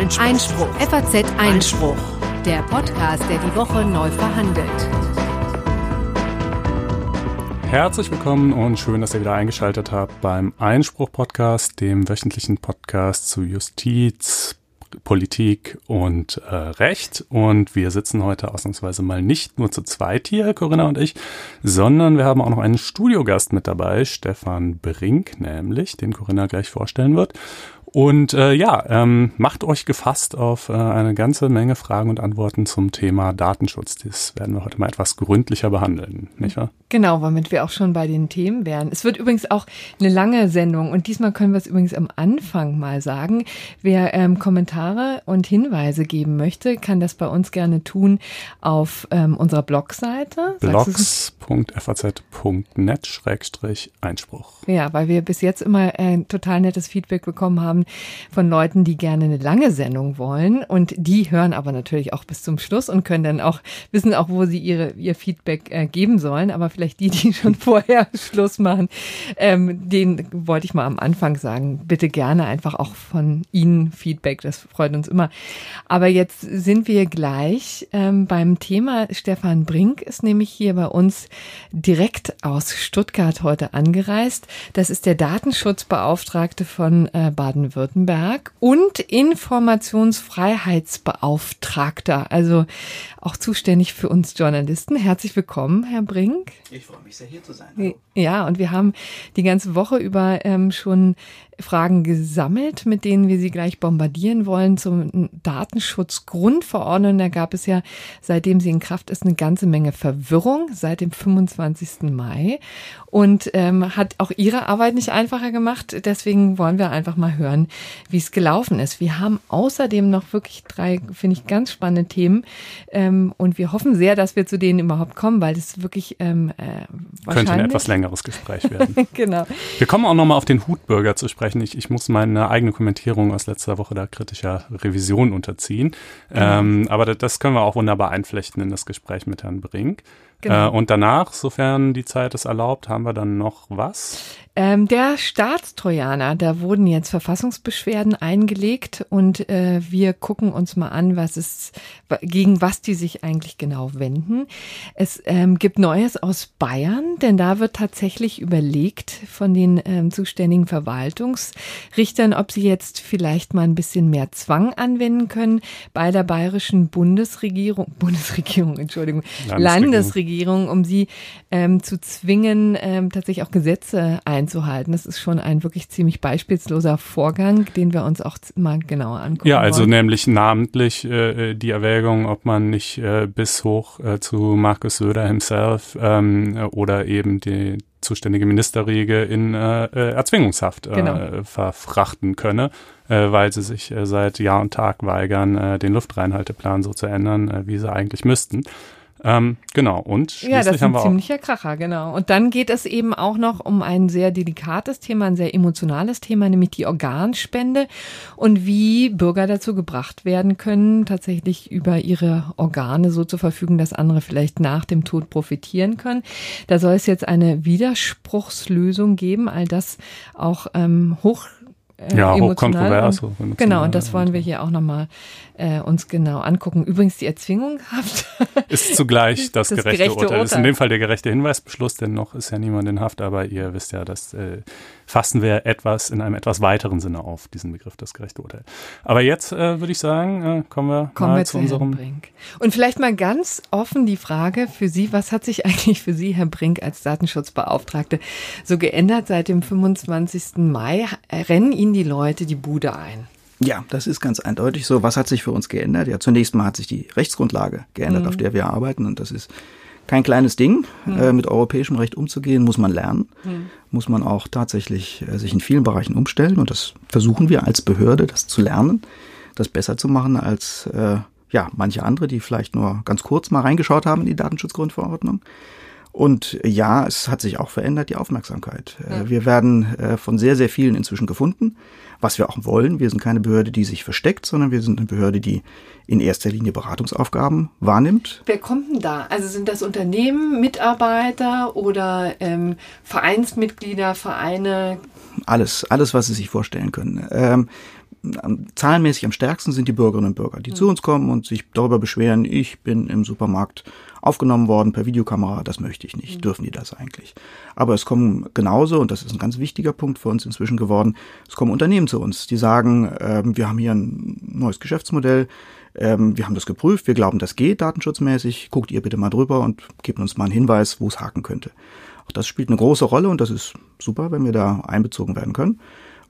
Einspruch. Einspruch. FAZ Einspruch. Der Podcast, der die Woche neu verhandelt. Herzlich willkommen und schön, dass ihr wieder eingeschaltet habt beim Einspruch-Podcast, dem wöchentlichen Podcast zu Justiz, Politik und äh, Recht. Und wir sitzen heute ausnahmsweise mal nicht nur zu zweit hier, Corinna und ich, sondern wir haben auch noch einen Studiogast mit dabei, Stefan Brink nämlich, den Corinna gleich vorstellen wird. Und äh, ja, ähm, macht euch gefasst auf äh, eine ganze Menge Fragen und Antworten zum Thema Datenschutz. Das werden wir heute mal etwas gründlicher behandeln, nicht wahr? Genau, womit wir auch schon bei den Themen wären. Es wird übrigens auch eine lange Sendung und diesmal können wir es übrigens am Anfang mal sagen. Wer ähm, Kommentare und Hinweise geben möchte, kann das bei uns gerne tun auf ähm, unserer Blogseite. blogs.faz.net-einspruch. Ja, weil wir bis jetzt immer äh, total nettes Feedback bekommen haben von Leuten, die gerne eine lange Sendung wollen und die hören aber natürlich auch bis zum Schluss und können dann auch wissen auch, wo sie ihre, ihr Feedback äh, geben sollen. Aber vielleicht die, die schon vorher Schluss machen, ähm, den wollte ich mal am Anfang sagen. Bitte gerne einfach auch von Ihnen Feedback, das freut uns immer. Aber jetzt sind wir gleich ähm, beim Thema. Stefan Brink ist nämlich hier bei uns direkt aus Stuttgart heute angereist. Das ist der Datenschutzbeauftragte von äh, Baden-Württemberg und Informationsfreiheitsbeauftragter, also auch zuständig für uns Journalisten. Herzlich willkommen, Herr Brink. Ich freue mich sehr, hier zu sein. Hallo. Ja, und wir haben die ganze Woche über ähm, schon Fragen gesammelt, mit denen wir Sie gleich bombardieren wollen zum Datenschutzgrundverordnung. Da gab es ja, seitdem sie in Kraft ist, eine ganze Menge Verwirrung seit dem 25. Mai und ähm, hat auch Ihre Arbeit nicht einfacher gemacht. Deswegen wollen wir einfach mal hören, wie es gelaufen ist. Wir haben außerdem noch wirklich drei, finde ich, ganz spannende Themen ähm, und wir hoffen sehr, dass wir zu denen überhaupt kommen, weil das wirklich ähm, äh, könnte ein etwas längeres Gespräch werden. genau. Wir kommen auch nochmal auf den Hutbürger zu sprechen. Ich, ich muss meine eigene Kommentierung aus letzter Woche da kritischer Revision unterziehen. Genau. Ähm, aber das, das können wir auch wunderbar einflechten in das Gespräch mit Herrn Brink. Genau. Äh, und danach, sofern die Zeit es erlaubt, haben wir dann noch was? Ähm, der Staatstrojaner, da wurden jetzt Verfassungsbeschwerden eingelegt und äh, wir gucken uns mal an, was es, gegen was die sich eigentlich genau wenden. Es ähm, gibt Neues aus Bayern, denn da wird tatsächlich überlegt von den ähm, zuständigen Verwaltungsrichtern, ob sie jetzt vielleicht mal ein bisschen mehr Zwang anwenden können bei der bayerischen Bundesregierung, Bundesregierung, Entschuldigung, Landesregierung, Landesregierung um sie ähm, zu zwingen, ähm, tatsächlich auch Gesetze einzuhalten einzuhalten. Das ist schon ein wirklich ziemlich beispielsloser Vorgang, den wir uns auch mal genauer angucken. Ja, also wollen. nämlich namentlich äh, die Erwägung, ob man nicht äh, bis hoch äh, zu Markus Söder himself ähm, oder eben die zuständige Ministerriege in äh, äh Erzwingungshaft äh, genau. verfrachten könne, äh, weil sie sich äh, seit Jahr und Tag weigern, äh, den Luftreinhalteplan so zu ändern, äh, wie sie eigentlich müssten. Ähm, genau, und schließlich ja, das ist ein ziemlicher Kracher, genau. Und dann geht es eben auch noch um ein sehr delikates Thema, ein sehr emotionales Thema, nämlich die Organspende und wie Bürger dazu gebracht werden können, tatsächlich über ihre Organe so zu verfügen, dass andere vielleicht nach dem Tod profitieren können. Da soll es jetzt eine Widerspruchslösung geben, all das auch ähm, hoch äh, ja, hochkontrovers. Und, genau, und das wollen wir hier auch nochmal äh, uns genau angucken. Übrigens die Erzwingungshaft ist zugleich das, das gerechte, gerechte Urteil. Urteil. Ist in dem Fall der gerechte Hinweisbeschluss, denn noch ist ja niemand in Haft, aber ihr wisst ja, dass äh, fassen wir etwas in einem etwas weiteren Sinne auf, diesen Begriff das gerechte Urteil. Aber jetzt äh, würde ich sagen, äh, kommen wir kommen mal wir zu, zu unserem Brink. Und vielleicht mal ganz offen die Frage für Sie, was hat sich eigentlich für Sie, Herr Brink, als Datenschutzbeauftragte so geändert seit dem 25. Mai? Rennen Ihnen die Leute die Bude ein? Ja, das ist ganz eindeutig so. Was hat sich für uns geändert? Ja, zunächst mal hat sich die Rechtsgrundlage geändert, mhm. auf der wir arbeiten. Und das ist kein kleines Ding. Mhm. Äh, mit europäischem Recht umzugehen, muss man lernen. Mhm. Muss man auch tatsächlich äh, sich in vielen Bereichen umstellen. Und das versuchen wir als Behörde, das zu lernen, das besser zu machen als äh, ja, manche andere, die vielleicht nur ganz kurz mal reingeschaut haben in die Datenschutzgrundverordnung. Und ja, es hat sich auch verändert, die Aufmerksamkeit. Äh, ja. Wir werden äh, von sehr, sehr vielen inzwischen gefunden was wir auch wollen. Wir sind keine Behörde, die sich versteckt, sondern wir sind eine Behörde, die in erster Linie Beratungsaufgaben wahrnimmt. Wer kommt denn da? Also sind das Unternehmen, Mitarbeiter oder ähm, Vereinsmitglieder, Vereine? Alles, alles, was Sie sich vorstellen können. Ähm, zahlenmäßig am stärksten sind die Bürgerinnen und Bürger, die mhm. zu uns kommen und sich darüber beschweren, ich bin im Supermarkt aufgenommen worden per Videokamera, das möchte ich nicht, mhm. dürfen die das eigentlich. Aber es kommen genauso, und das ist ein ganz wichtiger Punkt für uns inzwischen geworden, es kommen Unternehmen zu uns, die sagen, äh, wir haben hier ein neues Geschäftsmodell, ähm, wir haben das geprüft, wir glauben, das geht datenschutzmäßig, guckt ihr bitte mal drüber und gebt uns mal einen Hinweis, wo es haken könnte. Auch das spielt eine große Rolle und das ist super, wenn wir da einbezogen werden können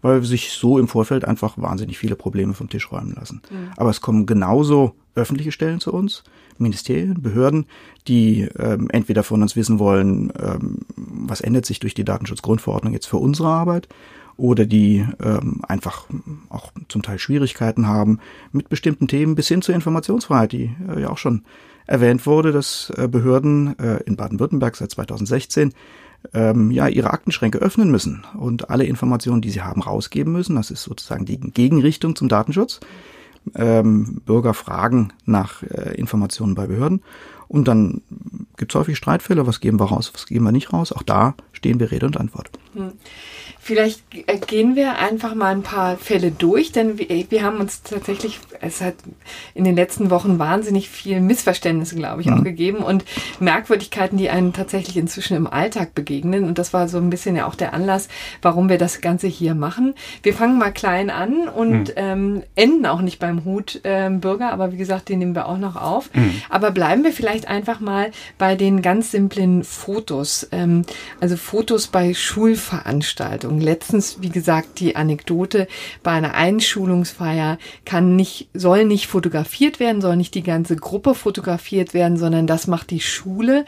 weil sich so im Vorfeld einfach wahnsinnig viele Probleme vom Tisch räumen lassen. Mhm. Aber es kommen genauso öffentliche Stellen zu uns, Ministerien, Behörden, die ähm, entweder von uns wissen wollen, ähm, was ändert sich durch die Datenschutzgrundverordnung jetzt für unsere Arbeit, oder die ähm, einfach auch zum Teil Schwierigkeiten haben mit bestimmten Themen bis hin zur Informationsfreiheit, die äh, ja auch schon erwähnt wurde, dass äh, Behörden äh, in Baden-Württemberg seit 2016 ähm, ja ihre Aktenschränke öffnen müssen und alle Informationen, die sie haben, rausgeben müssen. Das ist sozusagen die Gegenrichtung zum Datenschutz. Ähm, Bürger fragen nach äh, Informationen bei Behörden und dann gibt es häufig Streitfälle, was geben wir raus, was geben wir nicht raus. Auch da stehen wir Rede und Antwort. Hm. Vielleicht äh, gehen wir einfach mal ein paar Fälle durch, denn wir, haben uns tatsächlich, es hat in den letzten Wochen wahnsinnig viel Missverständnisse, glaube ich, mhm. auch gegeben und Merkwürdigkeiten, die einem tatsächlich inzwischen im Alltag begegnen. Und das war so ein bisschen ja auch der Anlass, warum wir das Ganze hier machen. Wir fangen mal klein an und mhm. ähm, enden auch nicht beim Hut ähm, Bürger, aber wie gesagt, den nehmen wir auch noch auf. Mhm. Aber bleiben wir vielleicht einfach mal bei den ganz simplen Fotos. Ähm, also Fotos bei Schulveranstaltungen. Veranstaltung. Letztens, wie gesagt, die Anekdote bei einer Einschulungsfeier kann nicht, soll nicht fotografiert werden, soll nicht die ganze Gruppe fotografiert werden, sondern das macht die Schule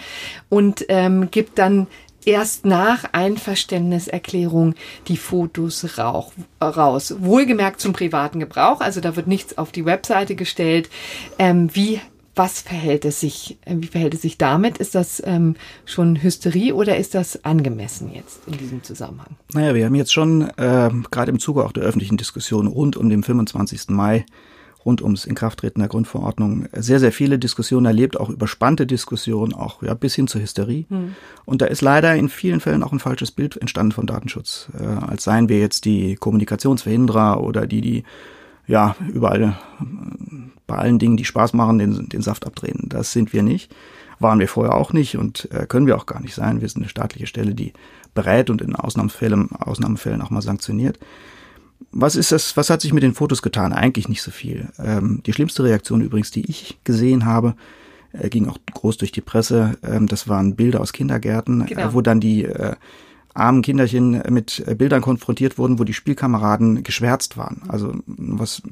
und ähm, gibt dann erst nach Einverständniserklärung die Fotos rauch, raus. Wohlgemerkt zum privaten Gebrauch, also da wird nichts auf die Webseite gestellt. Ähm, wie was verhält es sich, äh, wie verhält es sich damit? Ist das ähm, schon Hysterie oder ist das angemessen jetzt in diesem Zusammenhang? Naja, wir haben jetzt schon äh, gerade im Zuge auch der öffentlichen Diskussion rund um den 25. Mai, rund ums Inkrafttreten der Grundverordnung, sehr, sehr viele Diskussionen erlebt, auch überspannte Diskussionen, auch ja, bis hin zur Hysterie. Hm. Und da ist leider in vielen Fällen auch ein falsches Bild entstanden von Datenschutz, äh, als seien wir jetzt die Kommunikationsverhinderer oder die, die ja überall bei allen Dingen, die Spaß machen, den, den Saft abdrehen. Das sind wir nicht. Waren wir vorher auch nicht und äh, können wir auch gar nicht sein. Wir sind eine staatliche Stelle, die berät und in Ausnahmefällen, Ausnahmefällen auch mal sanktioniert. Was ist das, was hat sich mit den Fotos getan? Eigentlich nicht so viel. Ähm, die schlimmste Reaktion übrigens, die ich gesehen habe, äh, ging auch groß durch die Presse. Ähm, das waren Bilder aus Kindergärten, äh, genau. äh, wo dann die äh, armen Kinderchen mit Bildern konfrontiert wurden, wo die Spielkameraden geschwärzt waren. Also was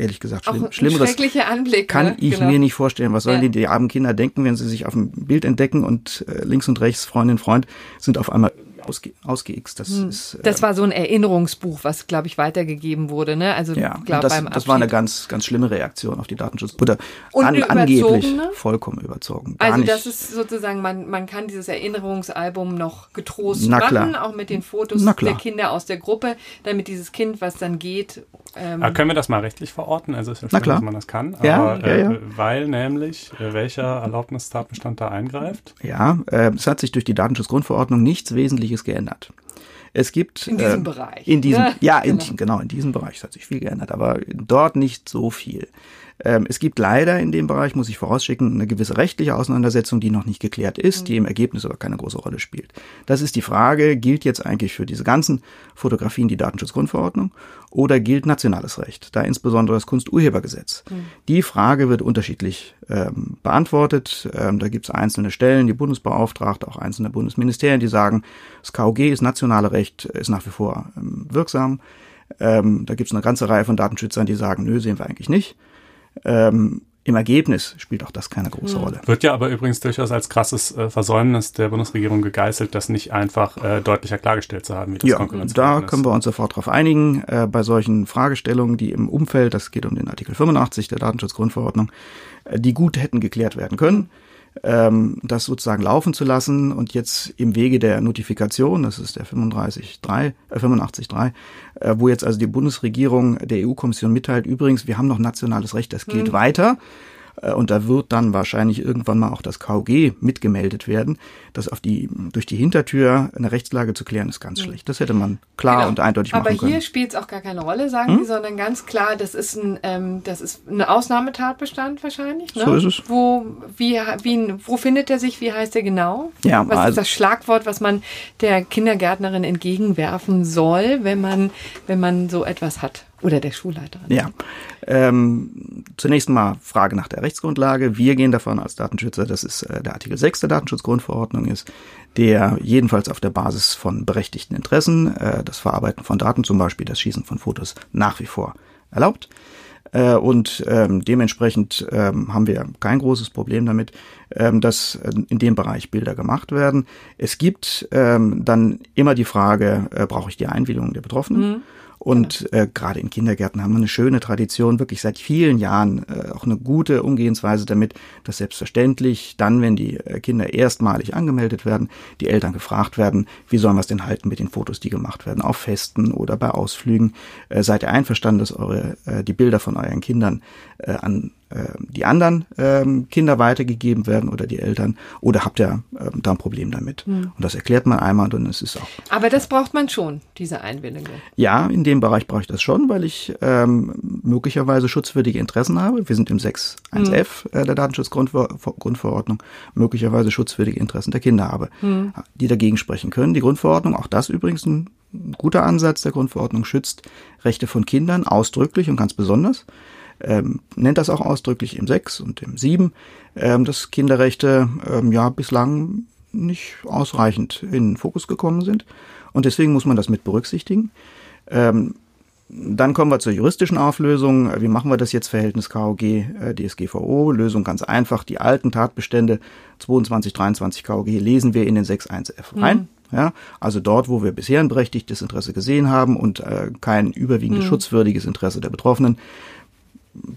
ehrlich gesagt schlimm, Auch schlimmeres Anblick, kann ne? ich genau. mir nicht vorstellen. Was sollen ja. die, die armen Kinder denken, wenn sie sich auf dem Bild entdecken und äh, links und rechts Freundin, Freund sind auf einmal ausge, ausgeixt. Das, hm. ist, äh, das war so ein Erinnerungsbuch, was, glaube ich, weitergegeben wurde. Ne? Also, ja, glaub, das, beim das war eine ganz, ganz schlimme Reaktion auf die Datenschutzbutter. Und an, angeblich vollkommen überzogen. Gar also das ist sozusagen, man, man kann dieses Erinnerungsalbum noch getrost Na machen, klar. auch mit den Fotos der Kinder aus der Gruppe, damit dieses Kind, was dann geht. Ähm aber können wir das mal rechtlich verorten? Also ist ja schön, dass man das kann. Aber, ja, ja, ja. Äh, weil nämlich äh, welcher Erlaubnistatbestand da eingreift? Ja, äh, es hat sich durch die Datenschutzgrundverordnung nichts Wesentliches Wesentliches geändert. Es gibt in diesem äh, Bereich. In diesem, ja, ja in, genau. genau, in diesem Bereich hat sich viel geändert, aber dort nicht so viel. Ähm, es gibt leider in dem Bereich, muss ich vorausschicken, eine gewisse rechtliche Auseinandersetzung, die noch nicht geklärt ist, mhm. die im Ergebnis aber keine große Rolle spielt. Das ist die Frage, gilt jetzt eigentlich für diese ganzen Fotografien die Datenschutzgrundverordnung oder gilt nationales Recht, da insbesondere das Kunsturhebergesetz? Mhm. Die Frage wird unterschiedlich ähm, beantwortet. Ähm, da gibt es einzelne Stellen, die Bundesbeauftragte, auch einzelne Bundesministerien, die sagen, das KOG ist nationale Recht, ist nach wie vor ähm, wirksam. Ähm, da gibt es eine ganze Reihe von Datenschützern, die sagen, nö, sehen wir eigentlich nicht. Ähm, im Ergebnis spielt auch das keine große mhm. Rolle. Wird ja aber übrigens durchaus als krasses äh, Versäumnis der Bundesregierung gegeißelt, das nicht einfach äh, deutlicher klargestellt zu haben, wie das ja, Da können wir uns sofort darauf einigen. Äh, bei solchen Fragestellungen, die im Umfeld, das geht um den Artikel 85 der Datenschutzgrundverordnung, äh, die gut hätten geklärt werden können ähm, das sozusagen laufen zu lassen und jetzt im Wege der Notifikation, das ist der 35.3, äh, 85.3, äh, wo jetzt also die Bundesregierung der EU-Kommission mitteilt, übrigens, wir haben noch nationales Recht, das gilt mhm. weiter. Äh, und da wird dann wahrscheinlich irgendwann mal auch das KOG mitgemeldet werden. Das auf die, durch die Hintertür eine Rechtslage zu klären, ist ganz schlecht. Das hätte man klar genau. und eindeutig Aber machen können. Aber hier spielt es auch gar keine Rolle, sagen hm? die, sondern ganz klar, das ist ein, ähm, das ist ein Ausnahmetatbestand wahrscheinlich. Ne? So ist es. Wo, wie, wie, wo findet er sich? Wie heißt er genau? Ja, was also, ist das Schlagwort, was man der Kindergärtnerin entgegenwerfen soll, wenn man, wenn man so etwas hat? Oder der Schulleiterin. Ja. Ähm, zunächst mal Frage nach der Rechtsgrundlage. Wir gehen davon als Datenschützer, dass es äh, der Artikel 6 der Datenschutzgrundverordnung ist, der jedenfalls auf der Basis von berechtigten Interessen äh, das Verarbeiten von Daten, zum Beispiel das Schießen von Fotos, nach wie vor erlaubt. Äh, und ähm, dementsprechend ähm, haben wir kein großes Problem damit, ähm, dass äh, in dem Bereich Bilder gemacht werden. Es gibt ähm, dann immer die Frage, äh, brauche ich die Einwilligung der Betroffenen? Mhm. Und äh, gerade in Kindergärten haben wir eine schöne Tradition, wirklich seit vielen Jahren äh, auch eine gute Umgehensweise damit, dass selbstverständlich dann, wenn die äh, Kinder erstmalig angemeldet werden, die Eltern gefragt werden, wie sollen wir es denn halten mit den Fotos, die gemacht werden, auf Festen oder bei Ausflügen. Äh, seid ihr einverstanden, dass eure äh, die Bilder von euren Kindern äh, an die anderen ähm, Kinder weitergegeben werden oder die Eltern oder habt ihr ähm, da ein Problem damit? Mhm. Und das erklärt man einmal und dann ist es auch. Aber das braucht man schon, diese Einwilligung. Ja, in dem Bereich brauche ich das schon, weil ich ähm, möglicherweise schutzwürdige Interessen habe. Wir sind im 6.1f mhm. äh, der Datenschutzgrundverordnung, möglicherweise schutzwürdige Interessen der Kinder habe, mhm. die dagegen sprechen können. Die Grundverordnung, auch das übrigens ein guter Ansatz der Grundverordnung, schützt Rechte von Kindern ausdrücklich und ganz besonders ähm, nennt das auch ausdrücklich im 6 und im 7, ähm, dass Kinderrechte ähm, ja bislang nicht ausreichend in den Fokus gekommen sind. Und deswegen muss man das mit berücksichtigen. Ähm, dann kommen wir zur juristischen Auflösung. Wie machen wir das jetzt? Verhältnis KOG, äh, DSGVO. Lösung ganz einfach. Die alten Tatbestände 22, 23 KOG lesen wir in den 6.1f rein. Mhm. Ja, also dort, wo wir bisher ein berechtigtes Interesse gesehen haben und äh, kein überwiegend mhm. schutzwürdiges Interesse der Betroffenen,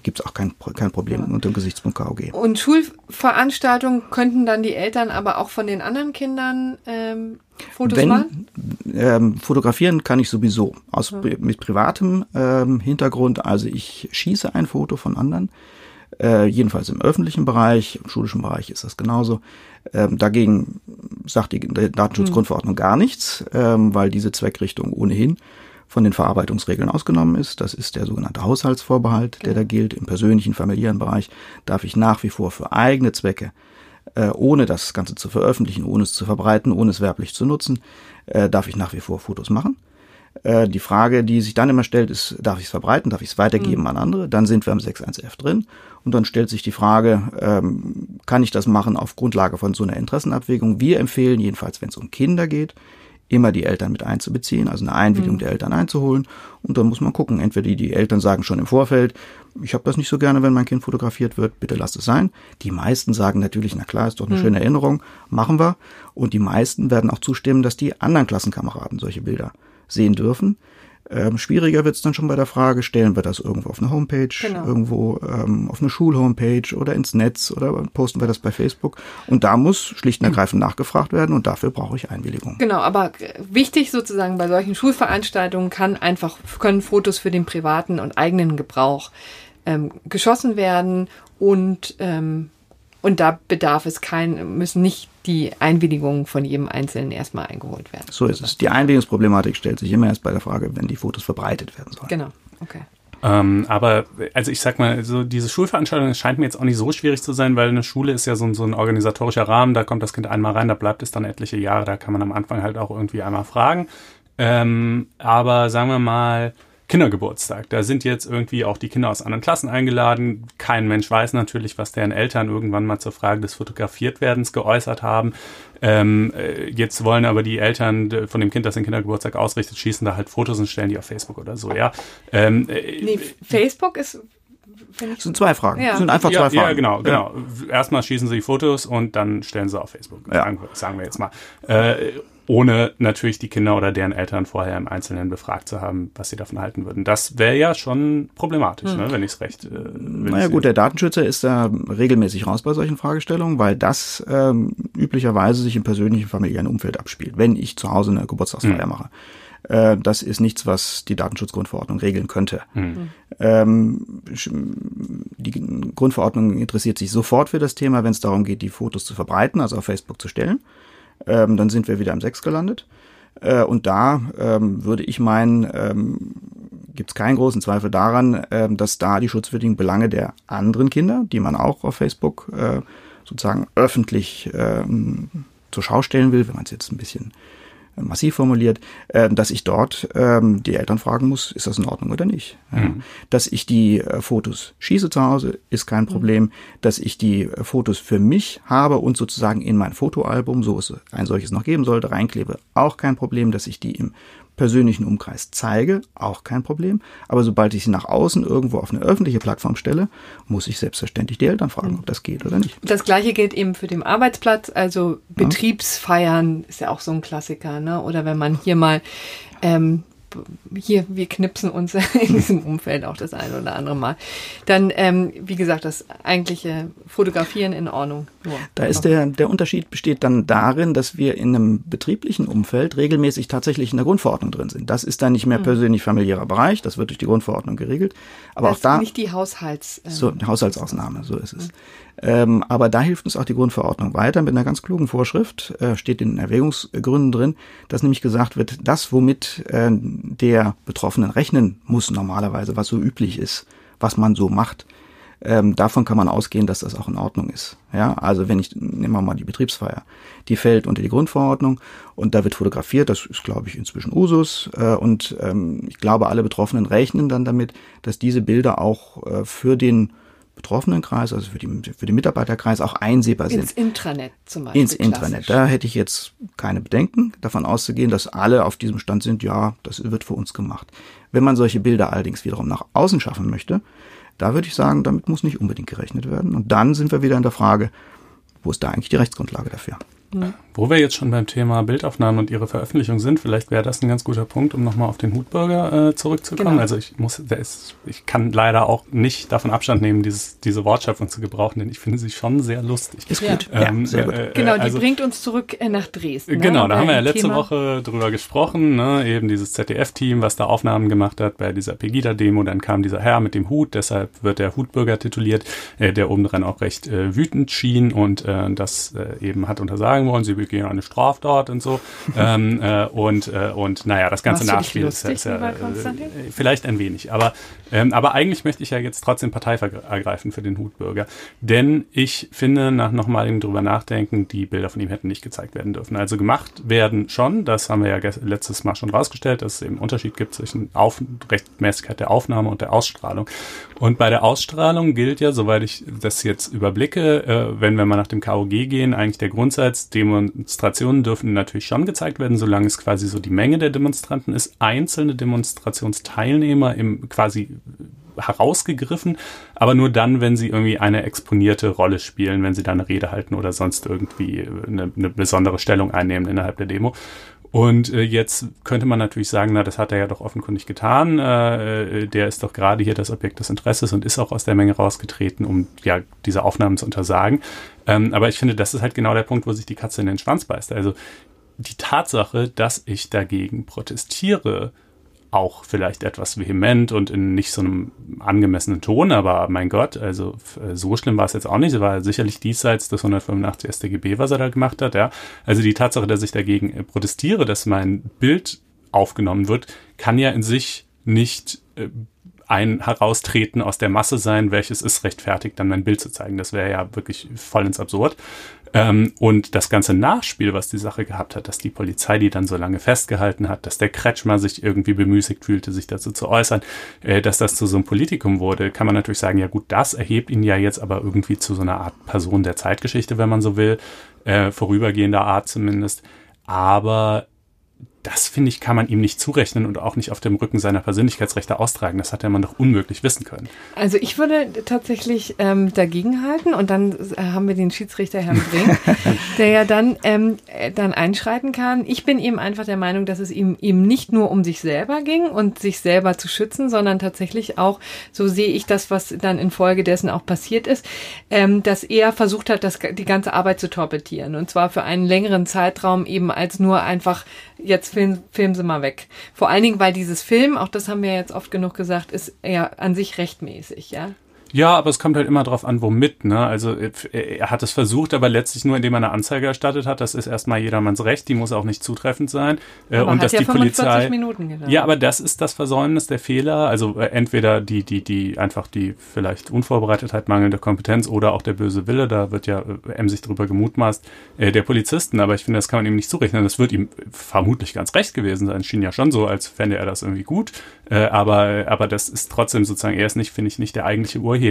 gibt es auch kein, kein Problem ja. unter dem Gesichtspunkt KOG. Und Schulveranstaltungen könnten dann die Eltern aber auch von den anderen Kindern ähm, Fotos Wenn, machen? Ähm, fotografieren kann ich sowieso aus ja. mit privatem ähm, Hintergrund. Also ich schieße ein Foto von anderen. Äh, jedenfalls im öffentlichen Bereich, im schulischen Bereich ist das genauso. Ähm, dagegen sagt die Datenschutzgrundverordnung hm. gar nichts, ähm, weil diese Zweckrichtung ohnehin von den Verarbeitungsregeln ausgenommen ist. Das ist der sogenannte Haushaltsvorbehalt, der da gilt. Im persönlichen, familiären Bereich darf ich nach wie vor für eigene Zwecke, äh, ohne das Ganze zu veröffentlichen, ohne es zu verbreiten, ohne es werblich zu nutzen, äh, darf ich nach wie vor Fotos machen. Äh, die Frage, die sich dann immer stellt, ist, darf ich es verbreiten, darf ich es weitergeben mhm. an andere? Dann sind wir am 6.1f drin. Und dann stellt sich die Frage, ähm, kann ich das machen auf Grundlage von so einer Interessenabwägung? Wir empfehlen jedenfalls, wenn es um Kinder geht, immer die Eltern mit einzubeziehen, also eine Einwilligung mhm. der Eltern einzuholen. Und dann muss man gucken, entweder die, die Eltern sagen schon im Vorfeld, ich habe das nicht so gerne, wenn mein Kind fotografiert wird, bitte lasst es sein. Die meisten sagen natürlich, na klar, ist doch eine mhm. schöne Erinnerung, machen wir. Und die meisten werden auch zustimmen, dass die anderen Klassenkameraden solche Bilder sehen dürfen. Ähm, schwieriger wird es dann schon bei der Frage, stellen wir das irgendwo auf eine Homepage, genau. irgendwo ähm, auf eine Schulhomepage oder ins Netz oder posten wir das bei Facebook. Und da muss schlicht und ergreifend mhm. nachgefragt werden und dafür brauche ich Einwilligung. Genau, aber wichtig sozusagen bei solchen Schulveranstaltungen kann einfach, können Fotos für den privaten und eigenen Gebrauch ähm, geschossen werden und ähm, und da bedarf es kein, müssen nicht die Einwilligungen von jedem Einzelnen erstmal eingeholt werden. So ist es. Die Einwilligungsproblematik stellt sich immer erst bei der Frage, wenn die Fotos verbreitet werden sollen. Genau, okay. Ähm, aber also ich sag mal, so diese Schulveranstaltung scheint mir jetzt auch nicht so schwierig zu sein, weil eine Schule ist ja so, so ein organisatorischer Rahmen, da kommt das Kind einmal rein, da bleibt es dann etliche Jahre, da kann man am Anfang halt auch irgendwie einmal fragen. Ähm, aber sagen wir mal, Kindergeburtstag. Da sind jetzt irgendwie auch die Kinder aus anderen Klassen eingeladen. Kein Mensch weiß natürlich, was deren Eltern irgendwann mal zur Frage des Fotografiertwerdens geäußert haben. Ähm, äh, jetzt wollen aber die Eltern von dem Kind, das den Kindergeburtstag ausrichtet, schießen da halt Fotos und stellen die auf Facebook oder so, ja. Ähm, äh, nee, Facebook ist das sind zwei Fragen. Ja. Das sind einfach zwei ja, Fragen. Ja, genau, genau. Erstmal schießen sie die Fotos und dann stellen sie auf Facebook. Ja. Sagen, sagen wir jetzt mal. Äh, ohne natürlich die Kinder oder deren Eltern vorher im Einzelnen befragt zu haben, was sie davon halten würden. Das wäre ja schon problematisch, hm. ne, wenn ich es recht. Äh, naja gut, der Datenschützer ist da regelmäßig raus bei solchen Fragestellungen, weil das ähm, üblicherweise sich im persönlichen familiären Umfeld abspielt, wenn ich zu Hause eine Geburtstagsfeier hm. mache. Äh, das ist nichts, was die Datenschutzgrundverordnung regeln könnte. Mhm. Ähm, die Grundverordnung interessiert sich sofort für das Thema, wenn es darum geht, die Fotos zu verbreiten, also auf Facebook zu stellen. Ähm, dann sind wir wieder im Sechs gelandet. Äh, und da ähm, würde ich meinen, ähm, gibt es keinen großen Zweifel daran, äh, dass da die schutzwürdigen Belange der anderen Kinder, die man auch auf Facebook äh, sozusagen öffentlich ähm, zur Schau stellen will, wenn man es jetzt ein bisschen massiv formuliert, äh, dass ich dort ähm, die Eltern fragen muss, ist das in Ordnung oder nicht. Mhm. Dass ich die äh, Fotos schieße zu Hause, ist kein Problem. Mhm. Dass ich die äh, Fotos für mich habe und sozusagen in mein Fotoalbum, so es ein solches noch geben sollte, reinklebe, auch kein Problem. Dass ich die im persönlichen Umkreis zeige, auch kein Problem. Aber sobald ich sie nach außen irgendwo auf eine öffentliche Plattform stelle, muss ich selbstverständlich die Eltern fragen, ob das geht oder nicht. Das gleiche gilt eben für den Arbeitsplatz. Also Betriebsfeiern ist ja auch so ein Klassiker, ne? Oder wenn man hier mal ähm, hier, wir knipsen uns in diesem Umfeld auch das eine oder andere Mal. Dann, ähm, wie gesagt, das eigentliche Fotografieren in Ordnung. Nur. Da ist der, der Unterschied besteht dann darin, dass wir in einem betrieblichen Umfeld regelmäßig tatsächlich in der Grundverordnung drin sind. Das ist dann nicht mehr hm. persönlich familiärer Bereich, das wird durch die Grundverordnung geregelt. Aber das auch da. Nicht die Haushalts. Ähm, so, Haushaltsausnahme, so ist es. Hm. Ähm, aber da hilft uns auch die Grundverordnung weiter mit einer ganz klugen Vorschrift, äh, steht in den Erwägungsgründen drin, dass nämlich gesagt wird, das, womit äh, der Betroffenen rechnen muss normalerweise, was so üblich ist, was man so macht, ähm, davon kann man ausgehen, dass das auch in Ordnung ist. Ja, also wenn ich, nehmen wir mal die Betriebsfeier, die fällt unter die Grundverordnung und da wird fotografiert, das ist, glaube ich, inzwischen Usus äh, und ähm, ich glaube, alle Betroffenen rechnen dann damit, dass diese Bilder auch äh, für den betroffenen Kreis, also für, die, für den Mitarbeiterkreis auch einsehbar sind. Ins Intranet zum Beispiel. Ins Intranet. Da hätte ich jetzt keine Bedenken, davon auszugehen, dass alle auf diesem Stand sind, ja, das wird für uns gemacht. Wenn man solche Bilder allerdings wiederum nach außen schaffen möchte, da würde ich sagen, damit muss nicht unbedingt gerechnet werden. Und dann sind wir wieder in der Frage, wo ist da eigentlich die Rechtsgrundlage dafür? Mhm. Wo wir jetzt schon beim Thema Bildaufnahmen und ihre Veröffentlichung sind, vielleicht wäre das ein ganz guter Punkt, um nochmal auf den Hutburger äh, zurückzukommen. Genau. Also ich muss, der ist, ich kann leider auch nicht davon Abstand nehmen, dieses, diese Wortschöpfung zu gebrauchen, denn ich finde sie schon sehr lustig. Ist gut. Ähm, ja, sehr gut. Äh, genau, die also, bringt uns zurück äh, nach Dresden. Genau, ne? da haben wir ja letzte Thema. Woche drüber gesprochen, ne? eben dieses ZDF-Team, was da Aufnahmen gemacht hat bei dieser Pegida-Demo. Dann kam dieser Herr mit dem Hut, deshalb wird der Hutbürger tituliert, äh, der oben dran auch recht äh, wütend schien und äh, das äh, eben hat untersagen wollen. Sie begehen eine Straftat und so. ähm, äh, und, äh, und naja, das ganze Nachspiel ist, ist ja äh, vielleicht ein wenig. Aber, ähm, aber eigentlich möchte ich ja jetzt trotzdem Partei ergreifen für den Hutbürger. Denn ich finde, nach nochmaligem drüber nachdenken, die Bilder von ihm hätten nicht gezeigt werden dürfen. Also gemacht werden schon, das haben wir ja letztes Mal schon rausgestellt, dass es eben Unterschied gibt zwischen Auf Rechtmäßigkeit der Aufnahme und der Ausstrahlung. Und bei der Ausstrahlung gilt ja, soweit ich das jetzt überblicke, äh, wenn wir mal nach dem KOG gehen, eigentlich der Grundsatz, Demonstrationen dürfen natürlich schon gezeigt werden, solange es quasi so die Menge der Demonstranten ist. Einzelne Demonstrationsteilnehmer im quasi herausgegriffen, aber nur dann, wenn sie irgendwie eine exponierte Rolle spielen, wenn sie da eine Rede halten oder sonst irgendwie eine, eine besondere Stellung einnehmen innerhalb der Demo. Und äh, jetzt könnte man natürlich sagen, na, das hat er ja doch offenkundig getan. Äh, äh, der ist doch gerade hier das Objekt des Interesses und ist auch aus der Menge rausgetreten, um ja diese Aufnahmen zu untersagen. Ähm, aber ich finde, das ist halt genau der Punkt, wo sich die Katze in den Schwanz beißt. Also die Tatsache, dass ich dagegen protestiere, auch vielleicht etwas vehement und in nicht so einem angemessenen Ton, aber mein Gott, also äh, so schlimm war es jetzt auch nicht. Es war sicherlich diesseits des 185 StGB, was er da gemacht hat, ja. Also die Tatsache, dass ich dagegen äh, protestiere, dass mein Bild aufgenommen wird, kann ja in sich nicht äh, ein Heraustreten aus der Masse sein, welches es rechtfertigt, dann mein Bild zu zeigen. Das wäre ja wirklich voll ins Absurd. Ähm, und das ganze Nachspiel, was die Sache gehabt hat, dass die Polizei die dann so lange festgehalten hat, dass der Kretschmer sich irgendwie bemüßigt fühlte, sich dazu zu äußern, äh, dass das zu so einem Politikum wurde, kann man natürlich sagen, ja gut, das erhebt ihn ja jetzt aber irgendwie zu so einer Art Person der Zeitgeschichte, wenn man so will, äh, vorübergehender Art zumindest. Aber das finde ich, kann man ihm nicht zurechnen und auch nicht auf dem Rücken seiner Persönlichkeitsrechte austragen. Das hat er man doch unmöglich wissen können. Also ich würde tatsächlich ähm, dagegen halten und dann äh, haben wir den Schiedsrichter Herrn Brink, der ja dann, ähm, äh, dann einschreiten kann. Ich bin eben einfach der Meinung, dass es ihm eben nicht nur um sich selber ging und sich selber zu schützen, sondern tatsächlich auch, so sehe ich das, was dann infolgedessen auch passiert ist, ähm, dass er versucht hat, das, die ganze Arbeit zu torpedieren und zwar für einen längeren Zeitraum eben als nur einfach jetzt film, film sie mal weg. Vor allen Dingen, weil dieses Film, auch das haben wir jetzt oft genug gesagt, ist ja an sich rechtmäßig, ja. Ja, aber es kommt halt immer drauf an, womit. Ne? Also er hat es versucht, aber letztlich nur, indem er eine Anzeige erstattet hat. Das ist erstmal jedermanns Recht. Die muss auch nicht zutreffend sein. Äh, aber und hat dass ja die 45 Polizei. Minuten gedauert. Ja, aber das ist das Versäumnis der Fehler. Also äh, entweder die, die, die einfach die vielleicht Unvorbereitetheit, mangelnde Kompetenz oder auch der böse Wille. Da wird ja äh, emsig drüber gemutmaßt äh, der Polizisten. Aber ich finde, das kann man ihm nicht zurechnen. Das wird ihm vermutlich ganz recht gewesen sein. Schien ja schon so, als fände er das irgendwie gut. Äh, aber, aber das ist trotzdem sozusagen, er ist nicht, finde ich, nicht der eigentliche Urheber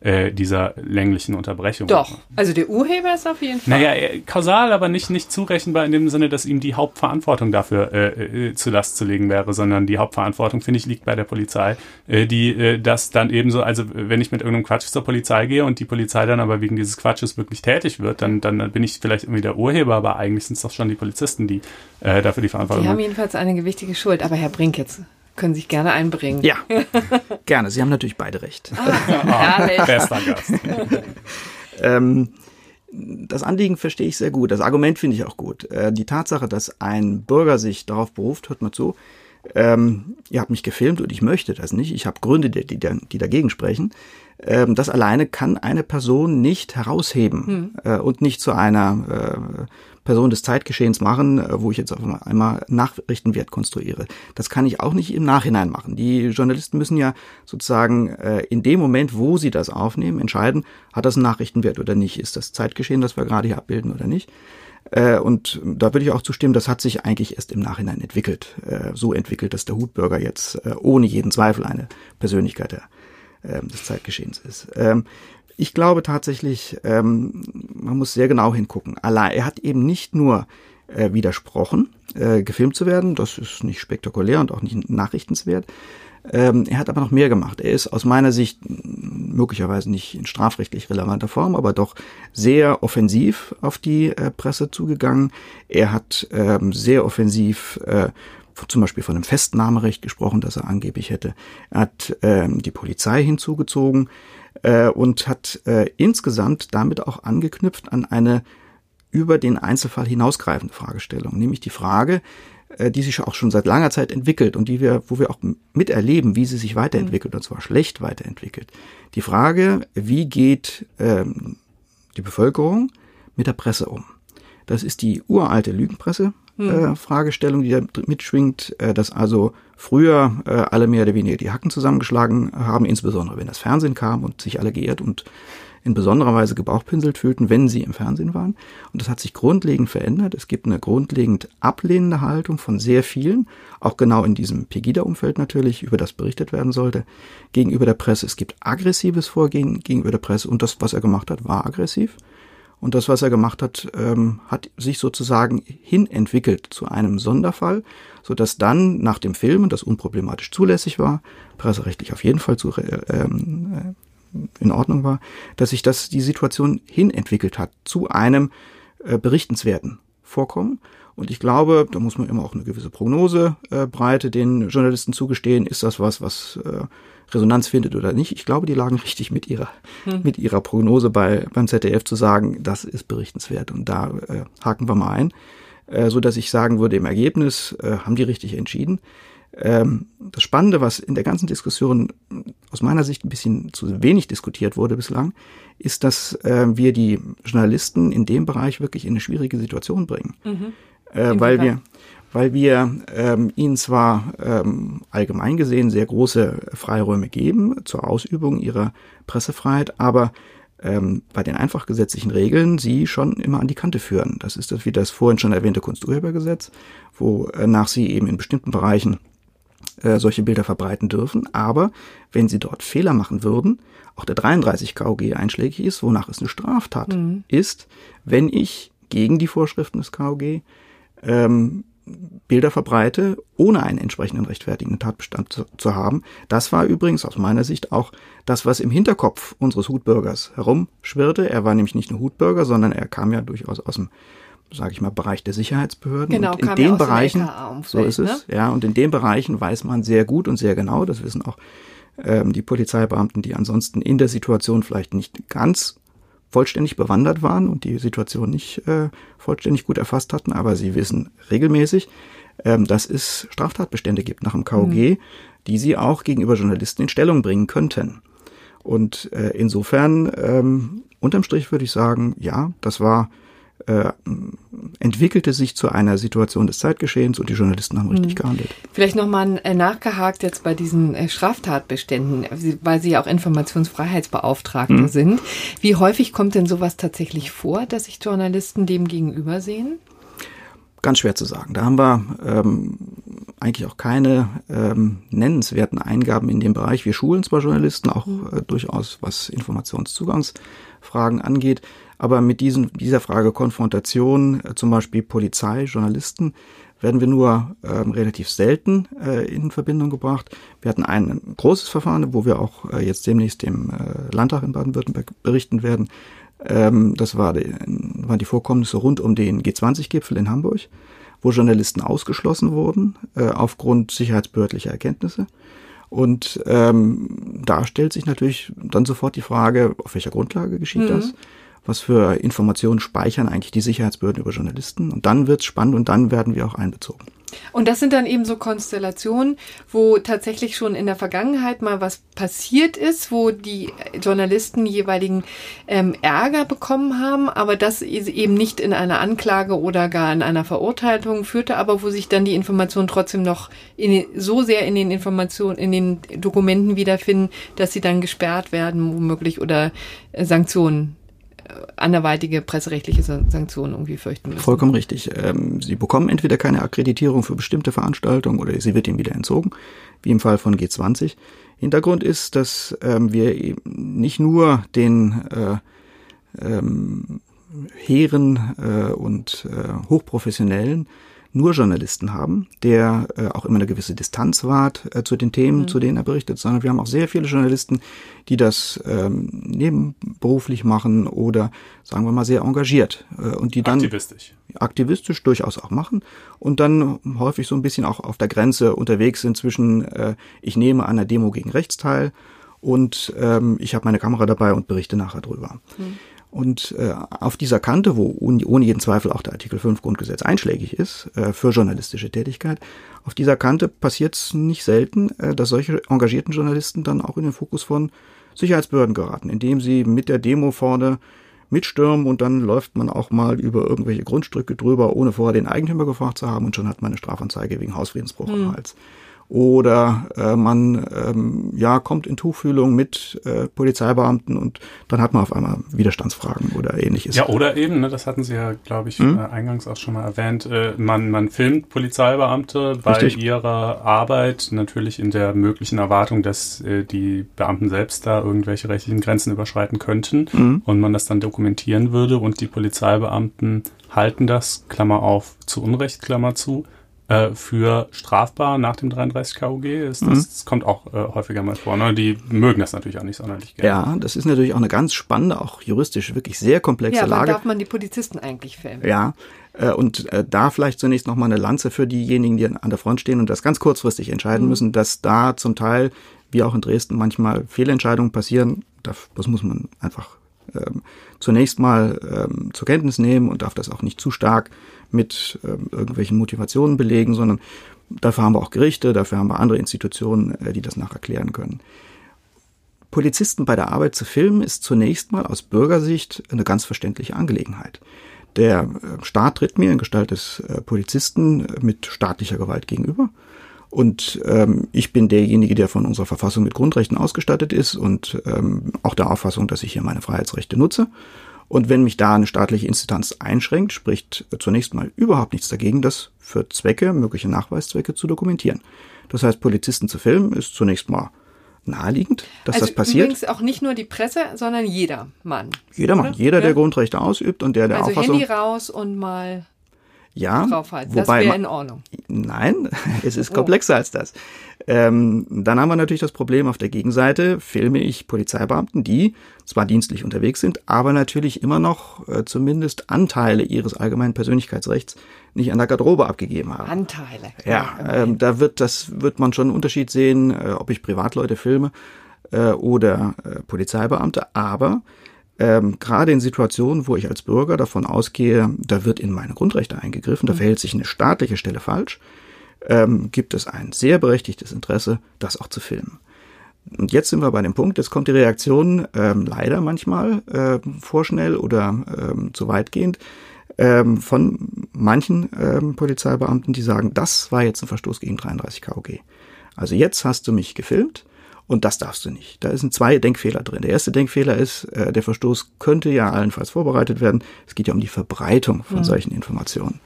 äh, dieser länglichen Unterbrechung. Doch, also der Urheber ist auf jeden Fall. Naja, äh, kausal, aber nicht, nicht zurechenbar in dem Sinne, dass ihm die Hauptverantwortung dafür äh, äh, zu Last zu legen wäre, sondern die Hauptverantwortung, finde ich, liegt bei der Polizei, äh, die äh, das dann ebenso, also wenn ich mit irgendeinem Quatsch zur Polizei gehe und die Polizei dann aber wegen dieses Quatsches wirklich tätig wird, dann, dann bin ich vielleicht irgendwie der Urheber, aber eigentlich sind es doch schon die Polizisten, die äh, dafür die Verantwortung Die haben haben. jedenfalls eine gewichtige Schuld. Aber Herr Brink, jetzt können Sie sich gerne einbringen. Ja, gerne. Sie haben natürlich beide recht. Herrlich. Bester Gast. Ähm, das Anliegen verstehe ich sehr gut. Das Argument finde ich auch gut. Äh, die Tatsache, dass ein Bürger sich darauf beruft, hört mal zu, ähm, ihr habt mich gefilmt und ich möchte das nicht. Ich habe Gründe, die, die, die dagegen sprechen. Ähm, das alleine kann eine Person nicht herausheben äh, und nicht zu einer äh, Person des Zeitgeschehens machen, äh, wo ich jetzt auf einmal Nachrichtenwert konstruiere. Das kann ich auch nicht im Nachhinein machen. Die Journalisten müssen ja sozusagen äh, in dem Moment, wo sie das aufnehmen, entscheiden, hat das einen Nachrichtenwert oder nicht? Ist das Zeitgeschehen, das wir gerade hier abbilden oder nicht? Äh, und da würde ich auch zustimmen, das hat sich eigentlich erst im Nachhinein entwickelt. Äh, so entwickelt, dass der Hutbürger jetzt ohne jeden Zweifel eine Persönlichkeit der, ähm, des Zeitgeschehens ist. Ähm, ich glaube tatsächlich, ähm, man muss sehr genau hingucken. Allein, er hat eben nicht nur äh, widersprochen, äh, gefilmt zu werden, das ist nicht spektakulär und auch nicht nachrichtenswert. Ähm, er hat aber noch mehr gemacht. Er ist aus meiner Sicht möglicherweise nicht in strafrechtlich relevanter Form, aber doch sehr offensiv auf die äh, Presse zugegangen. Er hat ähm, sehr offensiv äh, zum Beispiel von einem Festnahmerecht gesprochen, das er angeblich hätte. Er hat ähm, die Polizei hinzugezogen äh, und hat äh, insgesamt damit auch angeknüpft an eine über den Einzelfall hinausgreifende Fragestellung, nämlich die Frage, äh, die sich auch schon seit langer Zeit entwickelt und die wir, wo wir auch miterleben, wie sie sich weiterentwickelt, und zwar schlecht weiterentwickelt. Die Frage, wie geht ähm, die Bevölkerung mit der Presse um? Das ist die uralte Lügenpresse. Äh, Fragestellung, die da mitschwingt, äh, dass also früher äh, alle mehr oder weniger die Hacken zusammengeschlagen haben, insbesondere wenn das Fernsehen kam und sich alle geehrt und in besonderer Weise gebauchpinselt fühlten, wenn sie im Fernsehen waren. Und das hat sich grundlegend verändert. Es gibt eine grundlegend ablehnende Haltung von sehr vielen, auch genau in diesem Pegida-Umfeld natürlich, über das berichtet werden sollte, gegenüber der Presse. Es gibt aggressives Vorgehen gegenüber der Presse und das, was er gemacht hat, war aggressiv. Und das, was er gemacht hat, ähm, hat sich sozusagen hinentwickelt zu einem Sonderfall, so dass dann nach dem Filmen, das unproblematisch zulässig war, presserechtlich auf jeden Fall zu, äh, ähm, in Ordnung war, dass sich das die Situation hinentwickelt hat zu einem äh, berichtenswerten Vorkommen. Und ich glaube, da muss man immer auch eine gewisse Prognosebreite den Journalisten zugestehen. Ist das was, was äh, Resonanz findet oder nicht? Ich glaube, die lagen richtig mit ihrer, hm. mit ihrer Prognose bei, beim ZDF zu sagen, das ist berichtenswert. Und da äh, haken wir mal ein, äh, so dass ich sagen würde, im Ergebnis äh, haben die richtig entschieden. Ähm, das Spannende, was in der ganzen Diskussion aus meiner Sicht ein bisschen zu wenig diskutiert wurde bislang, ist, dass äh, wir die Journalisten in dem Bereich wirklich in eine schwierige Situation bringen. Mhm. Äh, weil wir, weil wir ähm, ihnen zwar ähm, allgemein gesehen sehr große Freiräume geben zur Ausübung ihrer Pressefreiheit, aber ähm, bei den einfach gesetzlichen Regeln sie schon immer an die Kante führen. Das ist das wie das vorhin schon erwähnte Kunsturhebergesetz, wonach sie eben in bestimmten Bereichen äh, solche Bilder verbreiten dürfen. Aber wenn sie dort Fehler machen würden, auch der 33 KOG einschlägig ist, wonach es eine Straftat mhm. ist, wenn ich gegen die Vorschriften des KOG ähm, Bilder verbreite, ohne einen entsprechenden rechtfertigenden Tatbestand zu, zu, haben. Das war übrigens aus meiner Sicht auch das, was im Hinterkopf unseres Hutbürgers herumschwirrte. Er war nämlich nicht nur Hutbürger, sondern er kam ja durchaus aus dem sage ich mal, Bereich der Sicherheitsbehörden. Genau, und in kam den ja aus Bereichen, so ist es, ne? ja, und in den Bereichen weiß man sehr gut und sehr genau, das wissen auch ähm, die Polizeibeamten, die ansonsten in der Situation vielleicht nicht ganz vollständig bewandert waren und die Situation nicht äh, vollständig gut erfasst hatten, aber sie wissen regelmäßig, ähm, dass es Straftatbestände gibt nach dem KOG, die sie auch gegenüber Journalisten in Stellung bringen könnten. Und äh, insofern, ähm, unterm Strich würde ich sagen, ja, das war äh, entwickelte sich zu einer Situation des Zeitgeschehens und die Journalisten haben richtig mhm. gehandelt. Vielleicht nochmal äh, nachgehakt jetzt bei diesen äh, Straftatbeständen, weil Sie ja auch Informationsfreiheitsbeauftragte mhm. sind. Wie häufig kommt denn sowas tatsächlich vor, dass sich Journalisten dem gegenüber sehen? Ganz schwer zu sagen. Da haben wir ähm, eigentlich auch keine ähm, nennenswerten Eingaben in dem Bereich. Wir schulen zwar Journalisten auch mhm. äh, durchaus, was Informationszugangsfragen angeht, aber mit diesen, dieser Frage Konfrontation, äh, zum Beispiel Polizei, Journalisten, werden wir nur ähm, relativ selten äh, in Verbindung gebracht. Wir hatten ein großes Verfahren, wo wir auch äh, jetzt demnächst dem äh, Landtag in Baden-Württemberg berichten werden. Ähm, das war die, waren die Vorkommnisse rund um den G20-Gipfel in Hamburg, wo Journalisten ausgeschlossen wurden äh, aufgrund sicherheitsbehördlicher Erkenntnisse. Und ähm, da stellt sich natürlich dann sofort die Frage, auf welcher Grundlage geschieht mhm. das? Was für Informationen speichern eigentlich die Sicherheitsbehörden über Journalisten. Und dann wird's spannend und dann werden wir auch einbezogen. Und das sind dann eben so Konstellationen, wo tatsächlich schon in der Vergangenheit mal was passiert ist, wo die Journalisten jeweiligen ähm, Ärger bekommen haben, aber das eben nicht in einer Anklage oder gar in einer Verurteilung führte, aber wo sich dann die Informationen trotzdem noch in, so sehr in den Informationen, in den Dokumenten wiederfinden, dass sie dann gesperrt werden, womöglich oder äh, Sanktionen anderweitige presserechtliche Sanktionen irgendwie fürchten müssen. Vollkommen richtig. Ähm, sie bekommen entweder keine Akkreditierung für bestimmte Veranstaltungen oder sie wird ihnen wieder entzogen, wie im Fall von G20. Hintergrund ist, dass ähm, wir nicht nur den äh, ähm, hehren äh, und äh, hochprofessionellen nur Journalisten haben, der äh, auch immer eine gewisse Distanz wahrt äh, zu den Themen, mhm. zu denen er berichtet, sondern wir haben auch sehr viele Journalisten, die das ähm, nebenberuflich machen oder sagen wir mal sehr engagiert äh, und die dann aktivistisch aktivistisch durchaus auch machen und dann häufig so ein bisschen auch auf der Grenze unterwegs sind zwischen äh, ich nehme an der Demo gegen rechts teil und ähm, ich habe meine Kamera dabei und berichte nachher drüber. Mhm. Und äh, auf dieser Kante, wo ohne jeden Zweifel auch der Artikel 5 Grundgesetz einschlägig ist äh, für journalistische Tätigkeit, auf dieser Kante passiert es nicht selten, äh, dass solche engagierten Journalisten dann auch in den Fokus von Sicherheitsbehörden geraten, indem sie mit der Demo vorne mitstürmen und dann läuft man auch mal über irgendwelche Grundstücke drüber, ohne vorher den Eigentümer gefragt zu haben und schon hat man eine Strafanzeige wegen Hausfriedensbruch hm. am Hals oder äh, man ähm, ja kommt in Tuchfühlung mit äh, Polizeibeamten und dann hat man auf einmal Widerstandsfragen oder ähnliches. Ja, oder eben, ne, das hatten Sie ja, glaube ich, hm? äh, eingangs auch schon mal erwähnt, äh, man, man filmt Polizeibeamte bei Richtig. ihrer Arbeit, natürlich in der möglichen Erwartung, dass äh, die Beamten selbst da irgendwelche rechtlichen Grenzen überschreiten könnten mhm. und man das dann dokumentieren würde und die Polizeibeamten halten das, Klammer auf, zu Unrecht, Klammer zu, äh, für strafbar nach dem 33 KUG ist. Das, mhm. das kommt auch äh, häufiger mal vor. Ne? Die mögen das natürlich auch nicht sonderlich gerne. Ja, das ist natürlich auch eine ganz spannende, auch juristisch wirklich sehr komplexe ja, Lage. darf man die Polizisten eigentlich filmen? Ja, äh, und äh, da vielleicht zunächst nochmal eine Lanze für diejenigen, die an der Front stehen und das ganz kurzfristig entscheiden mhm. müssen, dass da zum Teil, wie auch in Dresden, manchmal Fehlentscheidungen passieren. Das, das muss man einfach ähm, zunächst mal ähm, zur Kenntnis nehmen und darf das auch nicht zu stark mit ähm, irgendwelchen Motivationen belegen, sondern dafür haben wir auch Gerichte, dafür haben wir andere Institutionen, äh, die das nacherklären können. Polizisten bei der Arbeit zu filmen ist zunächst mal aus Bürgersicht eine ganz verständliche Angelegenheit. Der äh, Staat tritt mir in Gestalt des äh, Polizisten mit staatlicher Gewalt gegenüber. Und ähm, ich bin derjenige, der von unserer Verfassung mit Grundrechten ausgestattet ist und ähm, auch der Auffassung, dass ich hier meine Freiheitsrechte nutze. Und wenn mich da eine staatliche Instanz einschränkt, spricht zunächst mal überhaupt nichts dagegen, das für Zwecke, mögliche Nachweiszwecke zu dokumentieren. Das heißt, Polizisten zu filmen ist zunächst mal naheliegend, dass also das passiert. Übrigens auch nicht nur die Presse, sondern jeder Mann. Jeder Mann, jeder, der Grundrechte ausübt und der der also Auffassung. Handy raus und mal ja, draufhalten. Wobei das wäre in Ordnung. Nein, es ist komplexer oh. als das. Ähm, dann haben wir natürlich das Problem auf der Gegenseite, filme ich Polizeibeamten, die zwar dienstlich unterwegs sind, aber natürlich immer noch äh, zumindest Anteile ihres allgemeinen Persönlichkeitsrechts nicht an der Garderobe abgegeben haben. Anteile. Ja, ähm, da wird das wird man schon einen Unterschied sehen, äh, ob ich Privatleute filme äh, oder äh, Polizeibeamte, aber ähm, gerade in Situationen, wo ich als Bürger davon ausgehe, da wird in meine Grundrechte eingegriffen, da mhm. verhält sich eine staatliche Stelle falsch, ähm, gibt es ein sehr berechtigtes Interesse, das auch zu filmen. Und jetzt sind wir bei dem Punkt, jetzt kommt die Reaktion ähm, leider manchmal äh, vorschnell oder ähm, zu weitgehend ähm, von manchen ähm, Polizeibeamten, die sagen, das war jetzt ein Verstoß gegen 33 KOG. Also jetzt hast du mich gefilmt und das darfst du nicht. Da sind zwei Denkfehler drin. Der erste Denkfehler ist, äh, der Verstoß könnte ja allenfalls vorbereitet werden. Es geht ja um die Verbreitung von mhm. solchen Informationen.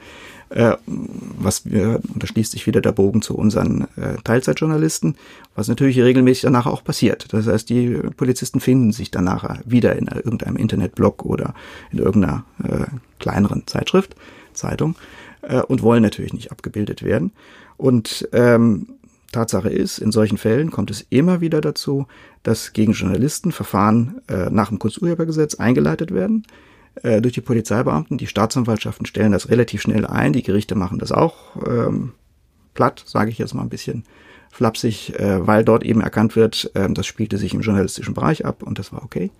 Äh, was wir, und da schließt sich wieder der Bogen zu unseren äh, Teilzeitjournalisten, was natürlich regelmäßig danach auch passiert. Das heißt, die Polizisten finden sich danach wieder in irgendeinem Internetblog oder in irgendeiner äh, kleineren Zeitschrift, Zeitung äh, und wollen natürlich nicht abgebildet werden. Und ähm, Tatsache ist, in solchen Fällen kommt es immer wieder dazu, dass gegen Journalisten Verfahren äh, nach dem Kunsturhebergesetz eingeleitet werden äh, durch die Polizeibeamten. Die Staatsanwaltschaften stellen das relativ schnell ein, die Gerichte machen das auch ähm, platt, sage ich jetzt mal ein bisschen flapsig, äh, weil dort eben erkannt wird, äh, das spielte sich im journalistischen Bereich ab und das war okay.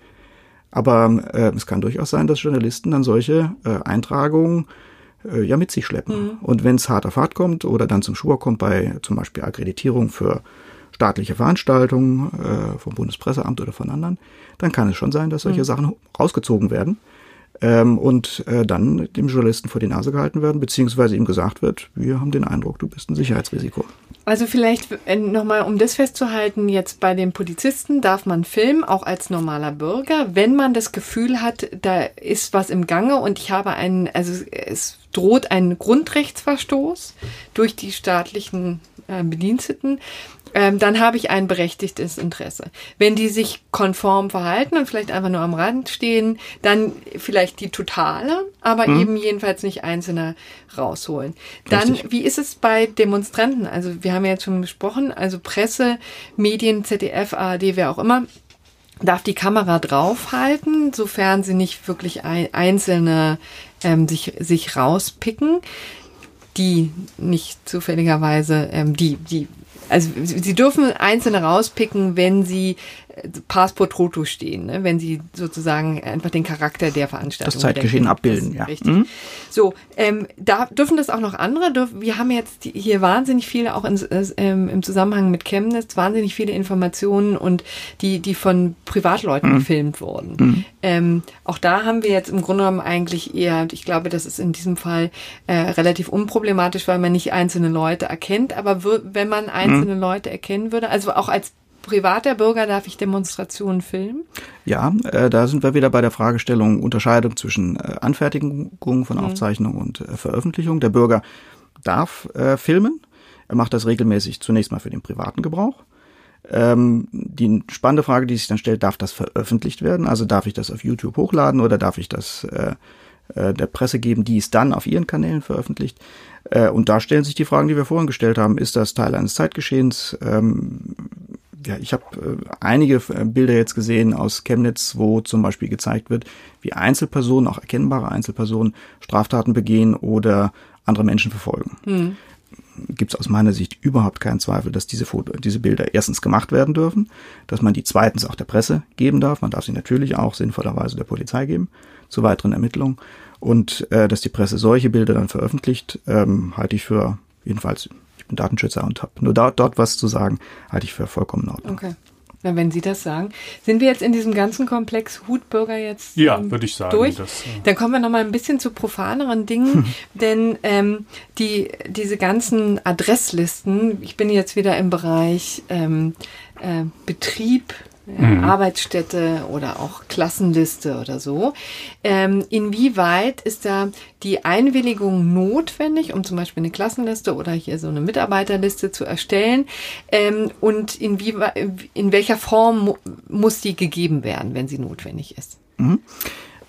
Aber äh, es kann durchaus sein, dass Journalisten dann solche äh, Eintragungen äh, ja mit sich schleppen. Mhm. Und wenn es hart auf hart kommt oder dann zum Schwur kommt bei zum Beispiel Akkreditierung für staatliche Veranstaltungen äh, vom Bundespresseamt oder von anderen, dann kann es schon sein, dass solche mhm. Sachen rausgezogen werden ähm, und äh, dann dem Journalisten vor die Nase gehalten werden, beziehungsweise ihm gesagt wird, wir haben den Eindruck, du bist ein Sicherheitsrisiko. Also vielleicht äh, nochmal, um das festzuhalten, jetzt bei den Polizisten darf man filmen, auch als normaler Bürger, wenn man das Gefühl hat, da ist was im Gange und ich habe einen, also es droht ein Grundrechtsverstoß durch die staatlichen äh, Bediensteten, ähm, dann habe ich ein berechtigtes Interesse. Wenn die sich konform verhalten und vielleicht einfach nur am Rand stehen, dann vielleicht die totale, aber mhm. eben jedenfalls nicht einzelne rausholen. Dann, Richtig. wie ist es bei Demonstranten? Also wir haben ja jetzt schon gesprochen, also Presse, Medien, ZDF, ARD, wer auch immer, darf die Kamera draufhalten, sofern sie nicht wirklich ein, einzelne ähm, sich, sich rauspicken die nicht zufälligerweise, ähm, die, die also sie dürfen einzelne rauspicken, wenn sie Pass pro Toto stehen, ne? wenn sie sozusagen einfach den Charakter der Veranstaltung. Das Zeitgeschehen abbilden, ja. Richtig. Mhm. So, ähm, da dürfen das auch noch andere. Wir haben jetzt hier wahnsinnig viele, auch in, ähm, im Zusammenhang mit Chemnitz, wahnsinnig viele Informationen und die, die von Privatleuten mhm. gefilmt wurden. Mhm. Ähm, auch da haben wir jetzt im Grunde genommen eigentlich eher, ich glaube, das ist in diesem Fall äh, relativ unproblematisch, weil man nicht einzelne Leute erkennt, aber wenn man einzelne mhm. Leute erkennen würde, also auch als privater Bürger darf ich Demonstrationen filmen? Ja, äh, da sind wir wieder bei der Fragestellung Unterscheidung zwischen äh, Anfertigung von mhm. Aufzeichnung und äh, Veröffentlichung. Der Bürger darf äh, filmen. Er macht das regelmäßig zunächst mal für den privaten Gebrauch. Ähm, die spannende Frage, die sich dann stellt, darf das veröffentlicht werden? Also darf ich das auf YouTube hochladen oder darf ich das äh, äh, der Presse geben, die es dann auf ihren Kanälen veröffentlicht? Und da stellen sich die Fragen, die wir vorhin gestellt haben. Ist das Teil eines Zeitgeschehens? Ja, ich habe äh, einige äh, Bilder jetzt gesehen aus Chemnitz, wo zum Beispiel gezeigt wird, wie Einzelpersonen, auch erkennbare Einzelpersonen, Straftaten begehen oder andere Menschen verfolgen. Mhm. Gibt es aus meiner Sicht überhaupt keinen Zweifel, dass diese Foto, diese Bilder erstens gemacht werden dürfen, dass man die zweitens auch der Presse geben darf. Man darf sie natürlich auch sinnvollerweise der Polizei geben zu weiteren Ermittlungen und äh, dass die Presse solche Bilder dann veröffentlicht, ähm, halte ich für jedenfalls bin Datenschützer und habe nur dort, dort was zu sagen, halte ich für vollkommen in Ordnung. Okay. Na, wenn Sie das sagen. Sind wir jetzt in diesem ganzen Komplex Hutbürger jetzt ja, ähm, würde ich sagen, durch? Das, äh Dann kommen wir noch mal ein bisschen zu profaneren Dingen, denn ähm, die, diese ganzen Adresslisten, ich bin jetzt wieder im Bereich ähm, äh, Betrieb, mhm. Arbeitsstätte oder auch Klassenliste oder so. Ähm, inwieweit ist da die Einwilligung notwendig, um zum Beispiel eine Klassenliste oder hier so eine Mitarbeiterliste zu erstellen? Ähm, und inwieweit, in welcher Form mu muss die gegeben werden, wenn sie notwendig ist? Mhm.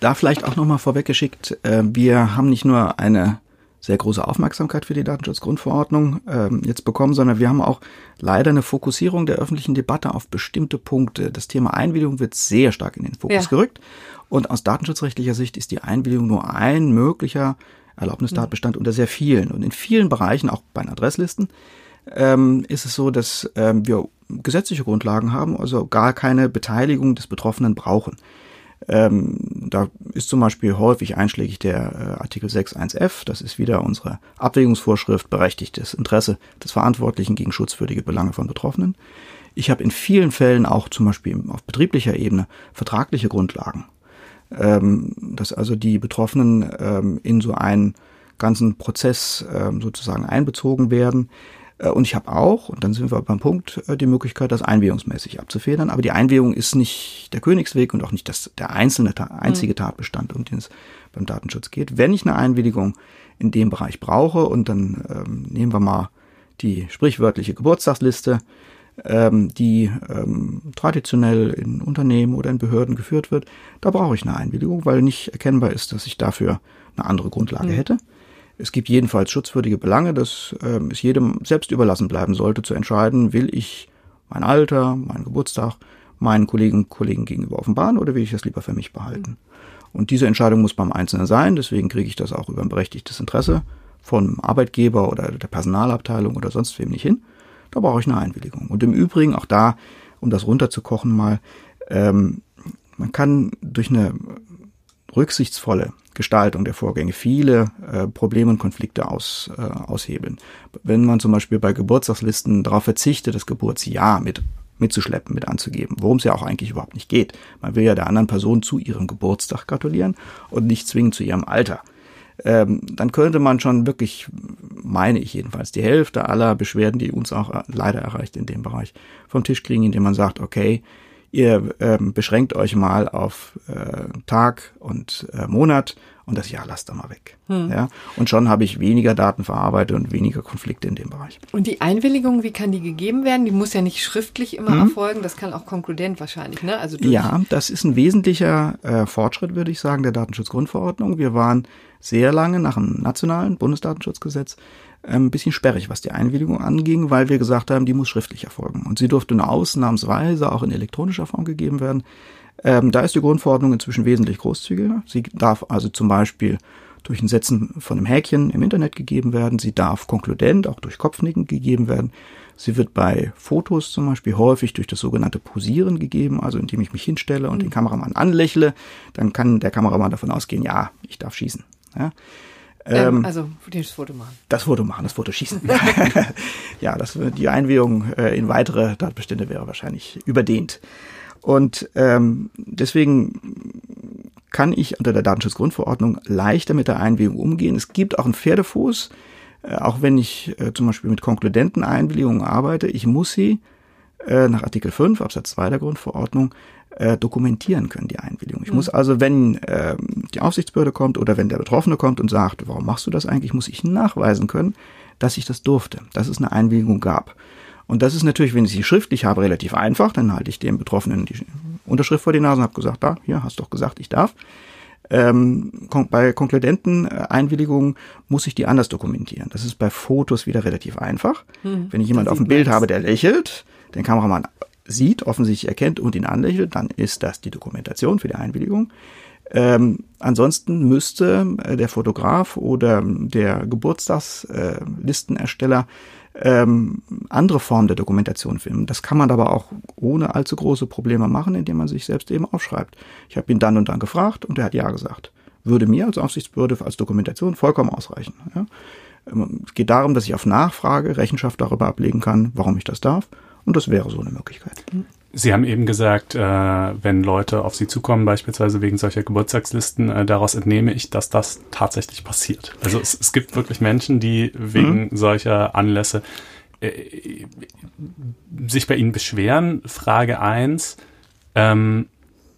Da vielleicht auch nochmal vorweggeschickt, äh, wir haben nicht nur eine sehr große Aufmerksamkeit für die Datenschutzgrundverordnung ähm, jetzt bekommen, sondern wir haben auch leider eine Fokussierung der öffentlichen Debatte auf bestimmte Punkte. Das Thema Einwilligung wird sehr stark in den Fokus ja. gerückt. Und aus datenschutzrechtlicher Sicht ist die Einwilligung nur ein möglicher Erlaubnistatbestand mhm. unter sehr vielen. Und in vielen Bereichen, auch bei den Adresslisten, ähm, ist es so, dass ähm, wir gesetzliche Grundlagen haben, also gar keine Beteiligung des Betroffenen brauchen. Ähm, da ist zum Beispiel häufig einschlägig der äh, Artikel 6.1f, das ist wieder unsere Abwägungsvorschrift, berechtigtes Interesse des Verantwortlichen gegen schutzwürdige Belange von Betroffenen. Ich habe in vielen Fällen auch zum Beispiel auf betrieblicher Ebene vertragliche Grundlagen, ähm, dass also die Betroffenen ähm, in so einen ganzen Prozess ähm, sozusagen einbezogen werden. Äh, und ich habe auch, und dann sind wir beim Punkt, äh, die Möglichkeit, das einwährungsmäßig abzufedern. Aber die Einwährung ist nicht der Königsweg und auch nicht das, der einzelne, einzige mhm. Tatbestand, um den es beim Datenschutz geht. Wenn ich eine Einwilligung in dem Bereich brauche, und dann ähm, nehmen wir mal die sprichwörtliche Geburtstagsliste, ähm, die ähm, traditionell in Unternehmen oder in Behörden geführt wird, da brauche ich eine Einwilligung, weil nicht erkennbar ist, dass ich dafür eine andere Grundlage mhm. hätte. Es gibt jedenfalls schutzwürdige Belange, dass ähm, es jedem selbst überlassen bleiben sollte, zu entscheiden, will ich mein Alter, meinen Geburtstag meinen Kolleginnen und Kollegen gegenüber offenbaren oder will ich das lieber für mich behalten. Und diese Entscheidung muss beim Einzelnen sein, deswegen kriege ich das auch über ein berechtigtes Interesse vom Arbeitgeber oder der Personalabteilung oder sonst wem nicht hin. Da brauche ich eine Einwilligung. Und im Übrigen, auch da, um das runterzukochen mal, ähm, man kann durch eine rücksichtsvolle Gestaltung der Vorgänge viele äh, Probleme und Konflikte aus, äh, aushebeln. Wenn man zum Beispiel bei Geburtstagslisten darauf verzichtet, das Geburtsjahr mit mitzuschleppen, mit anzugeben, worum es ja auch eigentlich überhaupt nicht geht. Man will ja der anderen Person zu ihrem Geburtstag gratulieren und nicht zwingend zu ihrem Alter. Ähm, dann könnte man schon wirklich, meine ich jedenfalls, die Hälfte aller Beschwerden, die uns auch leider erreicht in dem Bereich, vom Tisch kriegen, indem man sagt, okay, ihr ähm, beschränkt euch mal auf äh, Tag und äh, Monat und das Jahr lasst da mal weg. Hm. Ja? Und schon habe ich weniger Daten verarbeitet und weniger Konflikte in dem Bereich. Und die Einwilligung, wie kann die gegeben werden? Die muss ja nicht schriftlich immer hm. erfolgen, das kann auch konkludent wahrscheinlich, ne? Also ja, das ist ein wesentlicher äh, Fortschritt, würde ich sagen, der Datenschutzgrundverordnung. Wir waren sehr lange nach dem nationalen Bundesdatenschutzgesetz ein bisschen sperrig, was die Einwilligung anging, weil wir gesagt haben, die muss schriftlich erfolgen. Und sie durfte nur ausnahmsweise auch in elektronischer Form gegeben werden. Ähm, da ist die Grundverordnung inzwischen wesentlich großzügiger. Sie darf also zum Beispiel durch ein Setzen von einem Häkchen im Internet gegeben werden. Sie darf konkludent auch durch Kopfnicken gegeben werden. Sie wird bei Fotos zum Beispiel häufig durch das sogenannte Posieren gegeben, also indem ich mich hinstelle und mhm. den Kameramann anlächle, dann kann der Kameramann davon ausgehen, ja, ich darf schießen. Ja. Ähm, ähm, also das Foto machen. Das Foto machen, das Foto schießen. ja, das, die Einwährung äh, in weitere Tatbestände wäre wahrscheinlich überdehnt. Und ähm, deswegen kann ich unter der Datenschutzgrundverordnung leichter mit der Einwilligung umgehen. Es gibt auch einen Pferdefuß, äh, auch wenn ich äh, zum Beispiel mit konkludenten Einwilligungen arbeite. Ich muss sie äh, nach Artikel 5 Absatz 2 der Grundverordnung äh, dokumentieren können, die Einwilligung. Ich mhm. muss also, wenn äh, die Aufsichtsbehörde kommt oder wenn der Betroffene kommt und sagt, warum machst du das eigentlich, muss ich nachweisen können, dass ich das durfte, dass es eine Einwilligung gab. Und das ist natürlich, wenn ich sie schriftlich habe, relativ einfach. Dann halte ich dem Betroffenen die Unterschrift vor die Nase und habe gesagt, da, hier, hast doch gesagt, ich darf. Ähm, bei konkludenten äh, Einwilligungen muss ich die anders dokumentieren. Das ist bei Fotos wieder relativ einfach. Hm, wenn ich jemand auf dem Bild habe, der lächelt, den Kameramann sieht, offensichtlich erkennt und ihn anlächelt, dann ist das die Dokumentation für die Einwilligung. Ähm, ansonsten müsste äh, der Fotograf oder der Geburtstagslistenersteller äh, ähm, andere Formen der Dokumentation filmen. Das kann man aber auch ohne allzu große Probleme machen, indem man sich selbst eben aufschreibt. Ich habe ihn dann und dann gefragt und er hat ja gesagt. Würde mir als Aufsichtsbehörde als Dokumentation vollkommen ausreichen. Ja. Ähm, es geht darum, dass ich auf Nachfrage Rechenschaft darüber ablegen kann, warum ich das darf und das wäre so eine Möglichkeit. Sie haben eben gesagt, äh, wenn Leute auf Sie zukommen, beispielsweise wegen solcher Geburtstagslisten, äh, daraus entnehme ich, dass das tatsächlich passiert. Also es, es gibt wirklich Menschen, die wegen mhm. solcher Anlässe äh, sich bei Ihnen beschweren. Frage eins: ähm,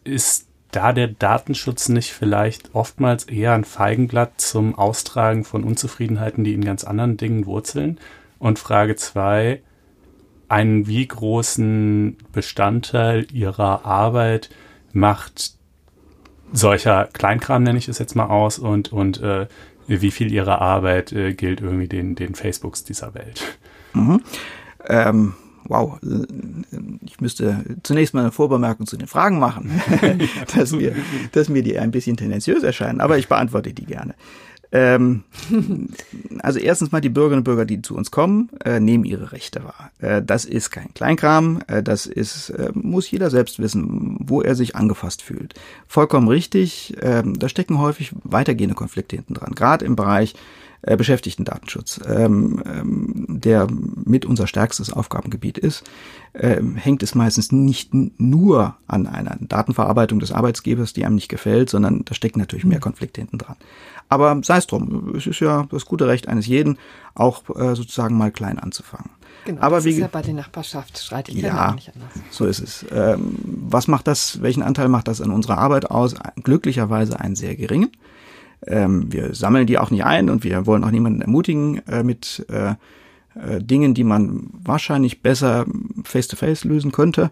ist da der Datenschutz nicht vielleicht oftmals eher ein Feigenblatt zum Austragen von Unzufriedenheiten, die in ganz anderen Dingen wurzeln? Und Frage zwei einen wie großen Bestandteil ihrer Arbeit macht solcher Kleinkram, nenne ich es jetzt mal aus, und, und äh, wie viel ihrer Arbeit äh, gilt irgendwie den, den Facebooks dieser Welt? Mhm. Ähm, wow, ich müsste zunächst mal eine Vorbemerkung zu den Fragen machen, dass, mir, dass mir die ein bisschen tendenziös erscheinen, aber ich beantworte die gerne. Ähm, also erstens mal die Bürgerinnen und Bürger, die zu uns kommen, äh, nehmen ihre Rechte wahr. Äh, das ist kein Kleinkram, äh, das ist, äh, muss jeder selbst wissen, wo er sich angefasst fühlt. Vollkommen richtig, ähm, da stecken häufig weitergehende Konflikte hinten dran, gerade im Bereich äh, Beschäftigten-Datenschutz, ähm, ähm, der mit unser stärkstes Aufgabengebiet ist, ähm, hängt es meistens nicht nur an einer Datenverarbeitung des Arbeitsgebers, die einem nicht gefällt, sondern da stecken natürlich mehr Konflikte hinten dran. Aber sei es drum, es ist ja das gute Recht eines jeden, auch äh, sozusagen mal klein anzufangen. Genau, Aber das wie, ist ja bei den Nachbarschaftsstreitigkeiten Ja. auch nicht anders. so ist es. Ähm, was macht das, welchen Anteil macht das an unserer Arbeit aus? Glücklicherweise einen sehr geringen. Ähm, wir sammeln die auch nicht ein und wir wollen auch niemanden ermutigen äh, mit äh, äh, Dingen, die man wahrscheinlich besser face-to-face lösen könnte,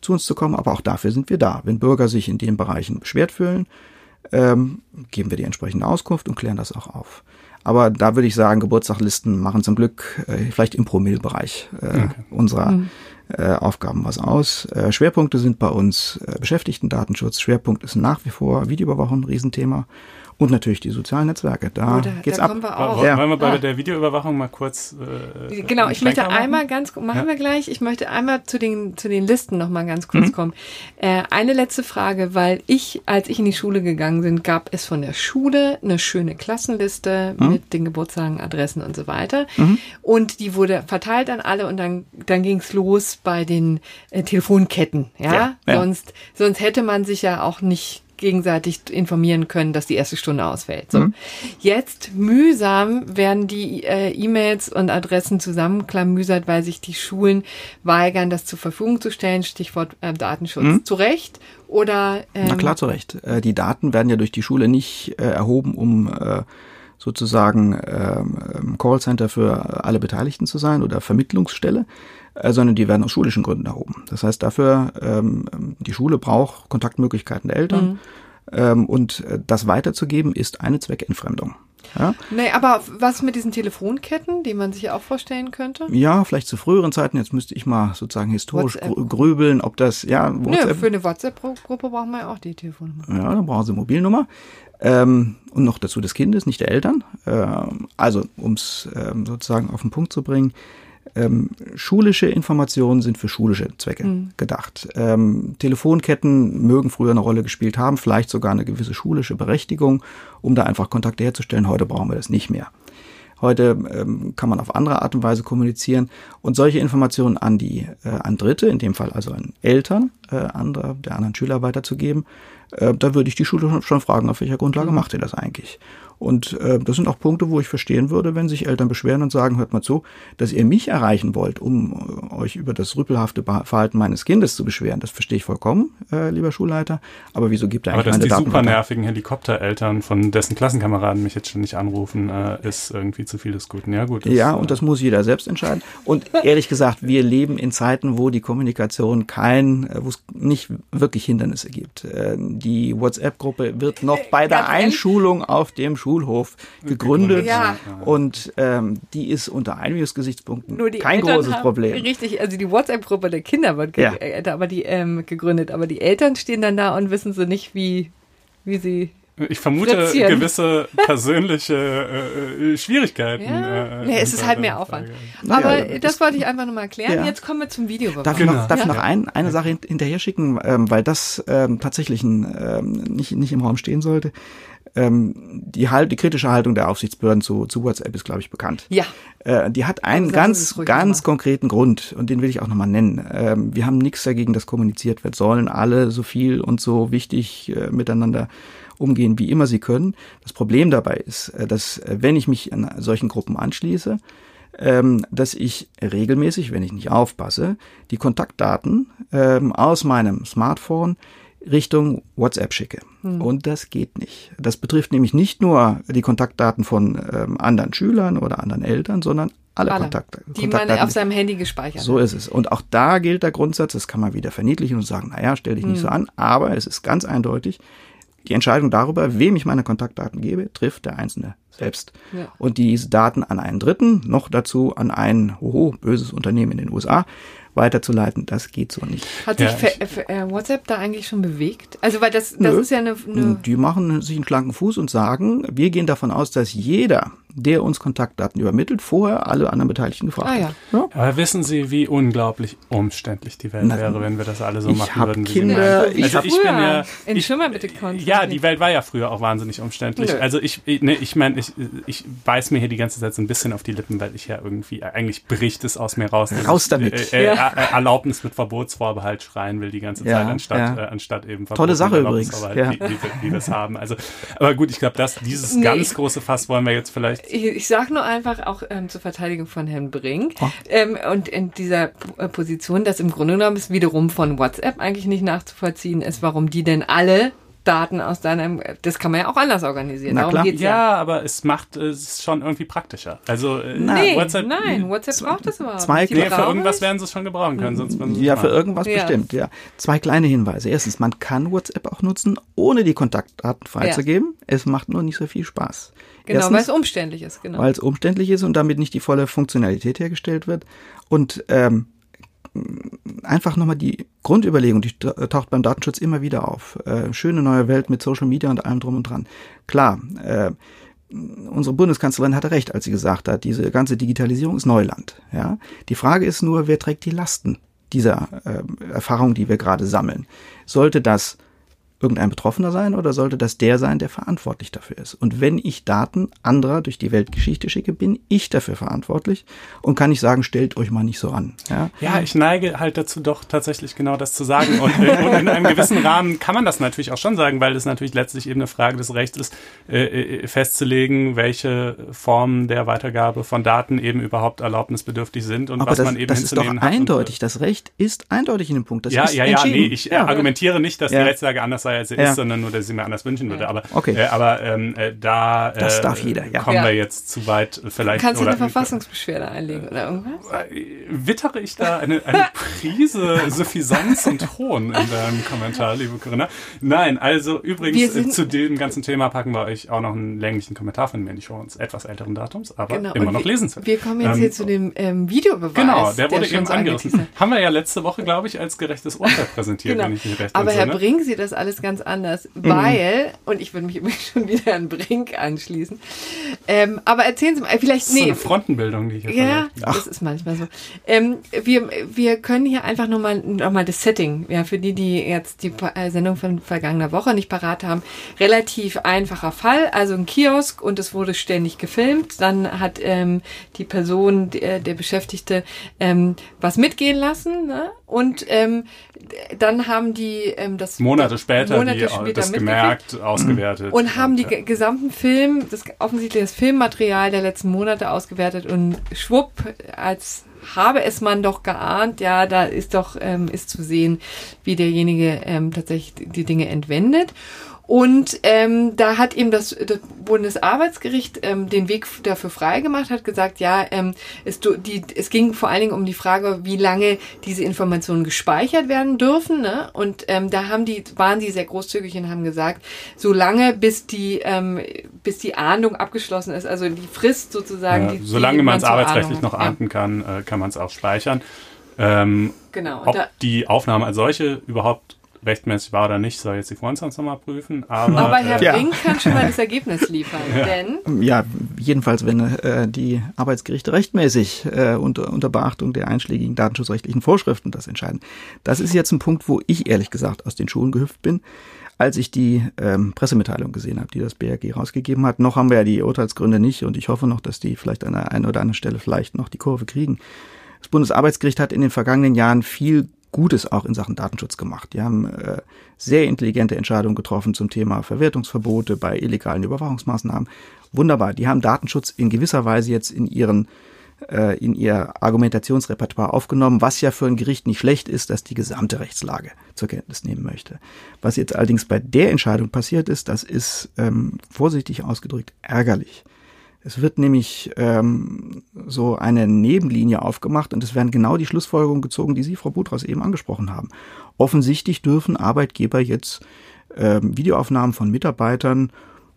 zu uns zu kommen. Aber auch dafür sind wir da. Wenn Bürger sich in den Bereichen beschwert fühlen, ähm, geben wir die entsprechende Auskunft und klären das auch auf. Aber da würde ich sagen, Geburtstaglisten machen zum Glück äh, vielleicht im Promillbereich äh, unserer äh, Aufgaben was aus. Äh, Schwerpunkte sind bei uns äh, Beschäftigten-Datenschutz. Schwerpunkt ist nach wie vor Videoüberwachung, ein Riesenthema. Und natürlich die sozialen Netzwerke. Da da, geht's da ab. kommen wir Wollen auch. wir- Ja. Wollen wir bei Ah. der Videoüberwachung mal kurz. Äh, Genau, ich möchte einmal ganz, machen Ja. wir gleich, ich möchte einmal zu den, zu den Listen noch mal ganz kurz kommen. Äh, eine letzte Frage, weil ich, als ich in die Schule gegangen bin, gab es von der Schule eine schöne Klassenliste mit den Geburtstagen, Adressen und so weiter. Und die wurde verteilt an alle und dann, dann ging's los bei den äh, Telefonketten, ja? Ja, ja. Sonst, sonst hätte man sich ja auch nicht gegenseitig informieren können, dass die erste Stunde ausfällt. So. Jetzt mühsam werden die äh, E-Mails und Adressen zusammenklamüsert, weil sich die Schulen weigern, das zur Verfügung zu stellen. Stichwort äh, Datenschutz. Zu Recht oder ähm, Na klar, zu Recht. Äh, Die Daten werden ja durch die Schule nicht äh, erhoben, um äh, sozusagen ähm, Callcenter für alle Beteiligten zu sein oder Vermittlungsstelle, sondern die werden aus schulischen Gründen erhoben. Das heißt, dafür ähm, die Schule braucht Kontaktmöglichkeiten der Eltern ähm, und äh, das weiterzugeben ist eine Zweckentfremdung. Ja? Nee, aber was mit diesen Telefonketten, die man sich ja auch vorstellen könnte? ja, vielleicht zu früheren Zeiten. Jetzt müsste ich mal sozusagen historisch WhatsApp. grü- grübeln, ob das ja Nö, WhatsApp für eine WhatsApp-Gruppe brauchen wir ja auch die Telefonnummer. Ja, dann brauchen sie Mobilnummer. Ähm, und noch dazu des Kindes, nicht der Eltern. Ähm, also, um es ähm, sozusagen auf den Punkt zu bringen, ähm, schulische Informationen sind für schulische Zwecke gedacht. Ähm, Telefonketten mögen früher eine Rolle gespielt haben, vielleicht sogar eine gewisse schulische Berechtigung, um da einfach Kontakte herzustellen. Heute brauchen wir das nicht mehr. Heute ähm, kann man auf andere Art und Weise kommunizieren und solche Informationen an die äh, an Dritte, in dem Fall also an Eltern äh, anderer, der anderen Schüler weiterzugeben, äh, da würde ich die Schule schon- schon fragen, auf welcher Grundlage macht ihr das eigentlich? Und äh, das sind auch Punkte, wo ich verstehen würde, wenn sich Eltern beschweren und sagen, hört mal zu, dass ihr mich erreichen wollt, um äh, euch über das rüpelhafte Ba- Verhalten meines Kindes zu beschweren. Das verstehe ich vollkommen, äh, lieber Schulleiter. Aber wieso gibt ihr Aber eigentlich dass meine die Daten super nervigen Helikoptereltern von dessen Klassenkameraden mich jetzt schon nicht anrufen, äh, ist irgendwie zu viel des Guten. Ja, gut. Ja, äh, und das muss jeder selbst entscheiden. Und ehrlich gesagt, wir leben in Zeiten, wo die Kommunikation kein, äh, wo es nicht wirklich Hindernisse gibt. Äh, Die WhatsApp-Gruppe wird noch bei der? Einschulung auf dem Schulhof gegründet. Ja. Und ähm, die ist unter Einigungsgesichtspunkten Nur die kein Eltern großes haben, Problem. Richtig, also die WhatsApp-Gruppe der Kinder wird ge Ja. äh, aber die, ähm, gegründet, aber die Eltern stehen dann da und wissen so nicht, wie, wie sie. Ich vermute Fritzieren. gewisse persönliche äh, äh, Schwierigkeiten. Ja. äh, nee, es ist halt mehr Aufwand. Frage. Naja, Aber das- das wollte ich einfach nur mal erklären. Ja. Jetzt kommen wir zum Videoüberwachung. Darf ich Genau. noch, darf ich Ja. noch ein, eine Sache hint- hinterher schicken, ähm, weil das ähm, tatsächlich ein, ähm, nicht, nicht im Raum stehen sollte. Ähm, die, halt, die kritische Haltung der Aufsichtsbehörden zu, zu WhatsApp ist, glaube ich, bekannt. Ja. Äh, die hat einen ganz, ganz nochmal. konkreten Grund und den will ich auch nochmal nennen. Ähm, wir haben nichts dagegen, dass kommuniziert wird. Sollen alle so viel und so wichtig äh, miteinander umgehen, wie immer sie können. Das Problem dabei ist, äh, dass äh, wenn ich mich an solchen Gruppen anschließe, ähm, dass ich regelmäßig, wenn ich nicht aufpasse, die Kontaktdaten ähm, aus meinem Smartphone Richtung WhatsApp schicke. Hm. Und das geht nicht. Das betrifft nämlich nicht nur die Kontaktdaten von ähm, anderen Schülern oder anderen Eltern, sondern alle, Alle, Kontakt die man Kontaktdaten. auf seinem Handy gespeichert so hat. ist es. Und auch da gilt der Grundsatz, das kann man wieder verniedlichen und sagen, naja, stell dich nicht so an, aber es ist ganz eindeutig, die Entscheidung darüber, wem ich meine Kontaktdaten gebe, trifft der Einzelne selbst. Ja. Und diese Daten an einen Dritten, noch dazu an ein hoho, böses Unternehmen in den USA, weiterzuleiten, das geht so nicht. Hat sich ja, äh, WhatsApp da eigentlich schon bewegt? Also weil das, das ist ja eine, eine... Die machen sich einen schlanken Fuß und sagen, wir gehen davon aus, dass jeder, der uns Kontaktdaten übermittelt, vorher alle anderen Beteiligten gefragt ah, ja. ja. Aber wissen Sie, wie unglaublich umständlich die Welt Na, wäre, wenn wir das alle so machen würden? Kinder, ich also ich bin ja, in Schimmer bitte Ja, die Welt war ja früher auch wahnsinnig umständlich. Nö. Also ich, ne, ich meine, ich, ich beiß mir hier die ganze Zeit so ein bisschen auf die Lippen, weil ich ja irgendwie eigentlich bricht es aus mir raus. Raus damit. Äh, äh, ja. Erlaubnis mit Verbotsvorbehalt schreien will die ganze Zeit, ja, anstatt, ja. Äh, anstatt eben Tolle Sache übrigens, ja. wie, wie, wie wir es haben. Also, aber gut, ich glaube, das dieses nee, ganz große Fass wollen wir jetzt vielleicht. Ich, ich sage nur einfach auch ähm, zur Verteidigung von Herrn Brink oh. ähm, und in dieser äh, Position, dass im Grunde genommen es wiederum von WhatsApp eigentlich nicht nachzuvollziehen ist, warum die denn alle Daten aus deinem, das kann man ja auch anders organisieren. Na klar. Geht's ja, ja, aber es macht es schon irgendwie praktischer. Also äh, nee, WhatsApp, nein, WhatsApp braucht das überhaupt zwei, nicht. Nee, für irgendwas werden sie es schon gebrauchen können. Sonst ja, für irgendwas ja. bestimmt, ja. Zwei kleine Hinweise. Erstens, man kann WhatsApp auch nutzen, ohne die Kontaktdaten freizugeben. Ja. Es macht nur nicht so viel Spaß. Genau, weil es umständlich ist, genau. Weil es umständlich ist und damit nicht die volle Funktionalität hergestellt wird. Und ähm, einfach nochmal die Grundüberlegung, die taucht beim Datenschutz immer wieder auf. Äh, schöne neue Welt mit Social Media und allem drum und dran. Klar, äh, unsere Bundeskanzlerin hatte recht, als sie gesagt hat, diese ganze Digitalisierung ist Neuland. Ja? Die Frage ist nur, wer trägt die Lasten dieser äh, Erfahrung, die wir gerade sammeln? Sollte das irgendein Betroffener sein oder sollte das der sein, der verantwortlich dafür ist? Und wenn ich Daten anderer durch die Weltgeschichte schicke, bin ich dafür verantwortlich und kann nicht sagen, stellt euch mal nicht so an. Ja, ja ich neige halt dazu doch tatsächlich genau das zu sagen. Und, äh, und in einem gewissen Rahmen kann man das natürlich auch schon sagen, weil es natürlich letztlich eben eine Frage des Rechts ist, äh, äh, festzulegen, welche Formen der Weitergabe von Daten eben überhaupt erlaubnisbedürftig sind und Aber was das, man eben das ist doch eindeutig. Und, das Recht ist eindeutig in dem Punkt. Das ja, ja, ja, nee, ich ja. argumentiere nicht, dass ja. die Rechtslage anders sie ja. ist, sondern nur, dass ich sie mir anders wünschen würde. Aber, okay. äh, aber ähm, äh, da äh, das darf jeder, ja. kommen wir jetzt zu weit vielleicht. Kannst du eine Verfassungsbeschwerde einlegen oder irgendwas? Äh, wittere ich da eine, eine Prise Suffisanz und Hohn in deinem Kommentar, liebe Corinna? Nein, also übrigens äh, zu dem ganzen Thema packen wir euch auch noch einen länglichen Kommentar von mir in die Show etwas älteren Datums, aber genau. immer noch lesenswert. Wir kommen jetzt ähm, hier zu dem ähm, Videobeweis. Genau, der wurde eben angerissen. Haben wir ja letzte Woche, glaube ich, als gerechtes Urteil präsentiert, genau. wenn ich mich recht Aber Herr Brink sieht das alles ganz anders, mhm. weil, und ich würde mich übrigens schon wieder an Brink anschließen, ähm, aber erzählen Sie mal, vielleicht, das ist nee. So eine Frontenbildung, die ich hier Ja, das ist manchmal so. Ähm, wir, wir können hier einfach nur mal, noch mal das Setting, ja, für die, die jetzt die äh, Sendung von vergangener Woche nicht parat haben, relativ einfacher Fall, also ein Kiosk und es wurde ständig gefilmt, dann hat ähm, die Person, der, der Beschäftigte, ähm, was mitgehen lassen ne? und ähm, dann haben die ähm, das Monate später, Monate die, später das gemerkt, ausgewertet und haben die ja. gesamten Film, das offensichtlich das Filmmaterial der letzten Monate ausgewertet und schwupp als habe es man doch geahnt, ja, da ist doch ähm, ist zu sehen, wie derjenige ähm, tatsächlich die Dinge entwendet. Und ähm, da hat eben das, das Bundesarbeitsgericht ähm, den Weg dafür freigemacht, hat gesagt, ja, ähm, es, die, es ging vor allen Dingen um die Frage, wie lange diese Informationen gespeichert werden dürfen. Ne? Und ähm, da haben die, waren die sehr großzügig und haben gesagt, so lange bis die, ähm, bis die Ahndung abgeschlossen ist, also die Frist sozusagen. Ja, die, solange man es arbeitsrechtlich noch ahnden ja. kann, äh, kann man es auch speichern. Ähm, genau. Ob da, die Aufnahme als solche überhaupt rechtmäßig war oder nicht, soll jetzt die Vorstands nochmal prüfen. Aber, aber Herr äh, Brink kann schon mal das Ergebnis liefern, ja. denn... Ja, jedenfalls, wenn äh, die Arbeitsgerichte rechtmäßig äh, unter, unter Beachtung der einschlägigen datenschutzrechtlichen Vorschriften das entscheiden. Das ist jetzt ein Punkt, wo ich ehrlich gesagt aus den Schuhen gehüpft bin als ich die ähm, Pressemitteilung gesehen habe, die das BRG rausgegeben hat. Noch haben wir ja die Urteilsgründe nicht und ich hoffe noch, dass die vielleicht an der einen oder anderen Stelle vielleicht noch die Kurve kriegen. Das Bundesarbeitsgericht hat in den vergangenen Jahren viel Gutes auch in Sachen Datenschutz gemacht. Die haben äh, sehr intelligente Entscheidungen getroffen zum Thema Verwertungsverbote bei illegalen Überwachungsmaßnahmen. Wunderbar. Die haben Datenschutz in gewisser Weise jetzt in ihren äh, in ihr Argumentationsrepertoire aufgenommen, was ja für ein Gericht nicht schlecht ist, dass die gesamte Rechtslage zur Kenntnis nehmen möchte. Was jetzt allerdings bei der Entscheidung passiert ist, das ist ähm, vorsichtig ausgedrückt ärgerlich. Es wird nämlich ähm, so eine Nebenlinie aufgemacht und es werden genau die Schlussfolgerungen gezogen, die Sie, Frau Butras, eben angesprochen haben. Offensichtlich dürfen Arbeitgeber jetzt ähm, Videoaufnahmen von Mitarbeitern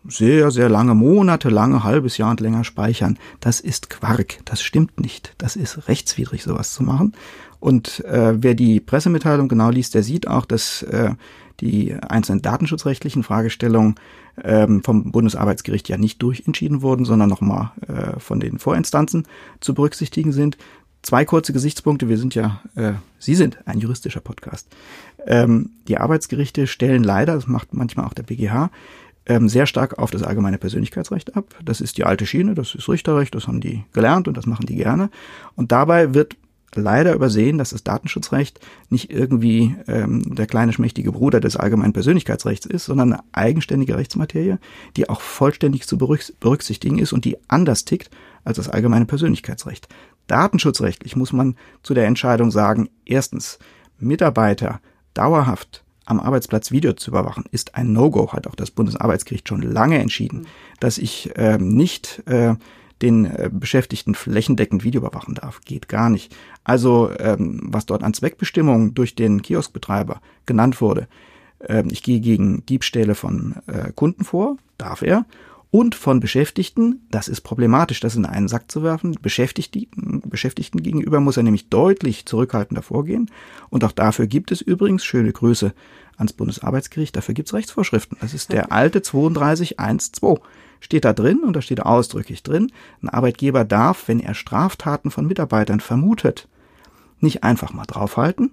sehr, sehr lange, monatelange, halbes Jahr und länger speichern. Das ist Quark. Das stimmt nicht. Das ist rechtswidrig, sowas zu machen. Und äh, wer die Pressemitteilung genau liest, der sieht auch, dass äh, die einzelnen datenschutzrechtlichen Fragestellungen ähm, vom Bundesarbeitsgericht ja nicht durchentschieden wurden, sondern nochmal äh, von den Vorinstanzen zu berücksichtigen sind. Zwei kurze Gesichtspunkte. Wir sind ja, äh, Sie sind ein juristischer Podcast. Ähm, die Arbeitsgerichte stellen leider, das macht manchmal auch der BGH, ähm, sehr stark auf das allgemeine Persönlichkeitsrecht ab. Das ist die alte Schiene, das ist Richterrecht, das haben die gelernt und das machen die gerne. Und dabei wird leider übersehen, dass das Datenschutzrecht nicht irgendwie ähm, der kleine schmächtige Bruder des allgemeinen Persönlichkeitsrechts ist, sondern eine eigenständige Rechtsmaterie, die auch vollständig zu berücksichtigen ist und die anders tickt als das allgemeine Persönlichkeitsrecht. Datenschutzrechtlich muss man zu der Entscheidung sagen, erstens, Mitarbeiter dauerhaft am Arbeitsplatz Video zu überwachen, ist ein No-Go, hat auch das Bundesarbeitsgericht schon lange entschieden, dass ich ähm, nicht äh, den äh, Beschäftigten flächendeckend Video überwachen darf. Geht gar nicht. Also ähm, was dort an Zweckbestimmungen durch den Kioskbetreiber genannt wurde, ähm, ich gehe gegen Diebstähle von äh, Kunden vor, darf er, und von Beschäftigten, das ist problematisch, das in einen Sack zu werfen. Beschäftigten, Beschäftigten gegenüber muss er nämlich deutlich zurückhaltender vorgehen. Und auch dafür gibt es übrigens, schöne Grüße ans Bundesarbeitsgericht, dafür gibt es Rechtsvorschriften. Das ist der alte 32.1.2. Steht da drin und da steht ausdrücklich drin, ein Arbeitgeber darf, wenn er Straftaten von Mitarbeitern vermutet, nicht einfach mal draufhalten,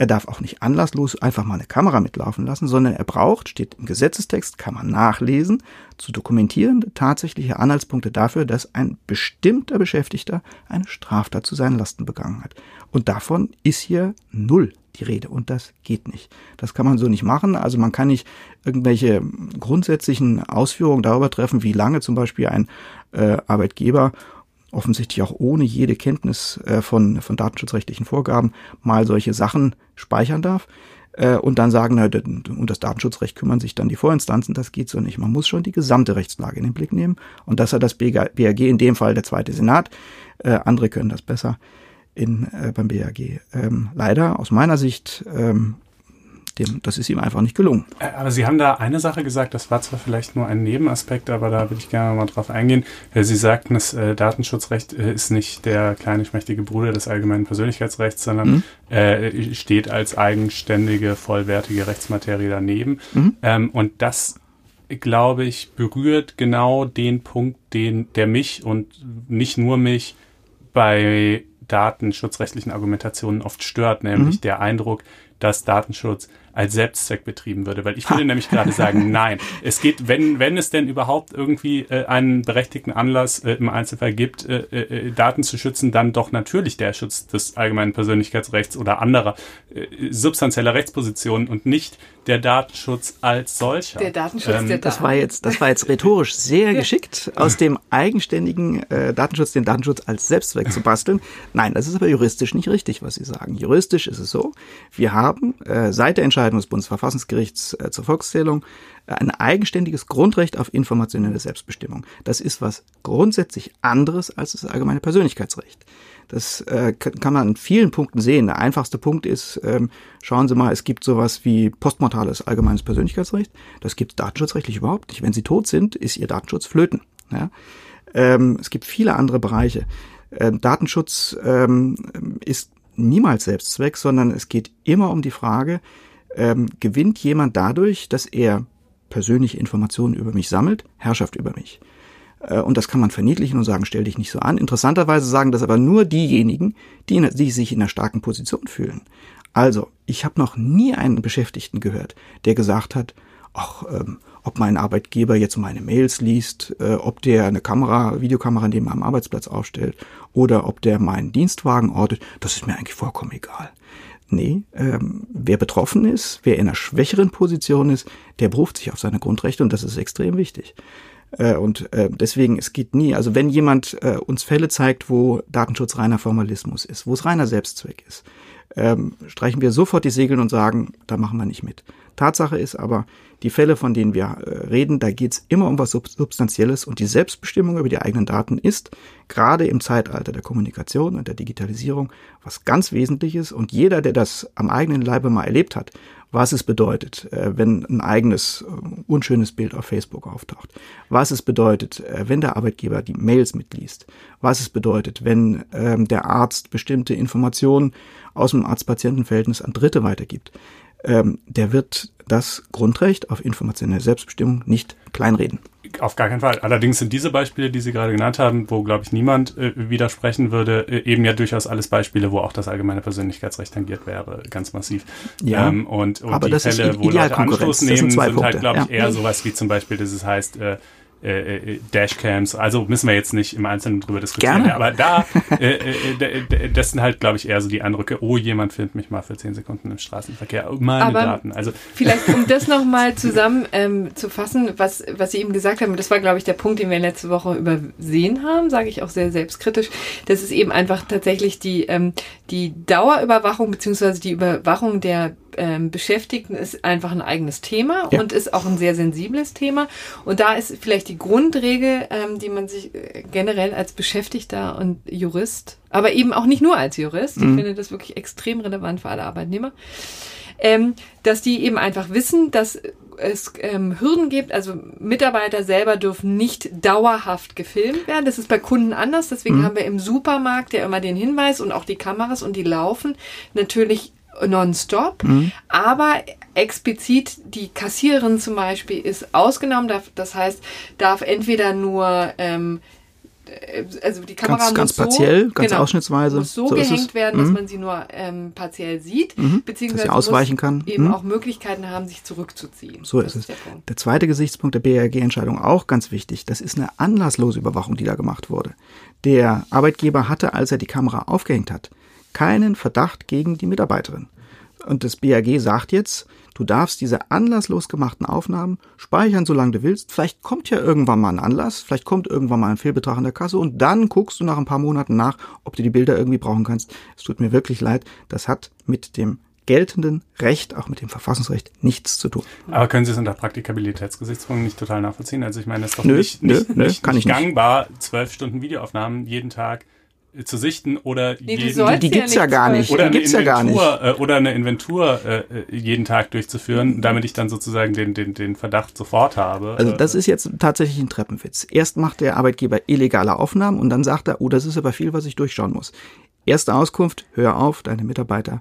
er darf auch nicht anlasslos einfach mal eine Kamera mitlaufen lassen, sondern er braucht, steht im Gesetzestext, kann man nachlesen, zu dokumentierende tatsächliche Anhaltspunkte dafür, dass ein bestimmter Beschäftigter eine Straftat zu seinen Lasten begangen hat. Und davon ist hier null die Rede und das geht nicht. Das kann man so nicht machen. Also man kann nicht irgendwelche grundsätzlichen Ausführungen darüber treffen, wie lange zum Beispiel ein äh, Arbeitgeber offensichtlich auch ohne jede Kenntnis äh, von, von datenschutzrechtlichen Vorgaben mal solche Sachen speichern darf äh, und dann sagen, na, um das Datenschutzrecht kümmern sich dann die Vorinstanzen, das geht so nicht. Man muss schon die gesamte Rechtslage in den Blick nehmen und das hat das BRG, in dem Fall der zweite Senat, äh, andere können das besser in, äh, beim BRG. Ähm, leider aus meiner Sicht ähm, dem, das ist ihm einfach nicht gelungen. Äh, aber Sie haben da eine Sache gesagt, das war zwar vielleicht nur ein Nebenaspekt, aber da würde ich gerne mal drauf eingehen. Äh, Sie sagten, das äh, Datenschutzrecht äh, ist nicht der kleine schmächtige Bruder des allgemeinen Persönlichkeitsrechts, sondern mhm. äh, steht als eigenständige, vollwertige Rechtsmaterie daneben. Mhm. Ähm, und das glaube ich, berührt genau den Punkt, den, der mich und nicht nur mich bei datenschutzrechtlichen Argumentationen oft stört, nämlich mhm. der Eindruck, dass Datenschutz als Selbstzweck betrieben würde, weil ich würde nämlich gerade sagen, nein, es geht, wenn wenn es denn überhaupt irgendwie äh, einen berechtigten Anlass äh, im Einzelfall gibt, äh, äh, Daten zu schützen, dann doch natürlich der Schutz des allgemeinen Persönlichkeitsrechts oder anderer äh, substanzieller Rechtspositionen und nicht der Datenschutz als solcher. Der Datenschutz, ähm, der das war jetzt, das war jetzt rhetorisch sehr geschickt, aus dem eigenständigen äh, Datenschutz den Datenschutz als Selbstzweck zu basteln. Nein, das ist aber juristisch nicht richtig, was Sie sagen. Juristisch ist es so: Wir haben äh, seit der Entscheidung des Bundesverfassungsgerichts äh, zur Volkszählung äh, ein eigenständiges Grundrecht auf informationelle Selbstbestimmung. Das ist was grundsätzlich anderes als das allgemeine Persönlichkeitsrecht. Das äh, kann man in vielen Punkten sehen. Der einfachste Punkt ist, ähm, schauen Sie mal, es gibt sowas wie postmortales allgemeines Persönlichkeitsrecht. Das gibt es datenschutzrechtlich überhaupt nicht. Wenn Sie tot sind, ist Ihr Datenschutz flöten. Ja? Ähm, es gibt viele andere Bereiche. Ähm, Datenschutz ähm, ist niemals Selbstzweck, sondern es geht immer um die Frage, ähm, gewinnt jemand dadurch, dass er persönliche Informationen über mich sammelt, Herrschaft über mich. Äh, und das kann man verniedlichen und sagen, stell dich nicht so an. Interessanterweise sagen das aber nur diejenigen, die, in, die sich in einer starken Position fühlen. Also, ich habe noch nie einen Beschäftigten gehört, der gesagt hat, ach, ähm, ob mein Arbeitgeber jetzt meine Mails liest, äh, ob der eine Kamera, Videokamera neben meinem Arbeitsplatz aufstellt oder ob der meinen Dienstwagen ortet, das ist mir eigentlich vollkommen egal. Nee, ähm, wer betroffen ist, wer in einer schwächeren Position ist, der beruft sich auf seine Grundrechte und das ist extrem wichtig. Äh, und äh, deswegen, es geht nie, also wenn jemand äh, uns Fälle zeigt, wo Datenschutz reiner Formalismus ist, wo es reiner Selbstzweck ist, ähm, streichen wir sofort die Segel und sagen, da machen wir nicht mit. Tatsache ist aber, die Fälle, von denen wir äh, reden, da geht es immer um was Substanzielles und die Selbstbestimmung über die eigenen Daten ist gerade im Zeitalter der Kommunikation und der Digitalisierung was ganz Wesentliches und jeder, der das am eigenen Leibe mal erlebt hat was es bedeutet, äh, wenn ein eigenes äh, unschönes Bild auf Facebook auftaucht, was es bedeutet, wenn der Arbeitgeber die Mails mitliest, was es bedeutet, wenn ähm, der Arzt bestimmte Informationen aus dem Arzt-Patienten-Verhältnis an Dritte weitergibt. Ähm, der wird das Grundrecht auf informationelle Selbstbestimmung nicht kleinreden. Auf gar keinen Fall. Allerdings sind diese Beispiele, die Sie gerade genannt haben, wo, glaube ich, niemand äh, widersprechen würde, äh, eben ja durchaus alles Beispiele, wo auch das allgemeine Persönlichkeitsrecht tangiert wäre, ganz massiv. Ja, ähm, und, und aber die das ist Fälle, wo Leute Anstoß Das sind nehmen, zwei sind halt, glaube ich, ja. eher sowas wie zum Beispiel, dass es heißt, äh, äh, äh, Dashcams, also müssen wir jetzt nicht im Einzelnen drüber diskutieren, Gerne. aber da, äh, äh, das sind halt, glaube ich, eher so die Eindrücke, oh, jemand filmt mich mal für zehn Sekunden im Straßenverkehr, meine Aber Daten. Also Vielleicht, um das nochmal zusammen ähm, zu fassen, was, was Sie eben gesagt haben, das war, glaube ich, der Punkt, den wir letzte Woche übersehen haben, sage ich auch sehr selbstkritisch, das ist eben einfach tatsächlich die, ähm, die Dauerüberwachung beziehungsweise die Überwachung der ähm, Beschäftigten ist einfach ein eigenes Thema Ja. und ist auch ein sehr sensibles Thema. Und da ist vielleicht die Grundregel, ähm, die man sich äh, generell als Beschäftigter und Jurist, aber eben auch nicht nur als Jurist, ich finde das wirklich extrem relevant für alle Arbeitnehmer, ähm, dass die eben einfach wissen, dass es ähm, Hürden gibt. Also Mitarbeiter selber dürfen nicht dauerhaft gefilmt werden. Das ist bei Kunden anders. Deswegen haben wir im Supermarkt ja immer den Hinweis und auch die Kameras und die laufen natürlich nonstop. Aber explizit die Kassiererin zum Beispiel ist ausgenommen. Das heißt, darf entweder nur ähm, äh, also die Kamera Ganz- muss ganz so, partiell, ganz genau, ausschnittsweise. muss so, So gehängt werden, dass Mhm. man sie nur ähm, partiell sieht, Mhm. beziehungsweise Dass sie ausweichen kann. eben Mhm. auch Möglichkeiten haben, sich zurückzuziehen. So das ist es. Der Punkt. Der zweite Gesichtspunkt der BRG-Entscheidung auch ganz wichtig. Das ist eine anlasslose Überwachung, die da gemacht wurde. Der Arbeitgeber hatte, als er die Kamera aufgehängt hat, keinen Verdacht gegen die Mitarbeiterin. Und das BRG sagt jetzt, du darfst diese anlasslos gemachten Aufnahmen speichern, solange du willst. Vielleicht kommt ja irgendwann mal ein Anlass, vielleicht kommt irgendwann mal ein Fehlbetrag in der Kasse und dann guckst du nach ein paar Monaten nach, ob du die Bilder irgendwie brauchen kannst. Es tut mir wirklich leid. Das hat mit dem geltenden Recht, auch mit dem Verfassungsrecht, nichts zu tun. Aber können Sie es unter Praktikabilitätsgesichtspunkten nicht total nachvollziehen? Also ich meine, es ist doch Nö, nicht, nö, nicht, nö, nicht, kann nicht ich nicht. gangbar, zwölf Stunden Videoaufnahmen jeden Tag zu sichten oder Nee, jeden Die gibt's ja gar nicht. oder Die eine gibt's ja gar nicht. Inventur, äh, oder eine Inventur äh, äh, jeden Tag durchzuführen, damit ich dann sozusagen den, den, den Verdacht sofort habe. Also das Äh, ist jetzt tatsächlich ein Treppenwitz. Erst macht der Arbeitgeber illegale Aufnahmen und dann sagt er, oh, das ist aber viel, was ich durchschauen muss. Erste Auskunft, hör auf, deine Mitarbeiter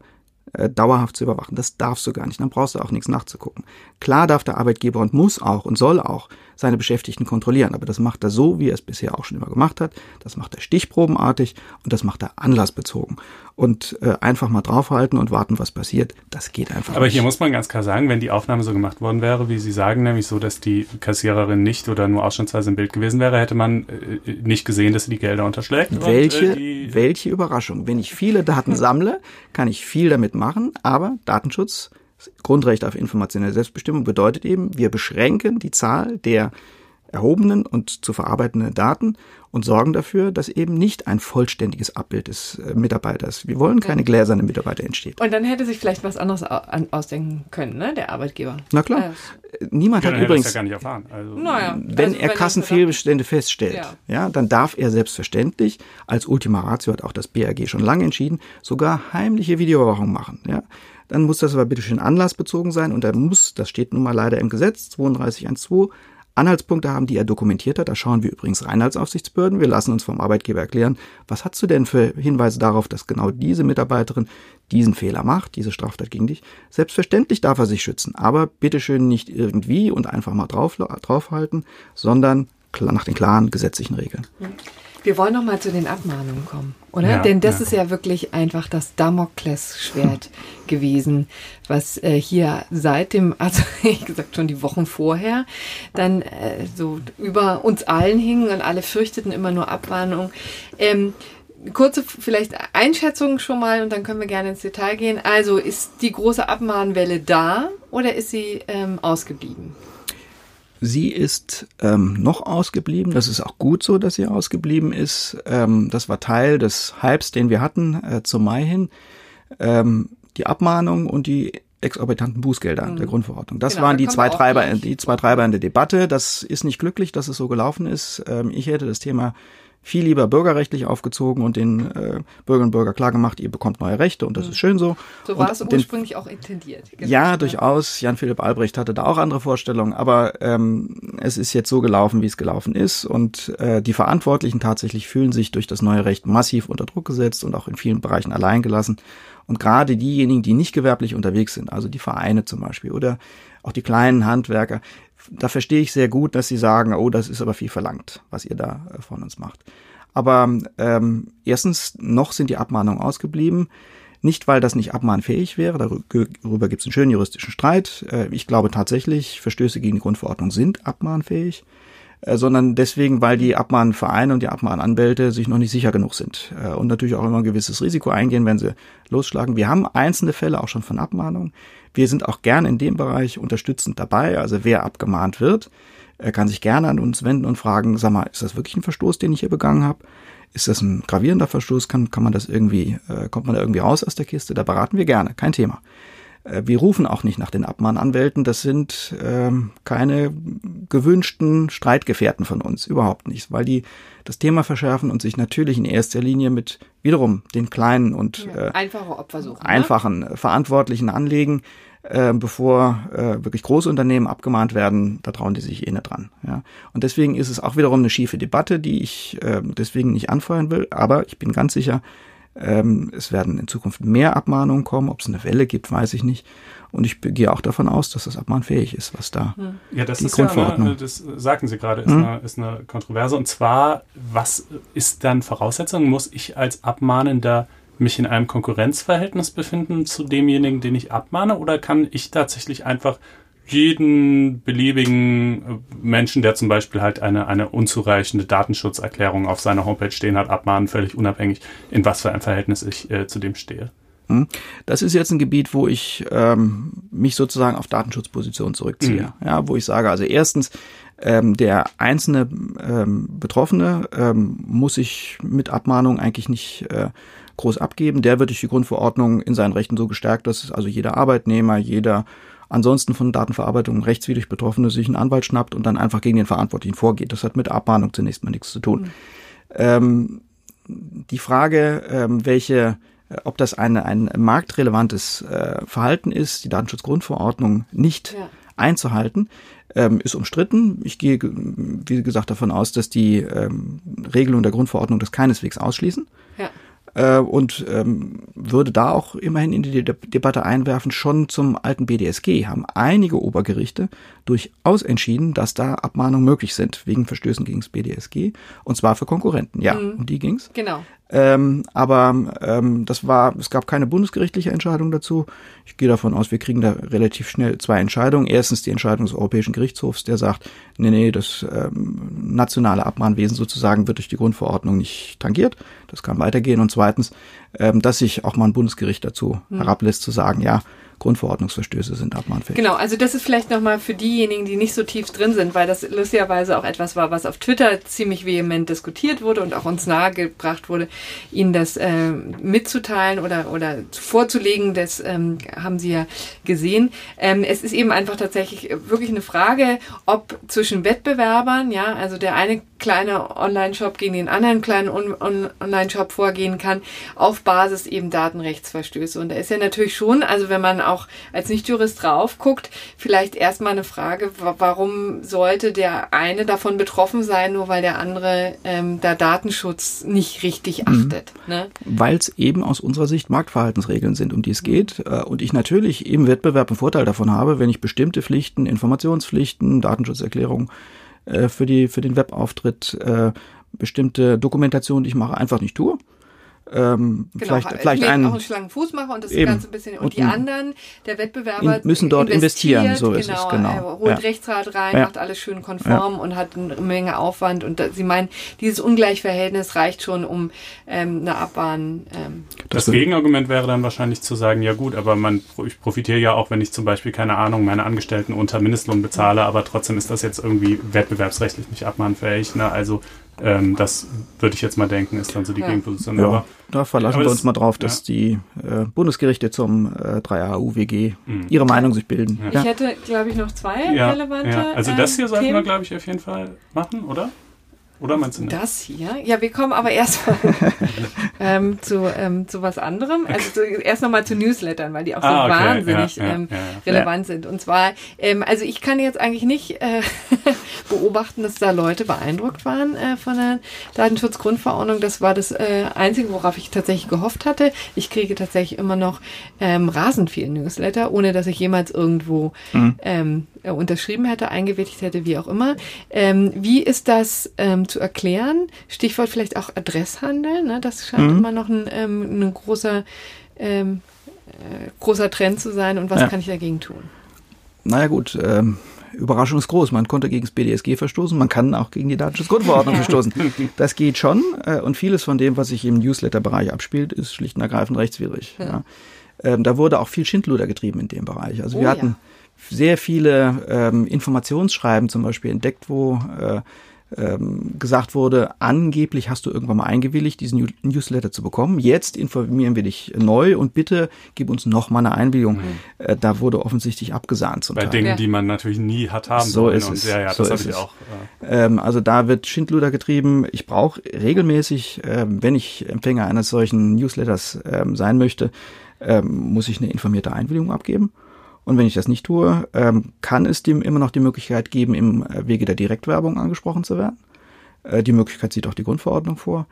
äh, dauerhaft zu überwachen. Das darfst du gar nicht. Dann brauchst du auch nichts nachzugucken. Klar darf der Arbeitgeber und muss auch und soll auch seine Beschäftigten kontrollieren, aber das macht er so, wie er es bisher auch schon immer gemacht hat. Das macht er stichprobenartig und das macht er anlassbezogen. Und äh, einfach mal draufhalten und warten, was passiert, das geht einfach Aber nicht. hier muss man ganz klar sagen, wenn die Aufnahme so gemacht worden wäre, wie Sie sagen, nämlich so, dass die Kassiererin nicht oder nur ausschnittsweise im Bild gewesen wäre, hätte man äh, nicht gesehen, dass sie die Gelder unterschlägt. und, Welche, äh, die, welche Überraschung. Wenn ich viele Daten sammle, kann ich viel damit machen, aber Datenschutz, Grundrecht auf informationelle Selbstbestimmung bedeutet eben, wir beschränken die Zahl der erhobenen und zu verarbeitenden Daten und sorgen dafür, dass eben nicht ein vollständiges Abbild des äh, Mitarbeiters, wir wollen keine gläserne Mitarbeiter entsteht. Und dann hätte sich vielleicht was anderes au- an- ausdenken können, ne, der Arbeitgeber. Na klar. Äh, Niemand ja, hat übrigens, ja gar nicht erfahren. Also, naja. wenn also er Kassenfehlbestände feststellt, Ja. ja. dann darf er selbstverständlich, als Ultima Ratio hat auch das BAG schon lange entschieden, sogar heimliche Videoüberwachung machen. Ja. Dann muss das aber bitte schön anlassbezogen sein und er muss, das steht nun mal leider im Gesetz, 3212, Anhaltspunkte haben, die er dokumentiert hat. Da schauen wir übrigens rein als Aufsichtsbehörden. Wir lassen uns vom Arbeitgeber erklären, was hast du denn für Hinweise darauf, dass genau diese Mitarbeiterin diesen Fehler macht, diese Straftat gegen dich. Selbstverständlich darf er sich schützen, aber bitteschön nicht irgendwie und einfach mal drauf, draufhalten, sondern nach den klaren gesetzlichen Regeln. Wir wollen noch mal zu den Abmahnungen kommen, oder? Ja, Denn das ja. ist ja wirklich einfach das Damoklesschwert gewesen, was äh, hier seit dem, also ich gesagt schon die Wochen vorher, dann äh, so über uns allen hing und alle fürchteten immer nur Abmahnung. Ähm, kurze vielleicht Einschätzung schon mal und dann können wir gerne ins Detail gehen. Also ist die große Abmahnwelle da oder ist sie ähm, ausgeblieben? Sie ist ähm, noch ausgeblieben. Das ist auch gut so, dass sie ausgeblieben ist. Ähm, das war Teil des Hypes, den wir hatten äh, zum Mai hin. Ähm, die Abmahnung und die exorbitanten Bußgelder der Grundverordnung. Das Genau, waren die zwei Treiber, die zwei Treiber in der Debatte. Das ist nicht glücklich, dass es so gelaufen ist. Ähm, ich hätte das Thema viel lieber bürgerrechtlich aufgezogen und den äh, Bürgerinnen und Bürgern klargemacht, ihr bekommt neue Rechte und das mhm. ist schön so. So war es ursprünglich auch intendiert. Genau. Ja, durchaus. Jan-Philipp Albrecht hatte da auch andere Vorstellungen, aber ähm, es ist jetzt so gelaufen, wie es gelaufen ist und äh, die Verantwortlichen tatsächlich fühlen sich durch das neue Recht massiv unter Druck gesetzt und auch in vielen Bereichen allein gelassen. Und gerade diejenigen, die nicht gewerblich unterwegs sind, also die Vereine zum Beispiel oder auch die kleinen Handwerker, da verstehe ich sehr gut, dass sie sagen, oh, das ist aber viel verlangt, was ihr da äh, von uns macht. Aber ähm, erstens, noch sind die Abmahnungen ausgeblieben. Nicht, weil das nicht abmahnfähig wäre, darüber gibt es einen schönen juristischen Streit. Äh, ich glaube tatsächlich, Verstöße gegen die Grundverordnung sind abmahnfähig. Äh, sondern deswegen, weil die Abmahnvereine und die Abmahnanwälte sich noch nicht sicher genug sind äh, und natürlich auch immer ein gewisses Risiko eingehen, wenn sie losschlagen. Wir haben einzelne Fälle auch schon von Abmahnungen. Wir sind auch gern in dem Bereich unterstützend dabei. Also wer abgemahnt wird, äh, kann sich gerne an uns wenden und fragen, sag mal, ist das wirklich ein Verstoß, den ich hier begangen habe? Ist das ein gravierender Verstoß? Kann, kann man das irgendwie, kommt man da irgendwie raus aus der Kiste? Da beraten wir gerne, kein Thema. Äh, wir rufen auch nicht nach den Abmahnanwälten. Das sind ähm, keine gewünschten Streitgefährten von uns, überhaupt nicht, weil die das Thema verschärfen und sich natürlich in erster Linie mit wiederum den kleinen und ja, äh, einfache Opfer suchen, ne? einfachen ne? Verantwortlichen anlegen, äh, bevor äh, wirklich Großunternehmen abgemahnt werden. Da trauen die sich eh nicht dran. Ja? Und deswegen ist es auch wiederum eine schiefe Debatte, die ich äh, deswegen nicht anfeuern will. Aber ich bin ganz sicher, ähm, es werden in Zukunft mehr Abmahnungen kommen. Ob es eine Welle gibt, weiß ich nicht. Und ich gehe auch davon aus, dass das abmahnfähig ist, was da ja, das die ist Grundverordnung. Ja, das sagten Sie gerade, ist, hm? eine, ist eine Kontroverse. Und zwar, was ist dann Voraussetzung? Muss ich als Abmahnender mich in einem Konkurrenzverhältnis befinden zu demjenigen, den ich abmahne? Oder kann ich tatsächlich einfach jeden beliebigen äh, Menschen, der zum Beispiel halt eine, eine unzureichende Datenschutzerklärung auf seiner Homepage stehen hat, abmahnen, völlig unabhängig, in was für ein Verhältnis ich äh, zu dem stehe. Hm? Das ist jetzt ein Gebiet, wo ich ähm, mich sozusagen auf Datenschutzposition zurückziehe. Mhm. Ja, wo ich sage, also erstens, ähm, der einzelne ähm, Betroffene ähm, muss sich mit Abmahnung eigentlich nicht äh, groß abgeben. Der wird durch die Grundverordnung in seinen Rechten so gestärkt, dass also jeder Arbeitnehmer, jeder ansonsten von Datenverarbeitung rechtswidrig Betroffene sich einen Anwalt schnappt und dann einfach gegen den Verantwortlichen vorgeht. Das hat mit Abmahnung zunächst mal nichts zu tun. Mhm. Ähm, die Frage, ähm, welche äh, ob das eine, ein marktrelevantes äh, Verhalten ist, die Datenschutzgrundverordnung nicht ja. einzuhalten, ähm, ist umstritten. Ich gehe, wie gesagt, davon aus, dass die ähm, Regelungen der Grundverordnung das keineswegs ausschließen. Ja äh, und ähm, würde da auch immerhin in die De Debatte einwerfen, schon zum alten BDSG haben einige Obergerichte durchaus entschieden, dass da Abmahnungen möglich sind wegen Verstößen gegen das BDSG und zwar für Konkurrenten. Ja, mhm. und die ging's. Genau. Ähm, aber ähm, das war, es gab keine bundesgerichtliche Entscheidung dazu. Ich gehe davon aus, wir kriegen da relativ schnell zwei Entscheidungen. Erstens die Entscheidung des Europäischen Gerichtshofs, der sagt, nee, nee, das ähm, nationale Abmahnwesen sozusagen wird durch die Grundverordnung nicht tangiert. Das kann weitergehen. Und zweitens, ähm, dass sich auch mal ein Bundesgericht dazu hm. herablässt zu sagen, ja, Grundverordnungsverstöße sind abmahnfähig. Genau, also das ist vielleicht nochmal für diejenigen, die nicht so tief drin sind, weil das lustigerweise auch etwas war, was auf Twitter ziemlich vehement diskutiert wurde und auch uns nahegebracht wurde, Ihnen das äh, mitzuteilen oder, oder vorzulegen. Das ähm, haben Sie ja gesehen. Ähm, es ist eben einfach tatsächlich wirklich eine Frage, ob zwischen Wettbewerbern, ja, also der eine kleine Online-Shop gegen den anderen kleinen Online-Shop vorgehen kann, auf Basis eben Datenrechtsverstöße. Und da ist ja natürlich schon, also wenn man auch als Nichtjurist drauf guckt, vielleicht erstmal eine Frage, warum sollte der eine davon betroffen sein, nur weil der andere ähm, da Datenschutz nicht richtig mhm. achtet. Mhm. Ne? Weil es eben aus unserer Sicht Marktverhaltensregeln sind, um die es geht. Äh, und ich natürlich im Wettbewerb einen Vorteil davon habe, wenn ich bestimmte Pflichten, Informationspflichten, Datenschutzerklärungen äh, für, die, für den Webauftritt äh, bestimmte Dokumentationen, die ich mache, einfach nicht tue ähm, genau, vielleicht, vielleicht einen, auch einen schlanken Fuß mache und das eben. Ganze ein bisschen und, und die anderen, der Wettbewerber in, müssen dort investieren, so ist genau, es genau. Er holt ja. Rechtsrat rein, ja. macht alles schön konform ja. und hat eine Menge Aufwand und da, sie meinen, dieses Ungleichverhältnis reicht schon, um ähm, eine Abbahn. Ähm, das, das Gegenargument wäre dann wahrscheinlich zu sagen, ja gut, aber man ich profitiere ja auch, wenn ich zum Beispiel keine Ahnung meine Angestellten unter Mindestlohn bezahle, aber trotzdem ist das jetzt irgendwie wettbewerbsrechtlich nicht abmahnfähig. Ne? Also ähm, das würde ich jetzt mal denken, ist dann so die ja. Gegenposition. Ja, aber, da verlassen wir uns mal drauf, dass ja. die äh, Bundesgerichte zum äh, 3a UWG mhm. ihre Meinung sich bilden. Ich hätte, glaube ich, noch zwei relevante. Also das hier sollten Themen. wir, glaube ich, auf jeden Fall machen, oder? Oder meinst du nicht? Das hier? Ja, wir kommen aber erstmal ähm, zu, ähm, zu was anderem. Also zu, erst nochmal zu Newslettern, weil die auch so Ah, okay. wahnsinnig Ja, ja, ähm, ja, ja. relevant sind. Und zwar, ähm, also ich kann jetzt eigentlich nicht äh, beobachten, dass da Leute beeindruckt waren äh, von der Datenschutzgrundverordnung. Das war das äh, Einzige, worauf ich tatsächlich gehofft hatte. Ich kriege tatsächlich immer noch ähm, rasend viel Newsletter, ohne dass ich jemals irgendwo ähm, äh, unterschrieben hätte, eingewilligt hätte, wie auch immer. Ähm, wie ist das ähm, zu erklären? Stichwort vielleicht auch Adresshandel. Ne? Das scheint immer noch ein, ähm, ein großer, ähm, äh, großer Trend zu sein. Und was Ja. kann ich dagegen tun? Naja gut, ähm, Überraschung ist groß. Man konnte gegen das BDSG verstoßen, man kann auch gegen die Datenschutzgrundverordnung verstoßen. Das geht schon äh, und vieles von dem, was sich im Newsletter-Bereich abspielt, ist schlicht und ergreifend rechtswidrig. Ja. Ähm, da wurde auch viel Schindluder getrieben in dem Bereich. Also Oh wir ja. Sehr viele ähm, Informationsschreiben zum Beispiel entdeckt, wo äh, ähm, gesagt wurde, angeblich hast du irgendwann mal eingewilligt, diesen New- Newsletter zu bekommen. Jetzt informieren wir dich neu und bitte gib uns noch mal eine Einwilligung. Äh, da wurde offensichtlich abgesahnt zum Bei Teil. Dingen, Ja. die man natürlich nie hat haben So sollen. ist und es. ja, ja, So das habe ist ich es. auch. Äh, Ähm, also da wird Schindluder getrieben. Ich brauche regelmäßig, ähm, wenn ich Empfänger eines solchen Newsletters ähm, sein möchte, ähm, muss ich eine informierte Einwilligung abgeben. Und wenn ich das nicht tue, ähm, kann es dem immer noch die Möglichkeit geben, im äh, Wege der Direktwerbung angesprochen zu werden. Äh, die Möglichkeit sieht auch die Grundverordnung vor.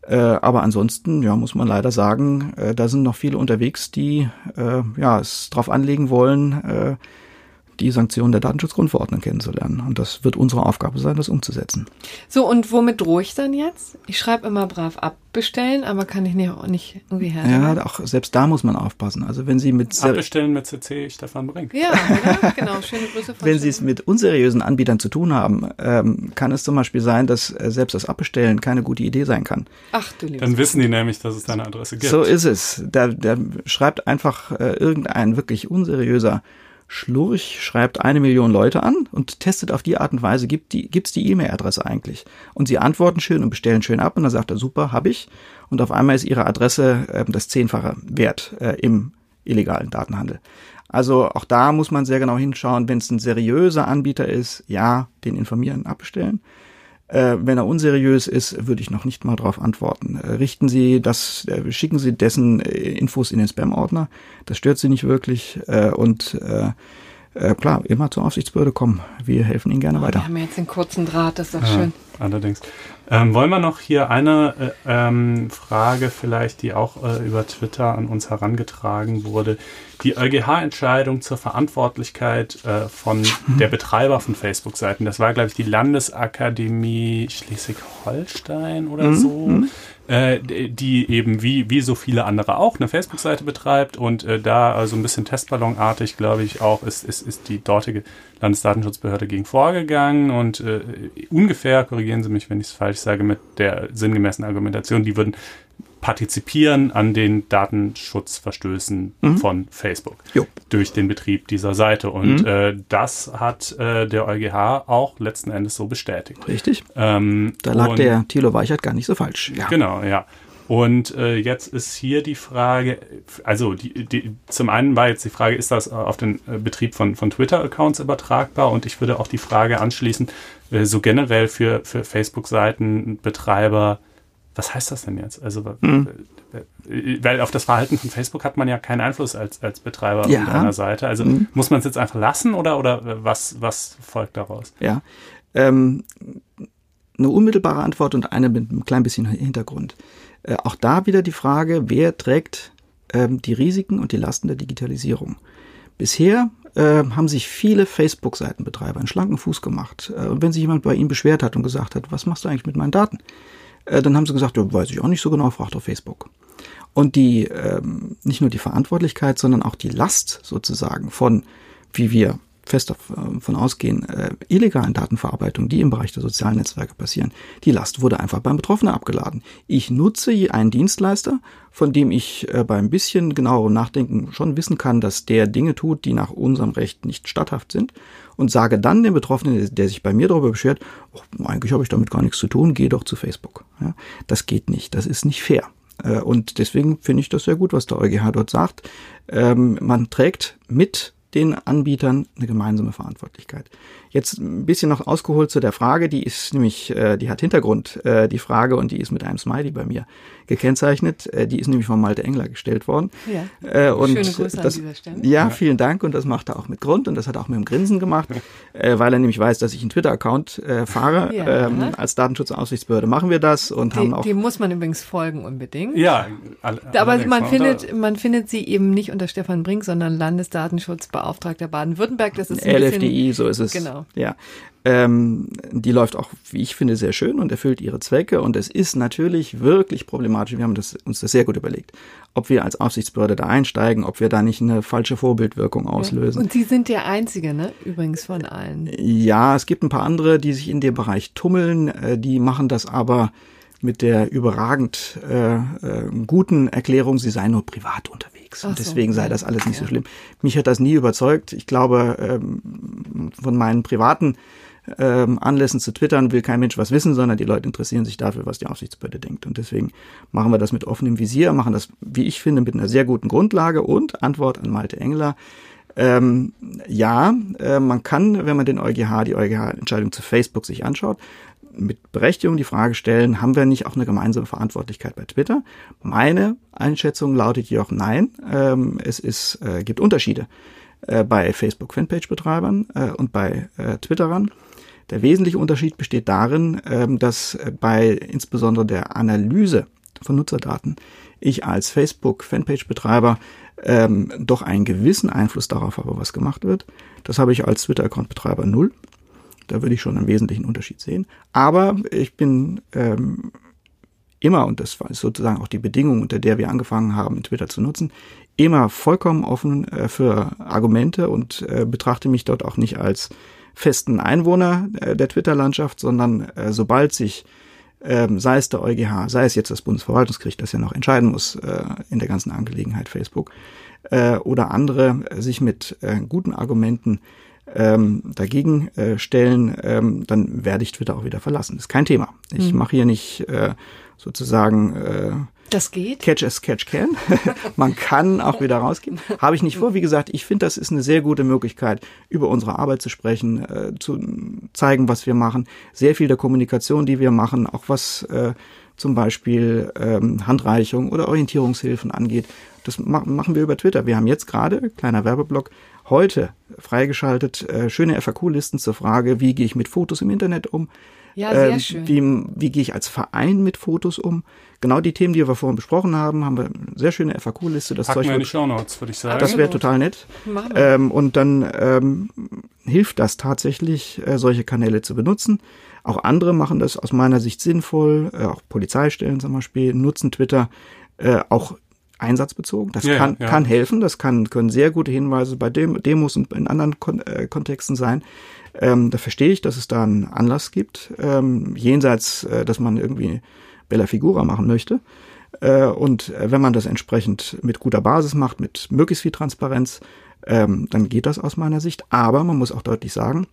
Äh, aber ansonsten, ja, muss man leider sagen, äh, da sind noch viele unterwegs, die äh, ja es drauf anlegen wollen, äh, die Sanktionen der Datenschutzgrundverordnung kennenzulernen. Und das wird unsere Aufgabe sein, das umzusetzen. So, und womit drohe ich dann jetzt? Ich schreibe immer brav abbestellen, aber kann ich nicht, nicht irgendwie her. Ja, auch selbst da muss man aufpassen. Also wenn Sie mit Abbestellen mit CC Stefan Brink. Ja, oder? Genau, schöne Grüße von wenn Sie es mit unseriösen Anbietern zu tun haben, ähm, kann es zum Beispiel sein, dass äh, selbst das Abbestellen keine gute Idee sein kann. Ach du liebes Dann wissen die nämlich, dass es deine Adresse gibt. So ist es. Da, da schreibt einfach äh, irgendein wirklich unseriöser Schlurch, schreibt eine Million Leute an und testet auf die Art und Weise, gibt die, gibt's die E-Mail-Adresse eigentlich? Und sie antworten schön und bestellen schön ab und dann sagt er, super, habe ich. Und auf einmal ist ihre Adresse äh, das Zehnfache wert äh, im illegalen Datenhandel. Also auch da muss man sehr genau hinschauen, wenn es ein seriöser Anbieter ist, ja, den informieren, abbestellen. Äh, wenn er unseriös ist, würde ich noch nicht mal darauf antworten. Äh, richten Sie das, äh, schicken Sie dessen äh, Infos in den Spam-Ordner. Das stört Sie nicht wirklich. Äh, und äh, äh, klar, immer zur Aufsichtsbehörde kommen. Wir helfen Ihnen gerne Wir weiter. haben jetzt den kurzen Draht, das ist doch Ja, schön. allerdings. Ähm, wollen wir noch hier eine äh, ähm, Frage vielleicht, die auch äh, über Twitter an uns herangetragen wurde. Die EuGH-Entscheidung zur Verantwortlichkeit äh, von der Betreiber von Facebook-Seiten. Das war, glaube ich, die Landesakademie Schleswig-Holstein oder Mhm, so. Äh, die eben wie, wie so viele andere auch eine Facebook-Seite betreibt und äh, da also ein bisschen Testballonartig, glaube ich, auch ist, ist, ist die dortige Landesdatenschutzbehörde gegen vorgegangen und äh, ungefähr, korrigieren Sie mich, wenn ich es falsch sage, mit der sinngemäßen Argumentation, die würden partizipieren an den Datenschutzverstößen von Facebook Jo. durch den Betrieb dieser Seite. Und äh, das hat äh, der EuGH auch letzten Endes so bestätigt. Richtig? Ähm, Da lag und- der Thilo Weichert gar nicht so falsch. Ja. Genau, ja. Und äh, jetzt ist hier die Frage, also die, die, zum einen war jetzt die Frage, ist das auf den äh, Betrieb von, von Twitter-Accounts übertragbar? Und ich würde auch die Frage anschließen, äh, so generell für, für Facebook-Seitenbetreiber, was heißt das denn jetzt? Also, Hm. äh, weil auf das Verhalten von Facebook hat man ja keinen Einfluss als, als Betreiber Ja. einer Seite. Also Mhm. muss man es jetzt einfach lassen oder, oder was, was folgt daraus? Ja. Ähm, eine unmittelbare Antwort und eine mit einem klein bisschen Hintergrund. Äh, auch da wieder die Frage, wer trägt ähm, die Risiken und die Lasten der Digitalisierung? Bisher äh, haben sich viele Facebook-Seitenbetreiber einen schlanken Fuß gemacht. Äh, und wenn sich jemand bei ihnen beschwert hat und gesagt hat, was machst du eigentlich mit meinen Daten? Äh, dann haben sie gesagt, ja, weiß ich auch nicht so genau, fragt auf Facebook. Und die, ähm, nicht nur die Verantwortlichkeit, sondern auch die Last sozusagen von, wie wir fest davon ausgehen, äh, illegalen Datenverarbeitung, die im Bereich der sozialen Netzwerke passieren, die Last wurde einfach beim Betroffenen abgeladen. Ich nutze einen Dienstleister, von dem ich äh, beim bisschen genauerem Nachdenken schon wissen kann, dass der Dinge tut, die nach unserem Recht nicht statthaft sind und sage dann dem Betroffenen, der sich bei mir darüber beschwert, oh, eigentlich habe ich damit gar nichts zu tun, geh doch zu Facebook. Ja, das geht nicht, das ist nicht fair. Äh, Und deswegen finde ich das sehr gut, was der EuGH dort sagt. Ähm, man trägt mit den Anbietern eine gemeinsame Verantwortlichkeit. Jetzt ein bisschen noch ausgeholt zu der Frage, die ist nämlich, äh, die hat Hintergrund, äh, die Frage, und die ist mit einem Smiley bei mir gekennzeichnet. Äh, die ist nämlich von Malte Engler gestellt worden. Ja. Äh, und Schöne Grüße das, an dieser Stelle. Ja, vielen Dank. Und das macht er auch mit Grund und das hat er auch mit dem Grinsen gemacht, äh, weil er nämlich weiß, dass ich einen Twitter-Account äh, fahre. Ja. Ähm, als Datenschutzaufsichtsbehörde machen wir das und haben Dem, auch dem muss man übrigens folgen unbedingt. Ja, all, Aber allerdings, man findet, man findet sie eben nicht unter Stefan Brink, sondern Landesdatenschutzbeauftragter Baden-Württemberg. Das ist ein bisschen, LFDI, so ist es. Genau. Ja. Ähm, die läuft auch, wie ich finde, sehr schön und erfüllt ihre Zwecke. Und es ist natürlich wirklich problematisch. Wir haben das, uns das sehr gut überlegt, ob wir als Aufsichtsbehörde da einsteigen, ob wir da nicht eine falsche Vorbildwirkung auslösen. Und Sie sind der Einzige, ne? Übrigens von allen. Ja, es gibt ein paar andere, die sich in dem Bereich tummeln. Äh, die machen das aber mit der überragend äh, äh, guten Erklärung, sie seien nur privat unterwegs. Ach Und so, deswegen sei ja. das alles nicht so Ja. schlimm. Mich hat das nie überzeugt. Ich glaube, ähm, von meinen privaten ähm, Anlässen zu twittern will kein Mensch was wissen, sondern die Leute interessieren sich dafür, was die Aufsichtsbehörde denkt. Und deswegen machen wir das mit offenem Visier, machen das, wie ich finde, mit einer sehr guten Grundlage und Antwort an Malte Engler. Ähm, ja, äh, man kann, wenn man den EuGH, die EuGH-Entscheidung zu Facebook sich anschaut, mit Berechtigung die Frage stellen, haben wir nicht auch eine gemeinsame Verantwortlichkeit bei Twitter? Meine Einschätzung lautet jedoch nein. Ähm, es ist, äh, gibt Unterschiede äh, bei Facebook-Fanpage-Betreibern äh, und bei äh, Twitterern. Der wesentliche Unterschied besteht darin, ähm, dass äh, bei insbesondere der Analyse von Nutzerdaten ich als Facebook-Fanpage-Betreiber ähm, doch einen gewissen Einfluss darauf habe, was gemacht wird. Das habe ich als Twitter-Account-Betreiber null. Da würde ich schon einen wesentlichen Unterschied sehen. Aber ich bin ähm, immer, und das war sozusagen auch die Bedingung, unter der wir angefangen haben, Twitter zu nutzen, immer vollkommen offen äh, für Argumente und äh, betrachte mich dort auch nicht als festen Einwohner äh, der Twitter-Landschaft, sondern äh, sobald sich ähm, sei es der EuGH, sei es jetzt das Bundesverwaltungsgericht, das ja noch entscheiden muss äh, in der ganzen Angelegenheit Facebook, äh, oder andere sich mit guten Argumenten ähm, dagegen äh, stellen, ähm, dann werde ich Twitter auch wieder verlassen. Das ist kein Thema. Ich mache hier nicht äh, sozusagen äh, Das geht. Catch as Catch can. Man kann auch wieder rausgehen. Habe ich nicht vor. Wie gesagt, ich finde, das ist eine sehr gute Möglichkeit, über unsere Arbeit zu sprechen, äh, zu zeigen, was wir machen. Sehr viel der Kommunikation, die wir machen, auch was äh, zum Beispiel ähm, Handreichung oder Orientierungshilfen angeht, das ma machen wir über Twitter. Wir haben jetzt gerade, kleiner Werbeblock, heute freigeschaltet, äh, schöne FAQ-Listen zur Frage, wie gehe ich mit Fotos im Internet um? Ja, sehr Ähm, schön. Wie, wie gehe ich als Verein mit Fotos um? Genau die Themen, die wir vorhin besprochen haben, haben wir eine sehr schöne FAQ-Liste. Das Packen Zeug wir in die wird, Shownotes, würde ich sagen. das wäre total nett. Ähm, und dann ähm, hilft das tatsächlich, äh, solche Kanäle zu benutzen. Auch andere machen das aus meiner Sicht sinnvoll. Äh, auch Polizeistellen zum Beispiel nutzen Twitter äh, auch einsatzbezogen. Das Ja, kann, ja. kann helfen. Das kann, können sehr gute Hinweise bei Dem Demos und in anderen Kon äh, Kontexten sein. Ähm, da verstehe ich, dass es da einen Anlass gibt, ähm, jenseits, äh, dass man irgendwie Bella Figura machen möchte. Äh, und äh, wenn man das entsprechend mit guter Basis macht, mit möglichst viel Transparenz, ähm, dann geht das aus meiner Sicht. Aber man muss auch deutlich sagen,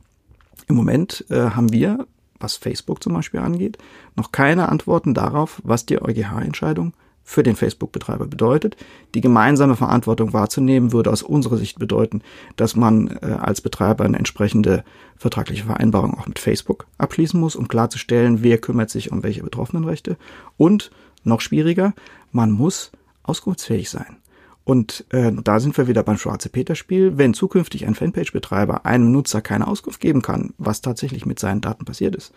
im Moment äh, haben wir, was Facebook zum Beispiel angeht, noch keine Antworten darauf, was die EuGH-Entscheidung für den Facebook-Betreiber bedeutet. Die gemeinsame Verantwortung wahrzunehmen würde aus unserer Sicht bedeuten, dass man äh, als Betreiber eine entsprechende vertragliche Vereinbarung auch mit Facebook abschließen muss, um klarzustellen, wer kümmert sich um welche Betroffenenrechte. Und noch schwieriger, man muss auskunftsfähig sein. Und äh, da sind wir wieder beim Schwarze Peter-Spiel. Wenn zukünftig ein Fanpage-Betreiber einem Nutzer keine Auskunft geben kann, was tatsächlich mit seinen Daten passiert ist,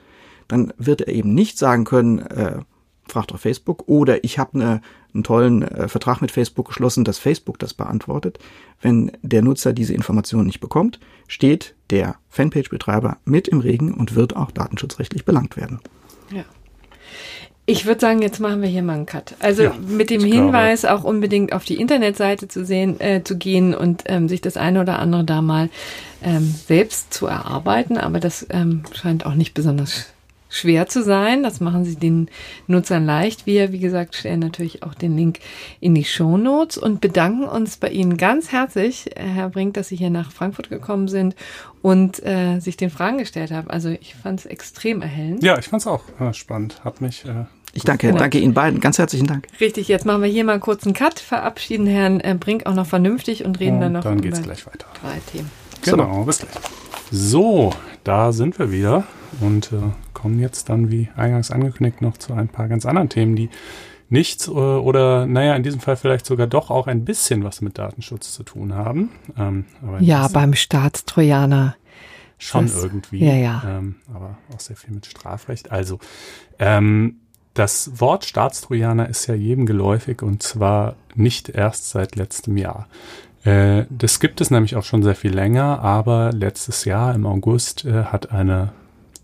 dann wird er eben nicht sagen können, äh, frag doch Facebook, oder ich habe ne, einen tollen äh, Vertrag mit Facebook geschlossen, dass Facebook das beantwortet. Wenn der Nutzer diese Information nicht bekommt, steht der Fanpage-Betreiber mit im Regen und wird auch datenschutzrechtlich belangt werden. Ja. Ich würde sagen, jetzt machen wir hier mal einen Cut. Also Ja, mit dem ich glaube- Hinweis, auch unbedingt auf die Internetseite zu sehen, äh, zu gehen und ähm, sich das eine oder andere da mal ähm, selbst zu erarbeiten. Aber das ähm, scheint auch nicht besonders schwer zu sein. Das machen sie den Nutzern leicht. Wir, wie gesagt, stellen natürlich auch den Link in die Show Notes und bedanken uns bei Ihnen ganz herzlich, Herr Brink, dass Sie hier nach Frankfurt gekommen sind und äh, sich den Fragen gestellt haben. Also ich fand es extrem erhellend. Ja, ich fand's auch äh, spannend. Hat mich äh, Ich danke, genau. danke Ihnen beiden. Ganz herzlichen Dank. Richtig, jetzt machen wir hier mal kurz einen Cut, verabschieden Herrn äh, Brink auch noch vernünftig und reden und dann noch dann geht's gleich weiter. drei Themen. Genau, so. bis gleich. So, da sind wir wieder und äh, kommen jetzt dann, wie eingangs angekündigt, noch zu ein paar ganz anderen Themen, die nichts äh, oder, naja, in diesem Fall vielleicht sogar doch auch ein bisschen was mit Datenschutz zu tun haben. Ähm, ja, beim Staatstrojaner. Schon das, irgendwie. Ja, ja. Ähm, aber auch sehr viel mit Strafrecht. Also, ähm, das Wort Staatstrojaner ist ja jedem geläufig und zwar nicht erst seit letztem Jahr. Äh, das gibt es nämlich auch schon sehr viel länger, aber letztes Jahr im August äh, hat eine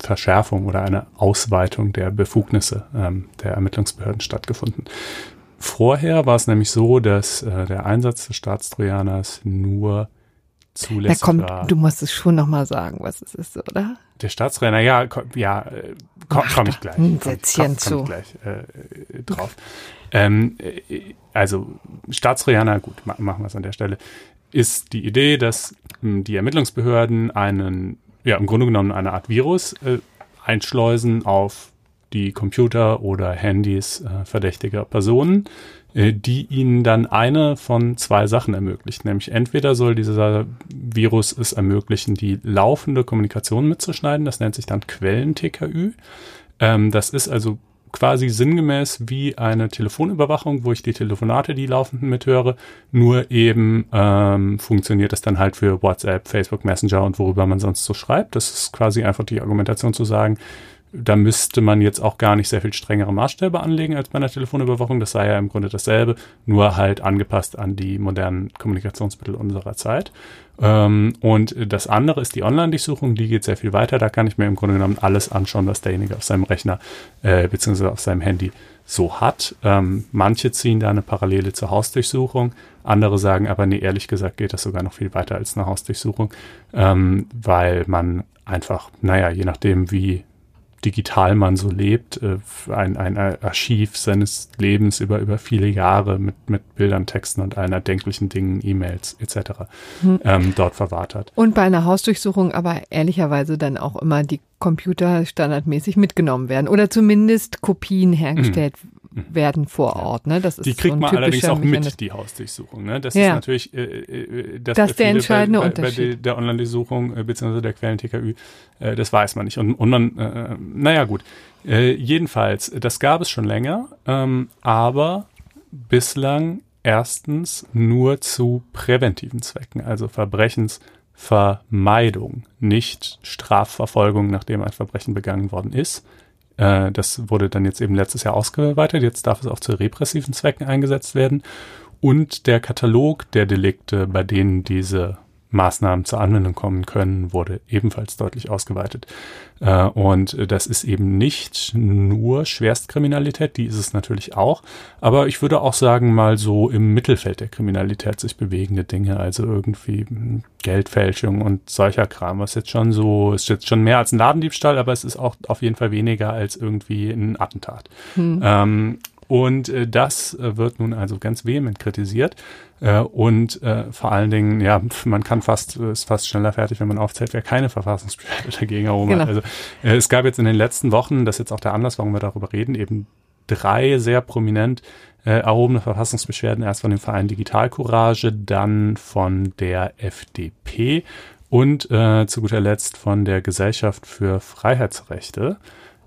Verschärfung oder eine Ausweitung der Befugnisse ähm, der Ermittlungsbehörden stattgefunden. Vorher war es nämlich so, dass äh, der Einsatz des Staatstrojaners nur zulässig kommt, war. Du musst es schon nochmal sagen, was es ist, oder? Der Staatstrojaner, ja, komm, ja, äh, komme komm ich gleich. Ein Sätzchen komm, komm, komm gleich äh, drauf. Ähm, äh, also Staatstrojaner, gut, machen wir es an der Stelle, ist die Idee, dass hm, die Ermittlungsbehörden einen ja, im Grunde genommen eine Art Virus äh, einschleusen auf die Computer oder Handys äh, verdächtiger Personen, äh, die ihnen dann eine von zwei Sachen ermöglicht. Nämlich entweder soll dieser Virus es ermöglichen, die laufende Kommunikation mitzuschneiden, das nennt sich dann Quellen-TKÜ. Ähm, das ist also quasi sinngemäß wie eine Telefonüberwachung, wo ich die Telefonate, die laufenden mithöre, nur eben ähm, funktioniert das dann halt für WhatsApp, Facebook Messenger und worüber man sonst so schreibt. Das ist quasi einfach die Argumentation zu sagen, da müsste man jetzt auch gar nicht sehr viel strengere Maßstäbe anlegen als bei einer Telefonüberwachung. Das sei ja im Grunde dasselbe, nur halt angepasst an die modernen Kommunikationsmittel unserer Zeit. Ähm, und das andere ist die Online-Durchsuchung, die geht sehr viel weiter. Da kann ich mir im Grunde genommen alles anschauen, was derjenige auf seinem Rechner äh, bzw. auf seinem Handy so hat. Ähm, manche ziehen da eine Parallele zur Hausdurchsuchung, andere sagen aber, nee, ehrlich gesagt geht das sogar noch viel weiter als eine Hausdurchsuchung, ähm, weil man einfach, naja, je nachdem, wie digital man so lebt, äh, ein, ein Archiv seines Lebens über, über viele Jahre mit, mit Bildern, Texten und allen erdenklichen Dingen, E-Mails etc. Hm. Ähm, dort verwahrt hat. Und bei einer Hausdurchsuchung aber ehrlicherweise dann auch immer die Computer standardmäßig mitgenommen werden oder zumindest Kopien hergestellt mhm werden vor Ort. Ne? Das ist die kriegt so man allerdings auch mit, die Hausdurchsuchung. Ne? Das ja. ist natürlich äh, äh, das, das ist der entscheidende bei, bei, Unterschied. Bei der Online-Durchsuchung äh, bzw. der Quellen-TKÜ, äh, das weiß man nicht. Und, und man, äh, naja gut, äh, jedenfalls, das gab es schon länger, ähm, aber bislang erstens nur zu präventiven Zwecken, also Verbrechensvermeidung, nicht Strafverfolgung, nachdem ein Verbrechen begangen worden ist. Äh, das wurde dann jetzt eben letztes Jahr ausgeweitet. Jetzt darf es auch zu repressiven Zwecken eingesetzt werden. Und der Katalog der Delikte, bei denen diese Maßnahmen zur Anwendung kommen können, wurde ebenfalls deutlich ausgeweitet. Äh, und das ist eben nicht nur Schwerstkriminalität, die ist es natürlich auch, aber ich würde auch sagen, mal so im Mittelfeld der Kriminalität sich bewegende Dinge, also irgendwie Geldfälschung und solcher Kram, was jetzt schon so, ist jetzt schon mehr als ein Ladendiebstahl, aber es ist auch auf jeden Fall weniger als irgendwie ein Attentat. Hm. Ähm, und äh, das äh, wird nun also ganz vehement kritisiert. Äh, und äh, vor allen Dingen, ja, man kann fast, ist fast schneller fertig, wenn man aufzählt, wer keine Verfassungsbeschwerde dagegen erhoben genau. hat. Also äh, es gab jetzt in den letzten Wochen, das ist jetzt auch der Anlass, warum wir darüber reden, eben drei sehr prominent äh, erhobene Verfassungsbeschwerden. Erst von dem Verein Digitalcourage, dann von der FDP und äh, zu guter Letzt von der Gesellschaft für Freiheitsrechte,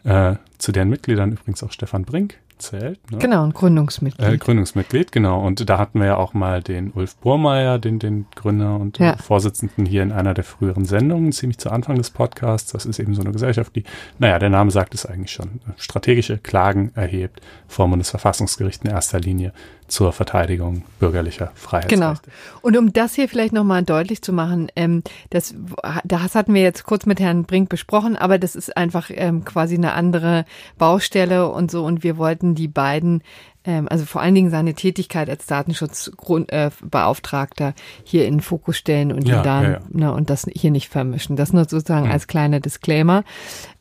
äh, zu deren Mitgliedern übrigens auch Stefan Brink zählt. Ne? Genau, ein Gründungsmitglied. Äh, Gründungsmitglied, genau. Und da hatten wir ja auch mal den Ulf Burmeier, den, den Gründer und ja. Vorsitzenden hier in einer der früheren Sendungen, ziemlich zu Anfang des Podcasts. Das ist eben so eine Gesellschaft, die, naja, der Name sagt es eigentlich schon, strategische Klagen erhebt vor Bundesverfassungsgericht in erster Linie zur Verteidigung bürgerlicher Freiheitsrechte. Genau. Und um das hier vielleicht nochmal deutlich zu machen, ähm, das, das hatten wir jetzt kurz mit Herrn Brink besprochen, aber das ist einfach ähm, quasi eine andere Baustelle und so. Und wir wollten die beiden ähm, also vor allen Dingen seine Tätigkeit als Datenschutzbeauftragter äh, hier in den Fokus stellen und ja, da ja, ja. Ne, und das hier nicht vermischen. Das nur sozusagen mhm. als kleiner Disclaimer.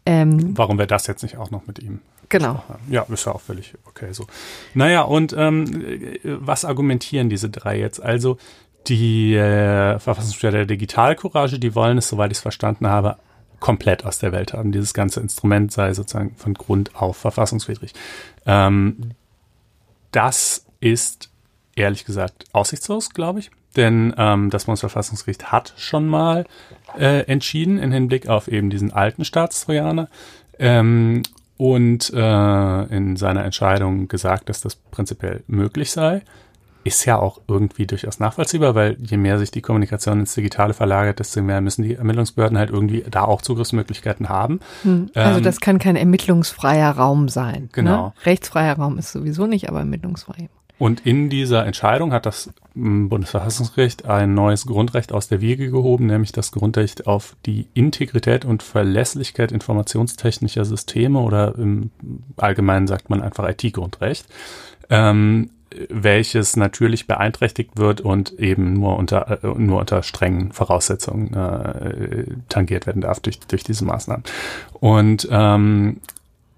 Ähm, Warum wäre das jetzt nicht auch noch mit ihm? Genau. Ja, ist ja auch völlig okay so. Naja, und ähm, was argumentieren diese drei jetzt? Also die äh, Verfassungsbeschwerde der Digitalcourage, die wollen es, soweit ich es verstanden habe, komplett aus der Welt haben. Dieses ganze Instrument sei sozusagen von Grund auf verfassungswidrig. Ähm, das ist ehrlich gesagt aussichtslos, glaube ich. Denn ähm, das Bundesverfassungsgericht hat schon mal äh, entschieden in Hinblick auf eben diesen alten Staatstrojaner ähm, und äh, in seiner Entscheidung gesagt, dass das prinzipiell möglich sei ist ja auch irgendwie durchaus nachvollziehbar, weil je mehr sich die Kommunikation ins Digitale verlagert, desto mehr müssen die Ermittlungsbehörden halt irgendwie da auch Zugriffsmöglichkeiten haben. Hm. Also ähm, das kann kein ermittlungsfreier Raum sein. Ne? Genau. Ne? Rechtsfreier Raum ist sowieso nicht, aber ermittlungsfrei. Und in dieser Entscheidung hat das Bundesverfassungsgericht ein neues Grundrecht aus der Wiege gehoben, nämlich das Grundrecht auf die Integrität und Verlässlichkeit informationstechnischer Systeme oder im Allgemeinen sagt man einfach IT-Grundrecht. Ähm, welches natürlich beeinträchtigt wird und eben nur unter, äh, nur unter strengen Voraussetzungen äh, tangiert werden darf durch, durch diese Maßnahmen. Und ähm,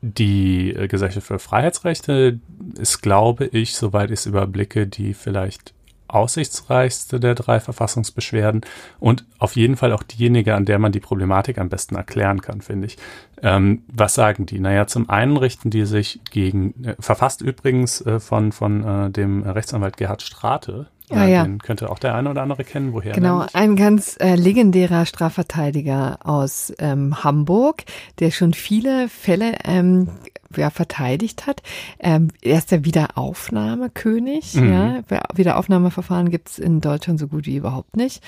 die Gesellschaft für Freiheitsrechte ist, glaube ich, soweit ich es überblicke, die vielleicht aussichtsreichste der drei Verfassungsbeschwerden und auf jeden Fall auch diejenige, an der man die Problematik am besten erklären kann, finde ich. Ähm, was sagen die? Naja, zum einen richten die sich gegen, äh, verfasst übrigens äh, von, von äh, dem Rechtsanwalt Gerhard Strate, Ah, ja. Den könnte auch der eine oder andere kennen, woher. Genau, nämlich? ein ganz äh, legendärer Strafverteidiger aus ähm, Hamburg, der schon viele Fälle ähm, ja, verteidigt hat. Ähm, er ist der Wiederaufnahmekönig. Mhm. Ja. Wiederaufnahmeverfahren gibt's in Deutschland so gut wie überhaupt nicht.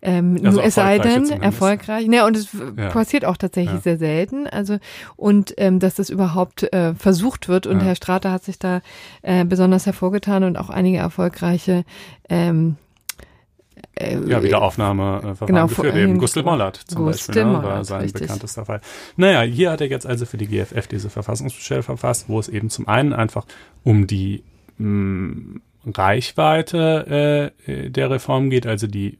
Ähm, also nur es sei denn, erfolgreich. Ja, und es ja. passiert auch tatsächlich ja. sehr selten. Also und ähm, dass das überhaupt äh, versucht wird. Und. Herr Strater hat sich da äh, besonders hervorgetan und auch einige erfolgreiche ähm, äh, ja, Wiederaufnahmeverfahren genau, geführt. Eben Gustl Mollert zum Gustl Beispiel, ne, war sein richtig. bekanntester Fall. Naja, hier hat er jetzt also für die GFF diese Verfassungsbeschwerde verfasst, wo es eben zum einen einfach um die mh, mm, Reichweite äh, der Reform geht, also die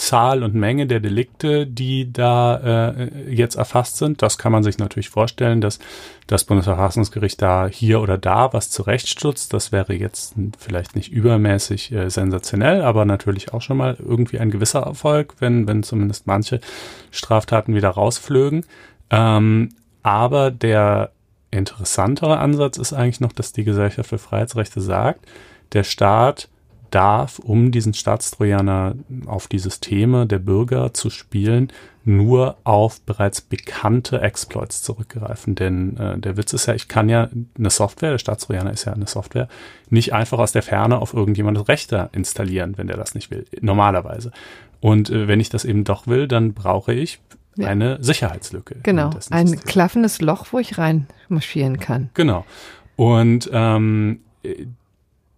Zahl und Menge der Delikte, die da äh, jetzt erfasst sind. Das kann man sich natürlich vorstellen, dass das Bundesverfassungsgericht da hier oder da was zurechtstutzt. Das wäre jetzt vielleicht nicht übermäßig äh, sensationell, aber natürlich auch schon mal irgendwie ein gewisser Erfolg, wenn, wenn zumindest manche Straftaten wieder rausflögen. Ähm, aber der interessantere Ansatz ist eigentlich noch, dass die Gesellschaft für Freiheitsrechte sagt, der Staat darf, um diesen Staatstrojaner auf die Systeme der Bürger zu spielen, nur auf bereits bekannte Exploits zurückgreifen. Denn äh, der Witz ist ja, ich kann ja eine Software, der Staatstrojaner ist ja eine Software, nicht einfach aus der Ferne auf irgendjemandes Rechter installieren, wenn der das nicht will, normalerweise. Und äh, wenn ich das eben doch will, dann brauche ich ja. eine Sicherheitslücke. Genau, ein System. klaffendes Loch, wo ich reinmarschieren kann. Genau. Und ähm,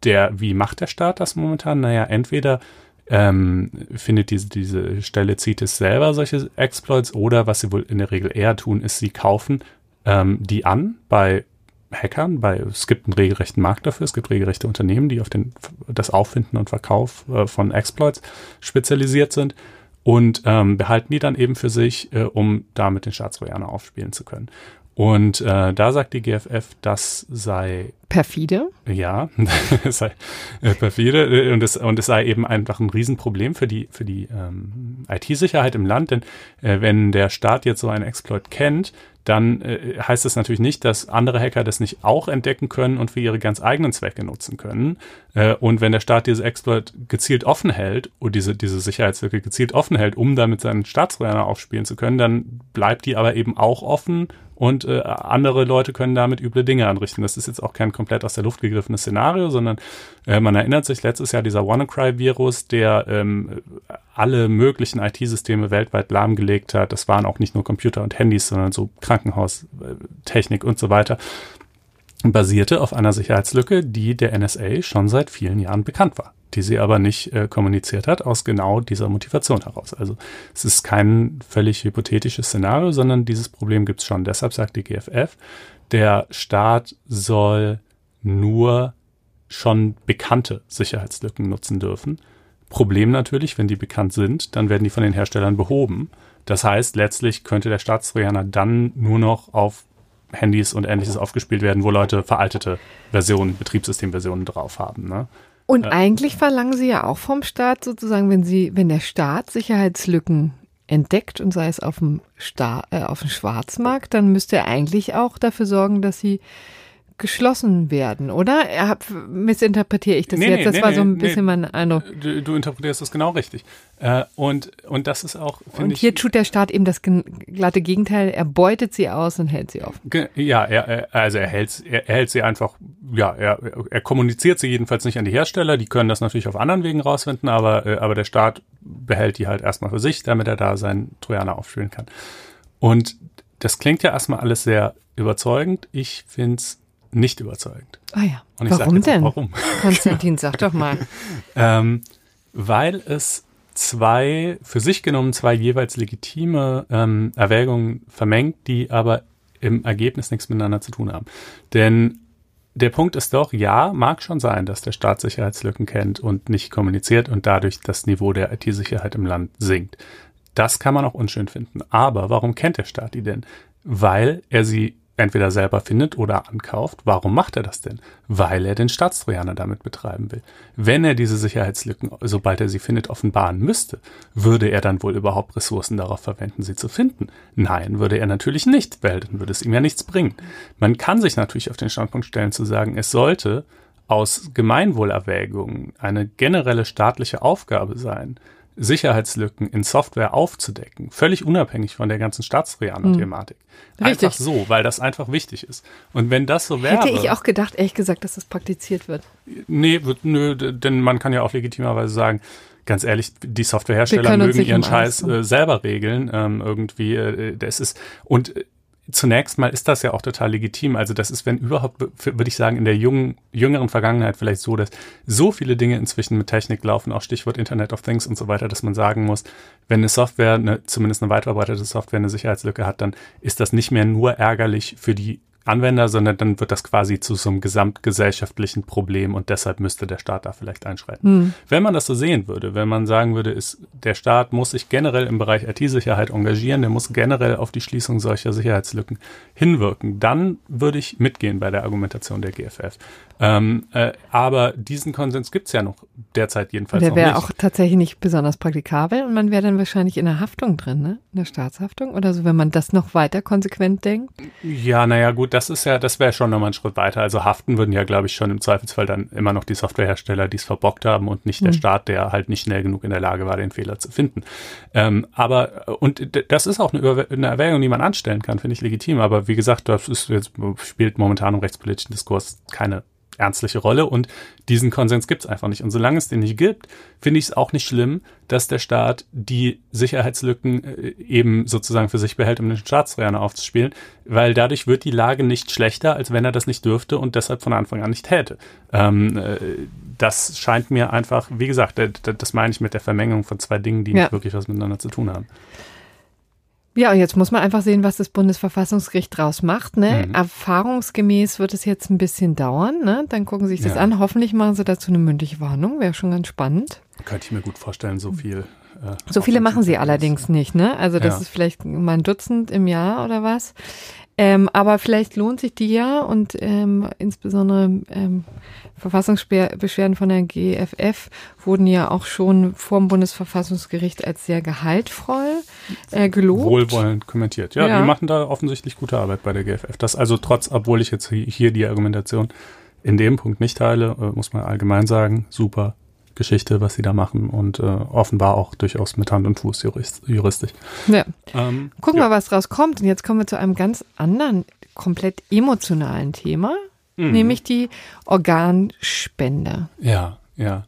der, wie macht der Staat das momentan? Naja, entweder ähm, findet diese, diese Stelle zieht es selber solche Exploits oder was sie wohl in der Regel eher tun, ist, sie kaufen ähm, die an bei Hackern, bei, es gibt einen regelrechten Markt dafür, es gibt regelrechte Unternehmen, die auf den, das Auffinden und Verkauf äh, von Exploits spezialisiert sind und ähm, behalten die dann eben für sich, äh, um damit den Staatstrojaner aufspielen zu können. Und äh, da sagt die GFF, das sei perfide. Ja, es sei äh, perfide äh, und es, und es sei eben einfach ein Riesenproblem für die für die ähm, IT-Sicherheit im Land, denn äh, wenn der Staat jetzt so einen Exploit kennt, dann äh, heißt das natürlich nicht, dass andere Hacker das nicht auch entdecken können und für ihre ganz eigenen Zwecke nutzen können. Äh, und wenn der Staat diese Exploit gezielt offen hält und diese, diese Sicherheitslücke gezielt offen hält, um damit seinen Staatstrojaner aufspielen zu können, dann bleibt die aber eben auch offen und äh, andere Leute können damit üble Dinge anrichten. Das ist jetzt auch kein komplett aus der Luft gegriffenes Szenario, sondern äh, man erinnert sich letztes Jahr dieser WannaCry-Virus, der ähm, alle möglichen IT-Systeme weltweit lahmgelegt hat. Das waren auch nicht nur Computer und Handys, sondern so Krankenhaustechnik und so weiter basierte auf einer Sicherheitslücke, die der NSA schon seit vielen Jahren bekannt war die sie aber nicht äh, kommuniziert hat, aus genau dieser Motivation heraus. Also es ist kein völlig hypothetisches Szenario, sondern dieses Problem gibt es schon. Deshalb sagt die GFF, der Staat soll nur schon bekannte Sicherheitslücken nutzen dürfen. Problem natürlich, wenn die bekannt sind, dann werden die von den Herstellern behoben. Das heißt, letztlich könnte der Staatstrojaner dann nur noch auf Handys und ähnliches aufgespielt werden, wo Leute veraltete Versionen, Betriebssystemversionen drauf haben. Ne? Und ja. eigentlich verlangen Sie ja auch vom Staat sozusagen, wenn Sie, wenn der Staat Sicherheitslücken entdeckt und sei es auf dem, Star äh, auf dem Schwarzmarkt, dann müsste er eigentlich auch dafür sorgen, dass sie geschlossen werden, oder? Hab, missinterpretiere ich das Nee, jetzt? nee, Das nee, war so ein bisschen mein Eindruck. Du, du interpretierst das genau richtig. Äh, und, und das ist auch, Und finde ich. hier tut der Staat eben das glatte Gegenteil. Er beutet sie aus und hält sie offen. Ja, er, er, also er hält, er, er hält sie einfach, ja, er, er kommuniziert sie jedenfalls nicht an die Hersteller, die können das natürlich auf anderen Wegen rausfinden, aber, äh, aber der Staat behält die halt erstmal für sich, damit er da seinen Trojaner aufspielen kann. Und das klingt ja erstmal alles sehr überzeugend. Ich find's nicht überzeugend. Ah ja. Und ich sag Warum auch denn? Warum? Konstantin, sag doch mal. Ähm, weil es zwei, für sich genommen zwei jeweils legitime ähm, Erwägungen vermengt, die aber im Ergebnis nichts miteinander zu tun haben. Denn der Punkt ist doch, ja, mag schon sein, dass der Staat Sicherheitslücken kennt und nicht kommuniziert und dadurch das Niveau der IT-Sicherheit im Land sinkt. Das kann man auch unschön finden. Aber warum kennt der Staat die denn? Weil er sie entweder selber findet oder ankauft. Warum macht er das denn? Weil er den Staatstrojaner damit betreiben will. Wenn er diese Sicherheitslücken, sobald er sie findet, offenbaren müsste, würde er dann wohl überhaupt Ressourcen darauf verwenden, sie zu finden? Nein, würde er natürlich nicht, weil dann würde es ihm ja nichts bringen. Man kann sich natürlich auf den Standpunkt stellen zu sagen, es sollte aus Gemeinwohlerwägungen eine generelle staatliche Aufgabe sein, Sicherheitslücken in Software aufzudecken, völlig unabhängig von der ganzen Staatstrojaner-Thematik. Richtig. Einfach so, weil das einfach wichtig ist. Und wenn das so wäre. Hätte ich auch gedacht, ehrlich gesagt, dass das praktiziert wird. Nee, wird, nö, denn man kann ja auch legitimerweise sagen, ganz ehrlich, die Softwarehersteller mögen ihren Scheiß äh, selber regeln. Ähm, irgendwie, äh, das ist und äh, zunächst mal ist das ja auch total legitim. Also das ist, wenn überhaupt, würde ich sagen, in der jungen, jüngeren Vergangenheit vielleicht so, dass so viele Dinge inzwischen mit Technik laufen, auch Stichwort Internet of Things und so weiter, dass man sagen muss, wenn eine Software, eine, zumindest eine weit verbreitete Software eine Sicherheitslücke hat, dann ist das nicht mehr nur ärgerlich für die Anwender, sondern dann wird das quasi zu so einem gesamtgesellschaftlichen Problem und deshalb müsste der Staat da vielleicht einschreiten. Wenn man das so sehen würde, wenn man sagen würde, ist, der Staat muss sich generell im Bereich IT-Sicherheit engagieren, der muss generell auf die Schließung solcher Sicherheitslücken hinwirken, dann würde ich mitgehen bei der Argumentation der GFF. Ähm, äh, aber diesen Konsens gibt's ja noch derzeit jedenfalls Der wäre auch tatsächlich nicht besonders praktikabel und man wäre dann wahrscheinlich in der Haftung drin, ne? In der Staatshaftung oder so, wenn man das noch weiter konsequent denkt. Ja, naja, gut, das ist ja, das wäre schon nochmal ein Schritt weiter. Also haften würden ja, glaube ich, schon im Zweifelsfall dann immer noch die Softwarehersteller, die es verbockt haben und nicht der Staat, der halt nicht schnell genug in der Lage war, den Fehler zu finden. Ähm, aber, äh, und das ist auch eine, eine Erwägung, die man anstellen kann, finde ich legitim. Aber wie gesagt, das ist jetzt, spielt momentan im rechtspolitischen Diskurs keine ernstliche Rolle und diesen Konsens gibt es einfach nicht. Und solange es den nicht gibt, finde ich es auch nicht schlimm, dass der Staat die Sicherheitslücken äh, eben sozusagen für sich behält, um den Staatstrojaner aufzuspielen, weil dadurch wird die Lage nicht schlechter, als wenn er das nicht dürfte und deshalb von Anfang an nicht täte. Ähm, äh, das scheint mir einfach, wie gesagt, d- das meine ich mit der Vermengung von zwei Dingen, die Ja. nicht wirklich was miteinander zu tun haben. Ja, und jetzt muss man einfach sehen, was das Bundesverfassungsgericht draus macht. Ne? Mhm. Erfahrungsgemäß wird es jetzt ein bisschen dauern. Ne? Dann gucken Sie sich das Ja. an. Hoffentlich machen Sie dazu eine mündliche Warnung. Wäre schon ganz spannend. Könnte ich mir gut vorstellen, so viel. Äh, So viele machen sie allerdings nicht. Ne? Also das Ja. ist vielleicht mal ein Dutzend im Jahr oder was. Ähm, aber vielleicht lohnt sich die ja und ähm, insbesondere ähm, Verfassungsbeschwerden von der GFF wurden ja auch schon vor dem Bundesverfassungsgericht als sehr gehaltvoll äh, gelobt. wohlwollend kommentiert. Ja, Ja. die machen da offensichtlich gute Arbeit bei der GFF. Das also trotz, obwohl ich jetzt hi- hier die Argumentation in dem Punkt nicht teile, äh, muss man allgemein sagen, super Geschichte, was sie da machen und äh, offenbar auch durchaus mit Hand und Fuß jurist, juristisch. Ja. Ähm, Gucken ja. wir, was draus kommt. Und jetzt kommen wir zu einem ganz anderen, komplett emotionalen Thema, Mhm. nämlich die Organspende. Ja, ja.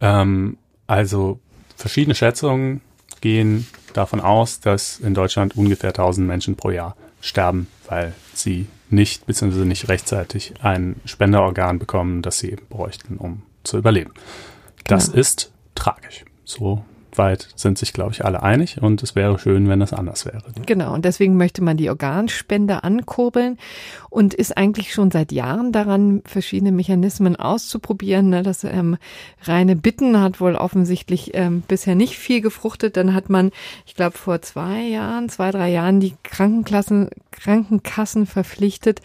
Ähm, also verschiedene Schätzungen gehen davon aus, dass in Deutschland ungefähr 1000 Menschen pro Jahr sterben, weil sie nicht bzw. nicht rechtzeitig ein Spenderorgan bekommen, das sie eben bräuchten, um zu überleben. Das Genau. ist tragisch. So weit sind sich, glaube ich, alle einig und es wäre schön, wenn das anders wäre. Genau, und deswegen möchte man die Organspende ankurbeln und ist eigentlich schon seit Jahren daran, verschiedene Mechanismen auszuprobieren. Ne? Das ähm, reine Bitten hat wohl offensichtlich ähm, bisher nicht viel gefruchtet. Dann hat man, ich glaube, vor zwei Jahren, zwei, drei Jahren die Krankenklassen, Krankenkassen verpflichtet,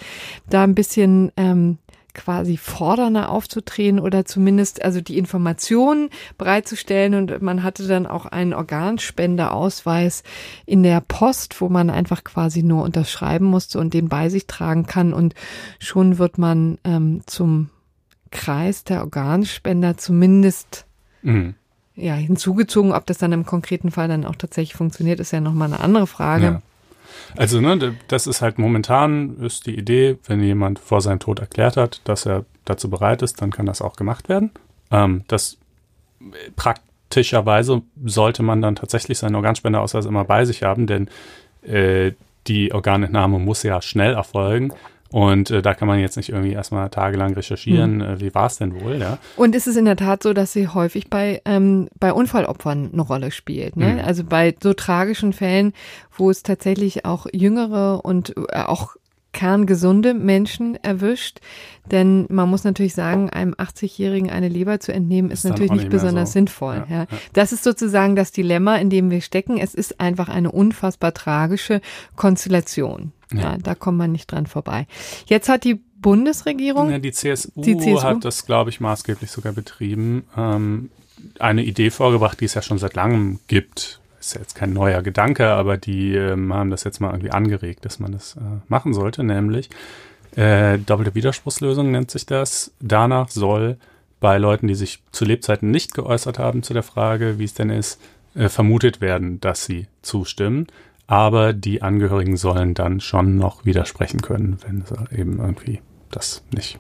da ein bisschen ähm, quasi fordernder aufzutreten oder zumindest also die Informationen bereitzustellen und man hatte dann auch einen Organspendeausweis in der Post, wo man einfach quasi nur unterschreiben musste und den bei sich tragen kann und schon wird man ähm, zum Kreis der Organspender zumindest mhm. ja, hinzugezogen. Ob das dann im konkreten Fall dann auch tatsächlich funktioniert, ist ja nochmal eine andere Frage. Ja. Also, ne, das ist halt momentan ist die Idee, wenn jemand vor seinem Tod erklärt hat, dass er dazu bereit ist, dann kann das auch gemacht werden. Ähm, das praktischerweise sollte man dann tatsächlich seinen Organspenderausweis immer bei sich haben, denn äh, die Organentnahme muss ja schnell erfolgen. Und äh, da kann man jetzt nicht irgendwie erstmal tagelang recherchieren, hm. äh, wie war es denn wohl, ja. Und ist es in der Tat so, dass sie häufig bei, ähm, bei Unfallopfern eine Rolle spielt. Ne? Hm. Also bei so tragischen Fällen, wo es tatsächlich auch jüngere und äh, auch kerngesunde Menschen erwischt. Denn man muss natürlich sagen, einem 80-Jährigen eine Leber zu entnehmen, ist, ist natürlich nicht, nicht besonders so. sinnvoll. Ja, ja. Das ist sozusagen das Dilemma, in dem wir stecken. Es ist einfach eine unfassbar tragische Konstellation. Ja. ja da kommt man nicht dran vorbei. Jetzt hat die Bundesregierung. Ja, die, CSU die CSU hat das, glaube ich, maßgeblich sogar betrieben. Ähm, eine Idee vorgebracht, die es ja schon seit langem gibt, ist ja jetzt kein neuer Gedanke, aber die ähm, haben das jetzt mal irgendwie angeregt, dass man das äh, machen sollte, nämlich äh, doppelte Widerspruchslösung nennt sich das. Danach soll bei Leuten, die sich zu Lebzeiten nicht geäußert haben zu der Frage, wie es denn ist, äh, vermutet werden, dass sie zustimmen. Aber die Angehörigen sollen dann schon noch widersprechen können, wenn sie eben irgendwie das nicht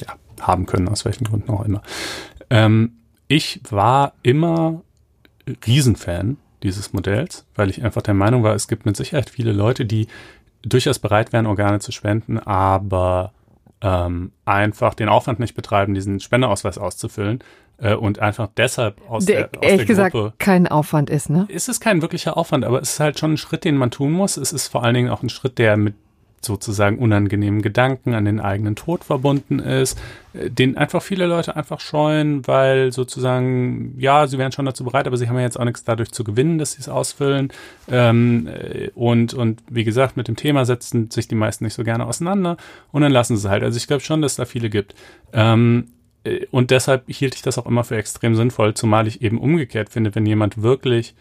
ja, haben können, aus welchen Gründen auch immer. Ähm, ich war immer Riesenfan dieses Modells, weil ich einfach der Meinung war, es gibt mit Sicherheit viele Leute, die durchaus bereit wären, Organe zu spenden, aber ähm, einfach den Aufwand nicht betreiben, diesen Spendeausweis auszufüllen äh, und einfach deshalb aus der, der aus ehrlich der Gruppe, gesagt kein Aufwand ist, ne? Ist es kein wirklicher Aufwand, aber es ist halt schon ein Schritt, den man tun muss. Es ist vor allen Dingen auch ein Schritt, der mit sozusagen unangenehmen Gedanken an den eigenen Tod verbunden ist, äh, den einfach viele Leute einfach scheuen, weil sozusagen, ja, sie wären schon dazu bereit, aber sie haben ja jetzt auch nichts dadurch zu gewinnen, dass sie es ausfüllen. Ähm, äh, und, und wie gesagt, mit dem Thema setzen sich die meisten nicht so gerne auseinander und dann lassen sie es halt. Also ich glaube schon, dass da viele gibt. Ähm, äh, und deshalb hielt ich das auch immer für extrem sinnvoll, zumal ich eben umgekehrt finde, wenn jemand wirklich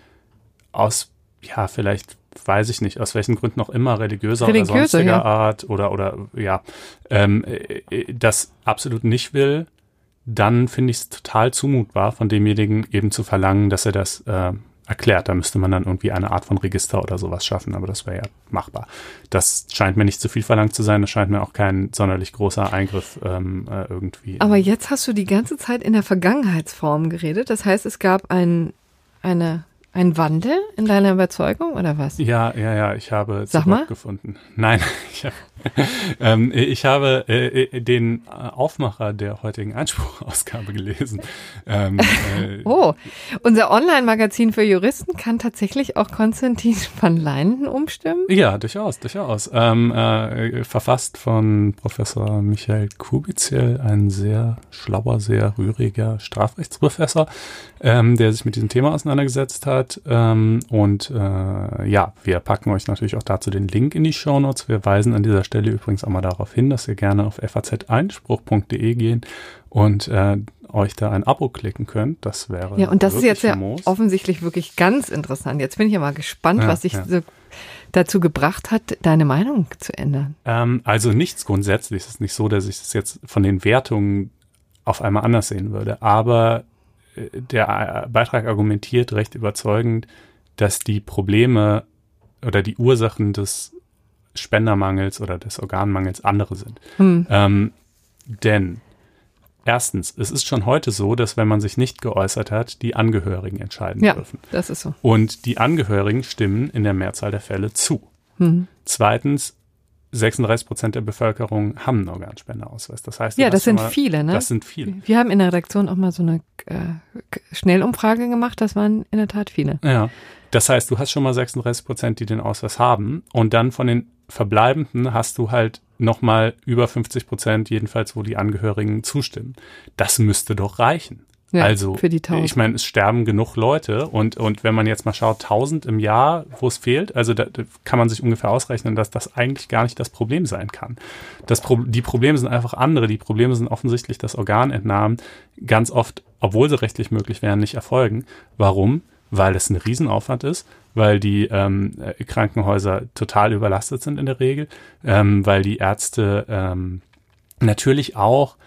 aus, ja, vielleicht weiß ich nicht, aus welchen Gründen auch immer, religiöser Religiöse, oder sonstiger ja. Art oder, oder ja, ähm, äh, äh, das absolut nicht will, dann finde ich es total zumutbar, von demjenigen eben zu verlangen, dass er das äh, erklärt. Da müsste man dann irgendwie eine Art von Register oder sowas schaffen, aber das wäre ja machbar. Das scheint mir nicht zu viel verlangt zu sein, das scheint mir auch kein sonderlich großer Eingriff ähm, äh, irgendwie. Aber jetzt hast du die ganze Zeit in der Vergangenheitsform geredet. Das heißt, es gab ein, eine ein Wandel in deiner Überzeugung oder was? Ja, ja, ja, ich habe Sag mal. gefunden. Nein, ich habe, ähm, ich habe äh, den Aufmacher der heutigen Einspruchausgabe gelesen. Ähm, äh, oh, unser Online-Magazin für Juristen kann tatsächlich auch Konstantin van Leinden umstimmen? Ja, durchaus, durchaus. Ähm, äh, verfasst von Professor Michael Kubitzel, ein sehr schlauer, sehr rühriger Strafrechtsprofessor, ähm, der sich mit diesem Thema auseinandergesetzt hat hat. Ähm, und äh, ja, wir packen euch natürlich auch dazu den Link in die Show Notes. Wir weisen an dieser Stelle übrigens auch mal darauf hin, dass ihr gerne auf faz-einspruch.de gehen und äh, euch da ein Abo klicken könnt. Das wäre Ja, und das ist jetzt ja offensichtlich wirklich ganz interessant. Jetzt bin ich ja mal gespannt, ja, was sich ja. so dazu gebracht hat, deine Meinung zu ändern. Ähm, also nichts grundsätzlich. Es ist nicht so, dass ich das jetzt von den Wertungen auf einmal anders sehen würde. Aber der Beitrag argumentiert recht überzeugend, dass die Probleme oder die Ursachen des Spendermangels oder des Organmangels andere sind. Hm. Ähm, denn erstens, es ist schon heute so, dass wenn man sich nicht geäußert hat, die Angehörigen entscheiden ja, dürfen. Das ist so. Und die Angehörigen stimmen in der Mehrzahl der Fälle zu. Hm. Zweitens, 36 Prozent der Bevölkerung haben einen Organspendeausweis. Das heißt, ja, das sind mal, viele, ne? Das sind viele. Wir haben in der Redaktion auch mal so eine äh, Schnellumfrage gemacht. Das waren in der Tat viele. Ja. Das heißt, du hast schon mal 36 Prozent, die den Ausweis haben. Und dann von den Verbleibenden hast du halt nochmal über 50 Prozent, jedenfalls, wo die Angehörigen zustimmen. Das müsste doch reichen. Ja, also, für die 1000. ich meine, es sterben genug Leute und, und wenn man jetzt mal schaut, 1000 im Jahr, wo es fehlt, also da, da kann man sich ungefähr ausrechnen, dass das eigentlich gar nicht das Problem sein kann. Das Pro die Probleme sind einfach andere. Die Probleme sind offensichtlich, dass Organentnahmen ganz oft, obwohl sie rechtlich möglich wären, nicht erfolgen. Warum? Weil es ein Riesenaufwand ist, weil die ähm, äh, Krankenhäuser total überlastet sind in der Regel, ähm, weil die Ärzte ähm, natürlich auch,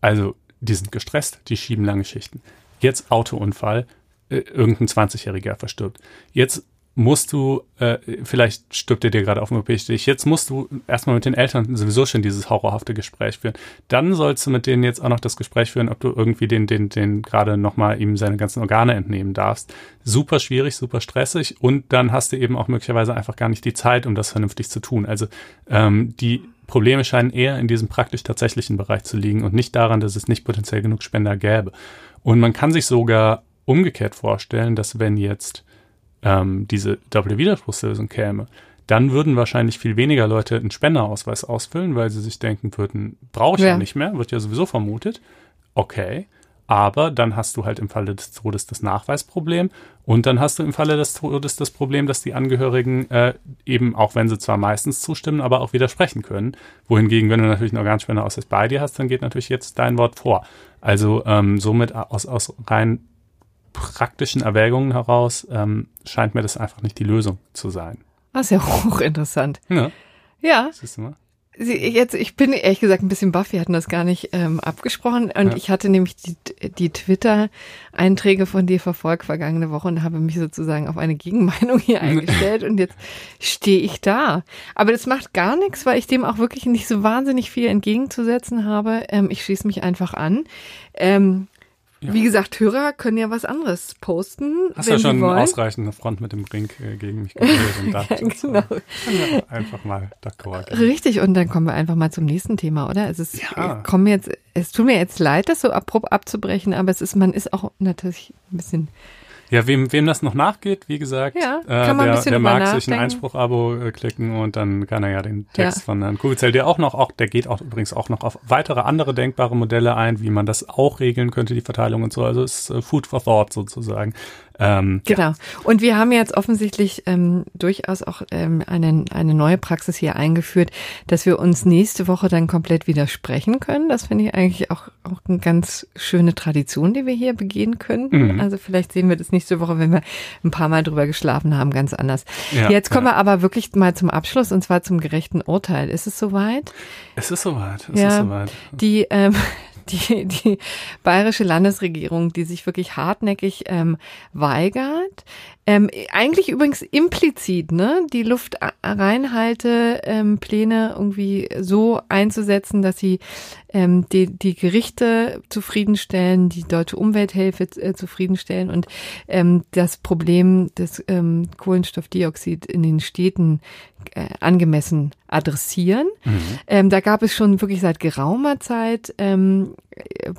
also die sind gestresst, die schieben lange Schichten. Jetzt Autounfall, äh, irgendein 20-Jähriger verstirbt. Jetzt musst du, äh, vielleicht stirbt er dir gerade auf dem OP-Stich, jetzt musst du erstmal mit den Eltern sowieso schon dieses horrorhafte Gespräch führen. Dann sollst du mit denen jetzt auch noch das Gespräch führen, ob du irgendwie den, den, den gerade nochmal ihm seine ganzen Organe entnehmen darfst. Super schwierig, super stressig und dann hast du eben auch möglicherweise einfach gar nicht die Zeit, um das vernünftig zu tun. Also ähm, die Probleme scheinen eher in diesem praktisch tatsächlichen Bereich zu liegen und nicht daran, dass es nicht potenziell genug Spender gäbe. Und man kann sich sogar umgekehrt vorstellen, dass wenn jetzt ähm, diese doppelte Widerspruchslösung käme, dann würden wahrscheinlich viel weniger Leute einen Spenderausweis ausfüllen, weil sie sich denken würden, brauche ich ja. ja nicht mehr, wird ja sowieso vermutet. Okay, aber dann hast du halt im Falle des Todes das Nachweisproblem und dann hast du im Falle des Todes das Problem, dass die Angehörigen äh, eben, auch wenn sie zwar meistens zustimmen, aber auch widersprechen können. Wohingegen, wenn du natürlich einen Organspenderausweis bei dir hast, dann geht natürlich jetzt dein Wort vor. Also ähm, somit aus, aus rein praktischen Erwägungen heraus ähm, scheint mir das einfach nicht die Lösung zu sein. Das ist ja hochinteressant. Ja. Ja. Siehst du mal? Sie, jetzt, ich bin ehrlich gesagt ein bisschen baff, wir hatten das gar nicht ähm, abgesprochen und ja. ich hatte nämlich die, die Twitter-Einträge von dir verfolgt vergangene Woche und habe mich sozusagen auf eine Gegenmeinung hier eingestellt und jetzt stehe ich da. Aber das macht gar nichts, weil ich dem auch wirklich nicht so wahnsinnig viel entgegenzusetzen habe. Ähm, ich schließe mich einfach an. Ähm, ja. Wie gesagt, Hörer können ja was anderes posten. Hast ja schon eine ausreichende Front mit dem Ring äh, gegen mich gebildet und dachte, ja, genau. ja einfach mal d'accord. Richtig, und dann kommen wir einfach mal zum nächsten Thema, oder? Es ist, ja. kommen jetzt, es tut mir jetzt leid, das so abrupt abzubrechen, aber es ist, man ist auch natürlich ein bisschen ja, wem, wem das noch nachgeht, wie gesagt, ja, äh, der, der mag sich ein Einspruch-Abo äh, klicken und dann kann er ja den Text ja. von Herrn Kugelzell, der auch noch, auch, der geht auch übrigens auch noch auf weitere andere denkbare Modelle ein, wie man das auch regeln könnte, die Verteilung und so. Also ist äh, Food for Thought sozusagen. Ähm, genau. Ja. Und wir haben jetzt offensichtlich ähm, durchaus auch ähm, eine, eine neue Praxis hier eingeführt, dass wir uns nächste Woche dann komplett widersprechen können. Das finde ich eigentlich auch, auch eine ganz schöne Tradition, die wir hier begehen können. Mhm. Also vielleicht sehen wir das nächste Woche, wenn wir ein paar Mal drüber geschlafen haben, ganz anders. Ja, jetzt kommen ja. wir aber wirklich mal zum Abschluss und zwar zum gerechten Urteil. Ist es soweit? Es ist soweit. Es ja, ist soweit. Die ähm, die, die bayerische Landesregierung, die sich wirklich hartnäckig ähm, weigert. Ähm, eigentlich übrigens implizit, ne, die Luftreinhaltepläne ähm, irgendwie so einzusetzen, dass sie ähm, die, die Gerichte zufriedenstellen, die deutsche Umwelthilfe äh, zufriedenstellen und ähm, das Problem des ähm, Kohlenstoffdioxid in den Städten äh, angemessen adressieren. Mhm. Ähm, da gab es schon wirklich seit geraumer Zeit ähm,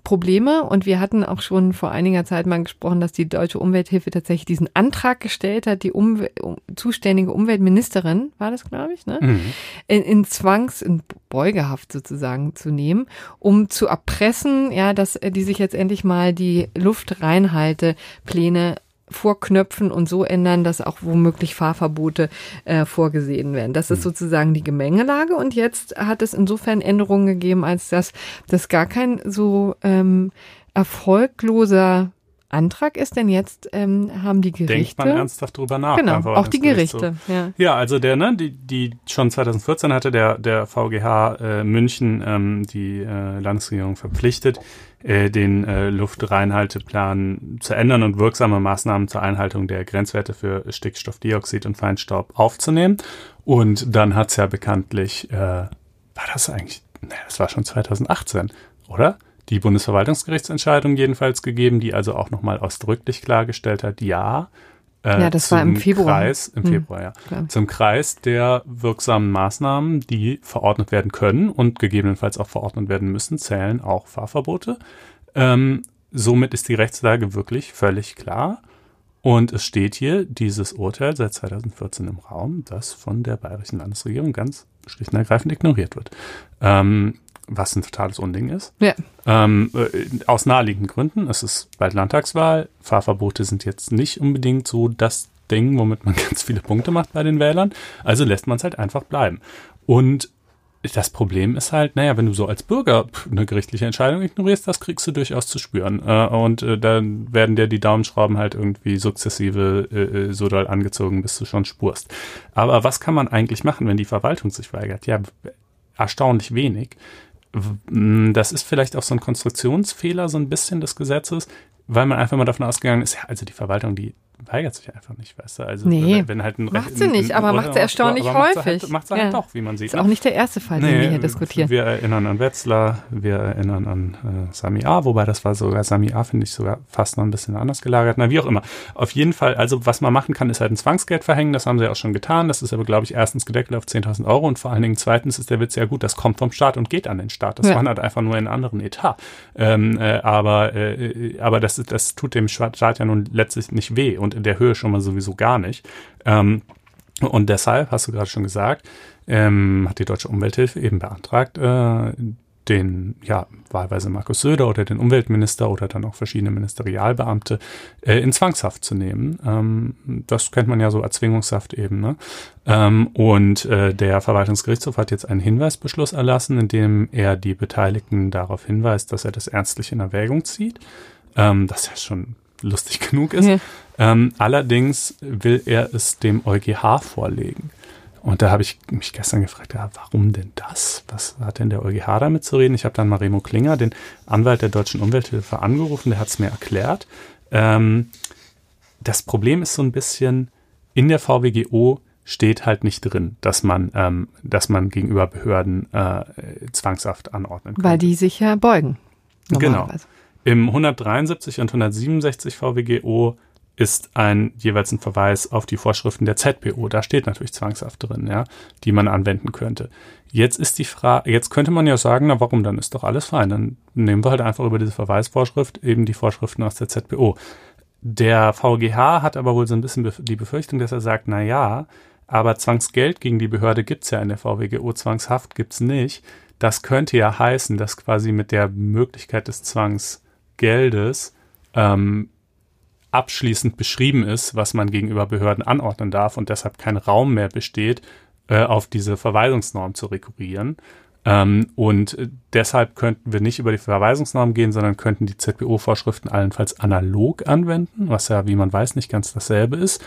Probleme und wir hatten auch schon vor einiger Zeit mal gesprochen, dass die deutsche Umwelthilfe tatsächlich diesen Antrag gestellt hat, die Umwel zuständige Umweltministerin, war das glaube ich, ne? Mhm. In, in Zwangs, in Beugehaft sozusagen zu nehmen, um zu erpressen, ja, dass die sich jetzt endlich mal die Luftreinhaltepläne vorknöpfen und so ändern, dass auch womöglich Fahrverbote äh, vorgesehen werden. Das ist hm. sozusagen die Gemengelage und jetzt hat es insofern Änderungen gegeben, als dass das gar kein so ähm, erfolgloser Antrag ist, denn jetzt ähm, haben die Gerichte. Denkt man ernsthaft drüber nach. Genau, auch die Gerichte. Ja. ja, also der, ne, die, die schon 2014 hatte der, der VGH äh, München ähm, die äh, Landesregierung verpflichtet, äh, den äh, Luftreinhalteplan zu ändern und wirksame Maßnahmen zur Einhaltung der Grenzwerte für Stickstoffdioxid und Feinstaub aufzunehmen. Und dann hat's ja bekanntlich, äh, war das eigentlich, ne, das war schon 2018, oder? Die Bundesverwaltungsgerichtsentscheidung jedenfalls gegeben, die also auch nochmal ausdrücklich klargestellt hat, ja, äh, ja, das war im Februar. Kreis, im hm, Februar, ja. Klar. Zum Kreis der wirksamen Maßnahmen, die verordnet werden können und gegebenenfalls auch verordnet werden müssen, zählen auch Fahrverbote. Ähm, somit ist die Rechtslage wirklich völlig klar. Und es steht hier dieses Urteil seit 2014 im Raum, das von der bayerischen Landesregierung ganz schlicht und ergreifend ignoriert wird. Ähm, was ein totales Unding ist. Ja. Ähm, äh, aus naheliegenden Gründen. Es ist bald Landtagswahl. Fahrverbote sind jetzt nicht unbedingt so das Ding, womit man ganz viele Punkte macht bei den Wählern. Also lässt man es halt einfach bleiben. Und das Problem ist halt, naja, wenn du so als Bürger eine gerichtliche Entscheidung ignorierst, das kriegst du durchaus zu spüren. Äh, und äh, dann werden dir die Daumenschrauben halt irgendwie sukzessive so doll angezogen, bis du schon spurst. Aber was kann man eigentlich machen, wenn die Verwaltung sich weigert? Ja, erstaunlich wenig. Das ist vielleicht auch so ein Konstruktionsfehler, so ein bisschen des Gesetzes, weil man einfach mal davon ausgegangen ist, ja, also die Verwaltung, die weigert sich einfach nicht, weißt du? Also nee, wenn, wenn halt ein macht sie nicht, aber macht sie erstaunlich aber macht häufig. Sie halt, macht sie halt ja. doch, wie man sieht. Ist auch nicht der erste Fall, den wir hier diskutieren. Wir erinnern an Wetzlar, wir erinnern an äh, Sami A, wobei das war sogar, Sami A finde ich sogar fast noch ein bisschen anders gelagert. Na, wie auch immer. Auf jeden Fall, also was man machen kann, ist halt ein Zwangsgeld verhängen, das haben sie auch schon getan. Das ist aber, glaube ich, erstens gedeckelt auf 10.000 Euro und vor allen Dingen zweitens ist der Witz ja gut, das kommt vom Staat und geht an den Staat. Das Ja. wandert einfach nur in einen anderen Etat. Ähm, äh, aber äh, aber das, das tut dem Staat ja nun letztlich nicht weh und in der Höhe schon mal sowieso gar nicht. Ähm, und deshalb, hast du gerade schon gesagt, ähm, hat die Deutsche Umwelthilfe eben beantragt, äh, den, ja, wahlweise Markus Söder oder den Umweltminister oder dann auch verschiedene Ministerialbeamte äh, in Zwangshaft zu nehmen. Ähm, das kennt man ja so Erzwingungshaft eben. Ne? Ähm, und äh, der Verwaltungsgerichtshof hat jetzt einen Hinweisbeschluss erlassen, in dem er die Beteiligten darauf hinweist, dass er das ernstlich in Erwägung zieht. Ähm, das ja schon lustig genug ist. Ja. Ähm, allerdings will er es dem EuGH vorlegen. Und da habe ich mich gestern gefragt, ja, warum denn das? Was hat denn der EuGH damit zu reden? Ich habe dann Maremo Klinger, den Anwalt der Deutschen Umwelthilfe, angerufen, der hat es mir erklärt. Ähm, das Problem ist so ein bisschen, in der VWGO steht halt nicht drin, dass man, ähm, dass man gegenüber Behörden äh, Zwangshaft anordnen kann. Weil die sich ja beugen. Genau. Im 173 und 167 VWGO ist ein jeweils ein Verweis auf die Vorschriften der ZPO. Da steht natürlich Zwangshaft drin, ja, die man anwenden könnte. Jetzt ist die Frage, jetzt könnte man ja sagen, na warum, dann ist doch alles fein. Dann nehmen wir halt einfach über diese Verweisvorschrift eben die Vorschriften aus der ZPO. Der VGH hat aber wohl so ein bisschen die Befürchtung, dass er sagt, na ja, aber Zwangsgeld gegen die Behörde gibt's ja in der VWGO, Zwangshaft gibt's nicht. Das könnte ja heißen, dass quasi mit der Möglichkeit des Zwangsgeldes ähm, abschließend beschrieben ist, was man gegenüber Behörden anordnen darf und deshalb kein Raum mehr besteht, äh, auf diese Verweisungsnorm zu rekurrieren. Ähm, und äh, deshalb könnten wir nicht über die Verweisungsnorm gehen, sondern könnten die ZPO-Vorschriften allenfalls analog anwenden, was ja, wie man weiß, nicht ganz dasselbe ist.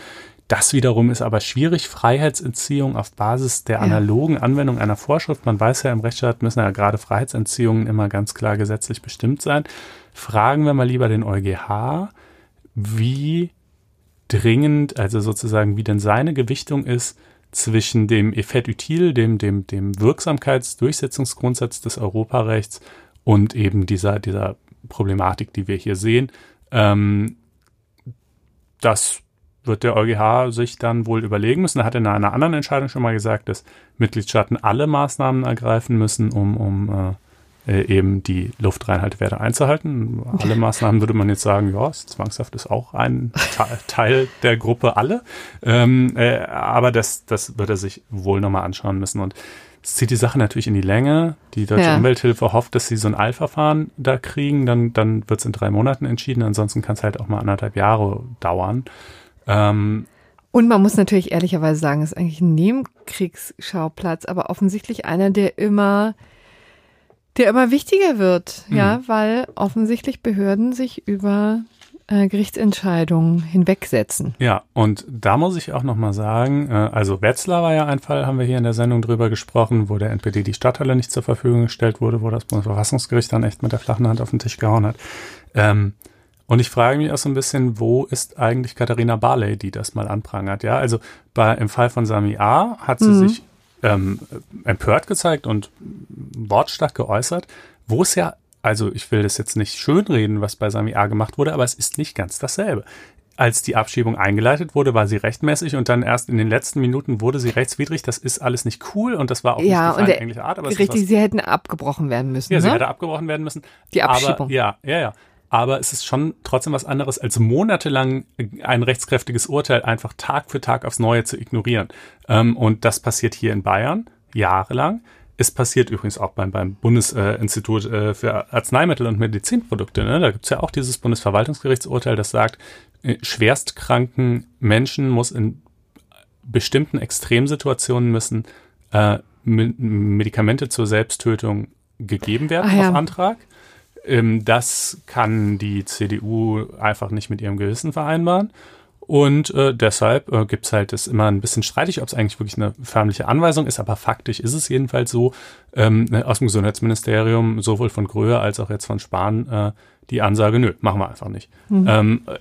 Das wiederum ist aber schwierig. Freiheitsentziehung auf Basis der analogen Anwendung einer Vorschrift. Man weiß ja, im Rechtsstaat müssen ja gerade Freiheitsentziehungen immer ganz klar gesetzlich bestimmt sein. Fragen wir mal lieber den EuGH, wie dringend, also sozusagen, wie denn seine Gewichtung ist zwischen dem Effet util, dem, dem, dem Wirksamkeitsdurchsetzungsgrundsatz des Europarechts und eben dieser, dieser Problematik, die wir hier sehen. Ähm, das wird der EuGH sich dann wohl überlegen müssen. Er hat in einer anderen Entscheidung schon mal gesagt, dass Mitgliedstaaten alle Maßnahmen ergreifen müssen, um, um äh, äh, eben die Luftreinhaltewerte einzuhalten. Alle Maßnahmen würde man jetzt sagen, ja, Zwangshaft ist auch ein Te- Teil der Gruppe alle. Ähm, äh, aber das, das wird er sich wohl nochmal anschauen müssen. Und es zieht die Sache natürlich in die Länge. Die Deutsche Ja. Umwelthilfe hofft, dass sie so ein Eilverfahren da kriegen. Dann, dann wird es in drei Monaten entschieden. Ansonsten kann es halt auch mal anderthalb Jahre dauern. Ähm, Und man muss natürlich ehrlicherweise sagen, es ist eigentlich ein Nebenkriegsschauplatz, aber offensichtlich einer, der immer, der immer wichtiger wird, Mhm. ja, weil offensichtlich Behörden sich über äh, Gerichtsentscheidungen hinwegsetzen. Ja, und da muss ich auch nochmal sagen, äh, also Wetzlar war ja ein Fall, haben wir hier in der Sendung drüber gesprochen, wo der NPD die Stadthalle nicht zur Verfügung gestellt wurde, wo das Bundesverfassungsgericht dann echt mit der flachen Hand auf den Tisch gehauen hat. Ähm, und ich frage mich auch so ein bisschen, wo ist eigentlich Katharina Barley, die das mal anprangert? Ja, also bei, im Fall von Sami A. hat sie Mhm. sich ähm, empört gezeigt und wortstark geäußert, wo es ja, also ich will das jetzt nicht schönreden, was bei Sami A. gemacht wurde, aber es ist nicht ganz dasselbe. Als die Abschiebung eingeleitet wurde, war sie rechtmäßig und dann erst in den letzten Minuten wurde sie rechtswidrig. Das ist alles nicht cool und das war auch Ja, nicht die der- feindliche Art, aber ist was Richtig, sie hätten abgebrochen werden müssen. ja, sie ne? hätte abgebrochen werden müssen. Die Abschiebung. Aber, ja, ja, ja. Aber es ist schon trotzdem was anderes, als monatelang ein rechtskräftiges Urteil einfach Tag für Tag aufs Neue zu ignorieren. Ähm, und das passiert hier in Bayern jahrelang. Es passiert übrigens auch beim, beim Bundesinstitut äh, für Arzneimittel und Medizinprodukte. Ne? Da gibt es ja auch dieses Bundesverwaltungsgerichtsurteil, das sagt, äh, schwerstkranken Menschen muss in bestimmten Extremsituationen müssen äh, Medikamente zur Selbsttötung gegeben werden Ah, ja. auf Antrag. Ähm, das kann die CDU einfach nicht mit ihrem Gewissen vereinbaren. Und äh, deshalb äh, gibt es halt das immer ein bisschen streitig, ob es eigentlich wirklich eine förmliche Anweisung ist, aber faktisch ist es jedenfalls so, ähm, aus dem Gesundheitsministerium, sowohl von Gröhe als auch jetzt von Spahn, äh, die Ansage, nö, machen wir einfach nicht. Ähm, äh,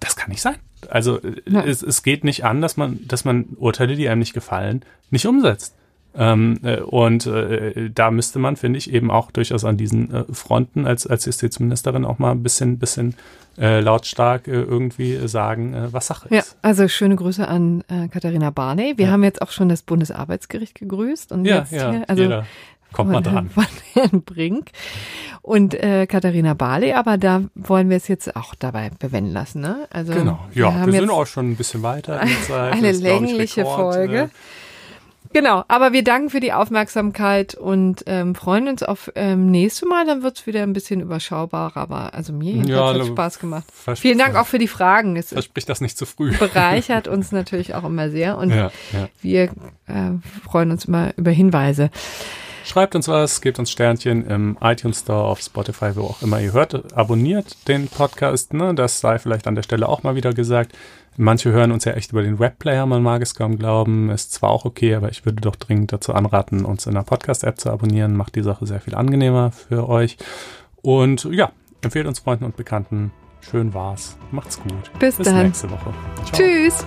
das kann nicht sein. Also Ja. es, es geht nicht an, dass man, dass man Urteile, die einem nicht gefallen, nicht umsetzt. Ähm, äh, und äh, da müsste man, finde ich, eben auch durchaus an diesen äh, Fronten als, als Justizministerin auch mal ein bisschen, bisschen äh, lautstark äh, irgendwie sagen, äh, was Sache Ja, ist. also schöne Grüße an äh, Katharina Barney. Wir Ja. haben jetzt auch schon das Bundesarbeitsgericht gegrüßt und Ja, jetzt ja, hier, also jeder kommt mal von, dran. von Herrn Brink und äh, Katharina Barley, aber da wollen wir es jetzt auch dabei bewenden lassen, ne? Also Genau, ja, wir, haben sind auch schon ein bisschen weiter in der Zeit. eine längliche Rekord, Folge. äh, Genau, aber wir danken für die Aufmerksamkeit und ähm, freuen uns auf ähm, nächste Mal. Dann wird's wieder ein bisschen überschaubarer, aber also mir Ja, hat ne, Spaß gemacht. Vielen Dank auch für die Fragen. Es Verspricht das nicht zu früh. bereichert uns natürlich auch immer sehr und Ja, ja. wir äh, freuen uns immer über Hinweise. Schreibt uns was, gebt uns Sternchen im iTunes Store, auf Spotify, wo auch immer ihr hört. Abonniert den Podcast, ne? Das sei vielleicht an der Stelle auch mal wieder gesagt. Manche hören uns ja echt über den Webplayer, man mag es kaum glauben. Ist zwar auch okay, aber ich würde doch dringend dazu anraten, uns in der Podcast-App zu abonnieren. Macht die Sache sehr viel angenehmer für euch. Und ja, empfehlt uns Freunden und Bekannten. Schön war's. Macht's gut. Bis dann. nächste Woche. Ciao. Tschüss.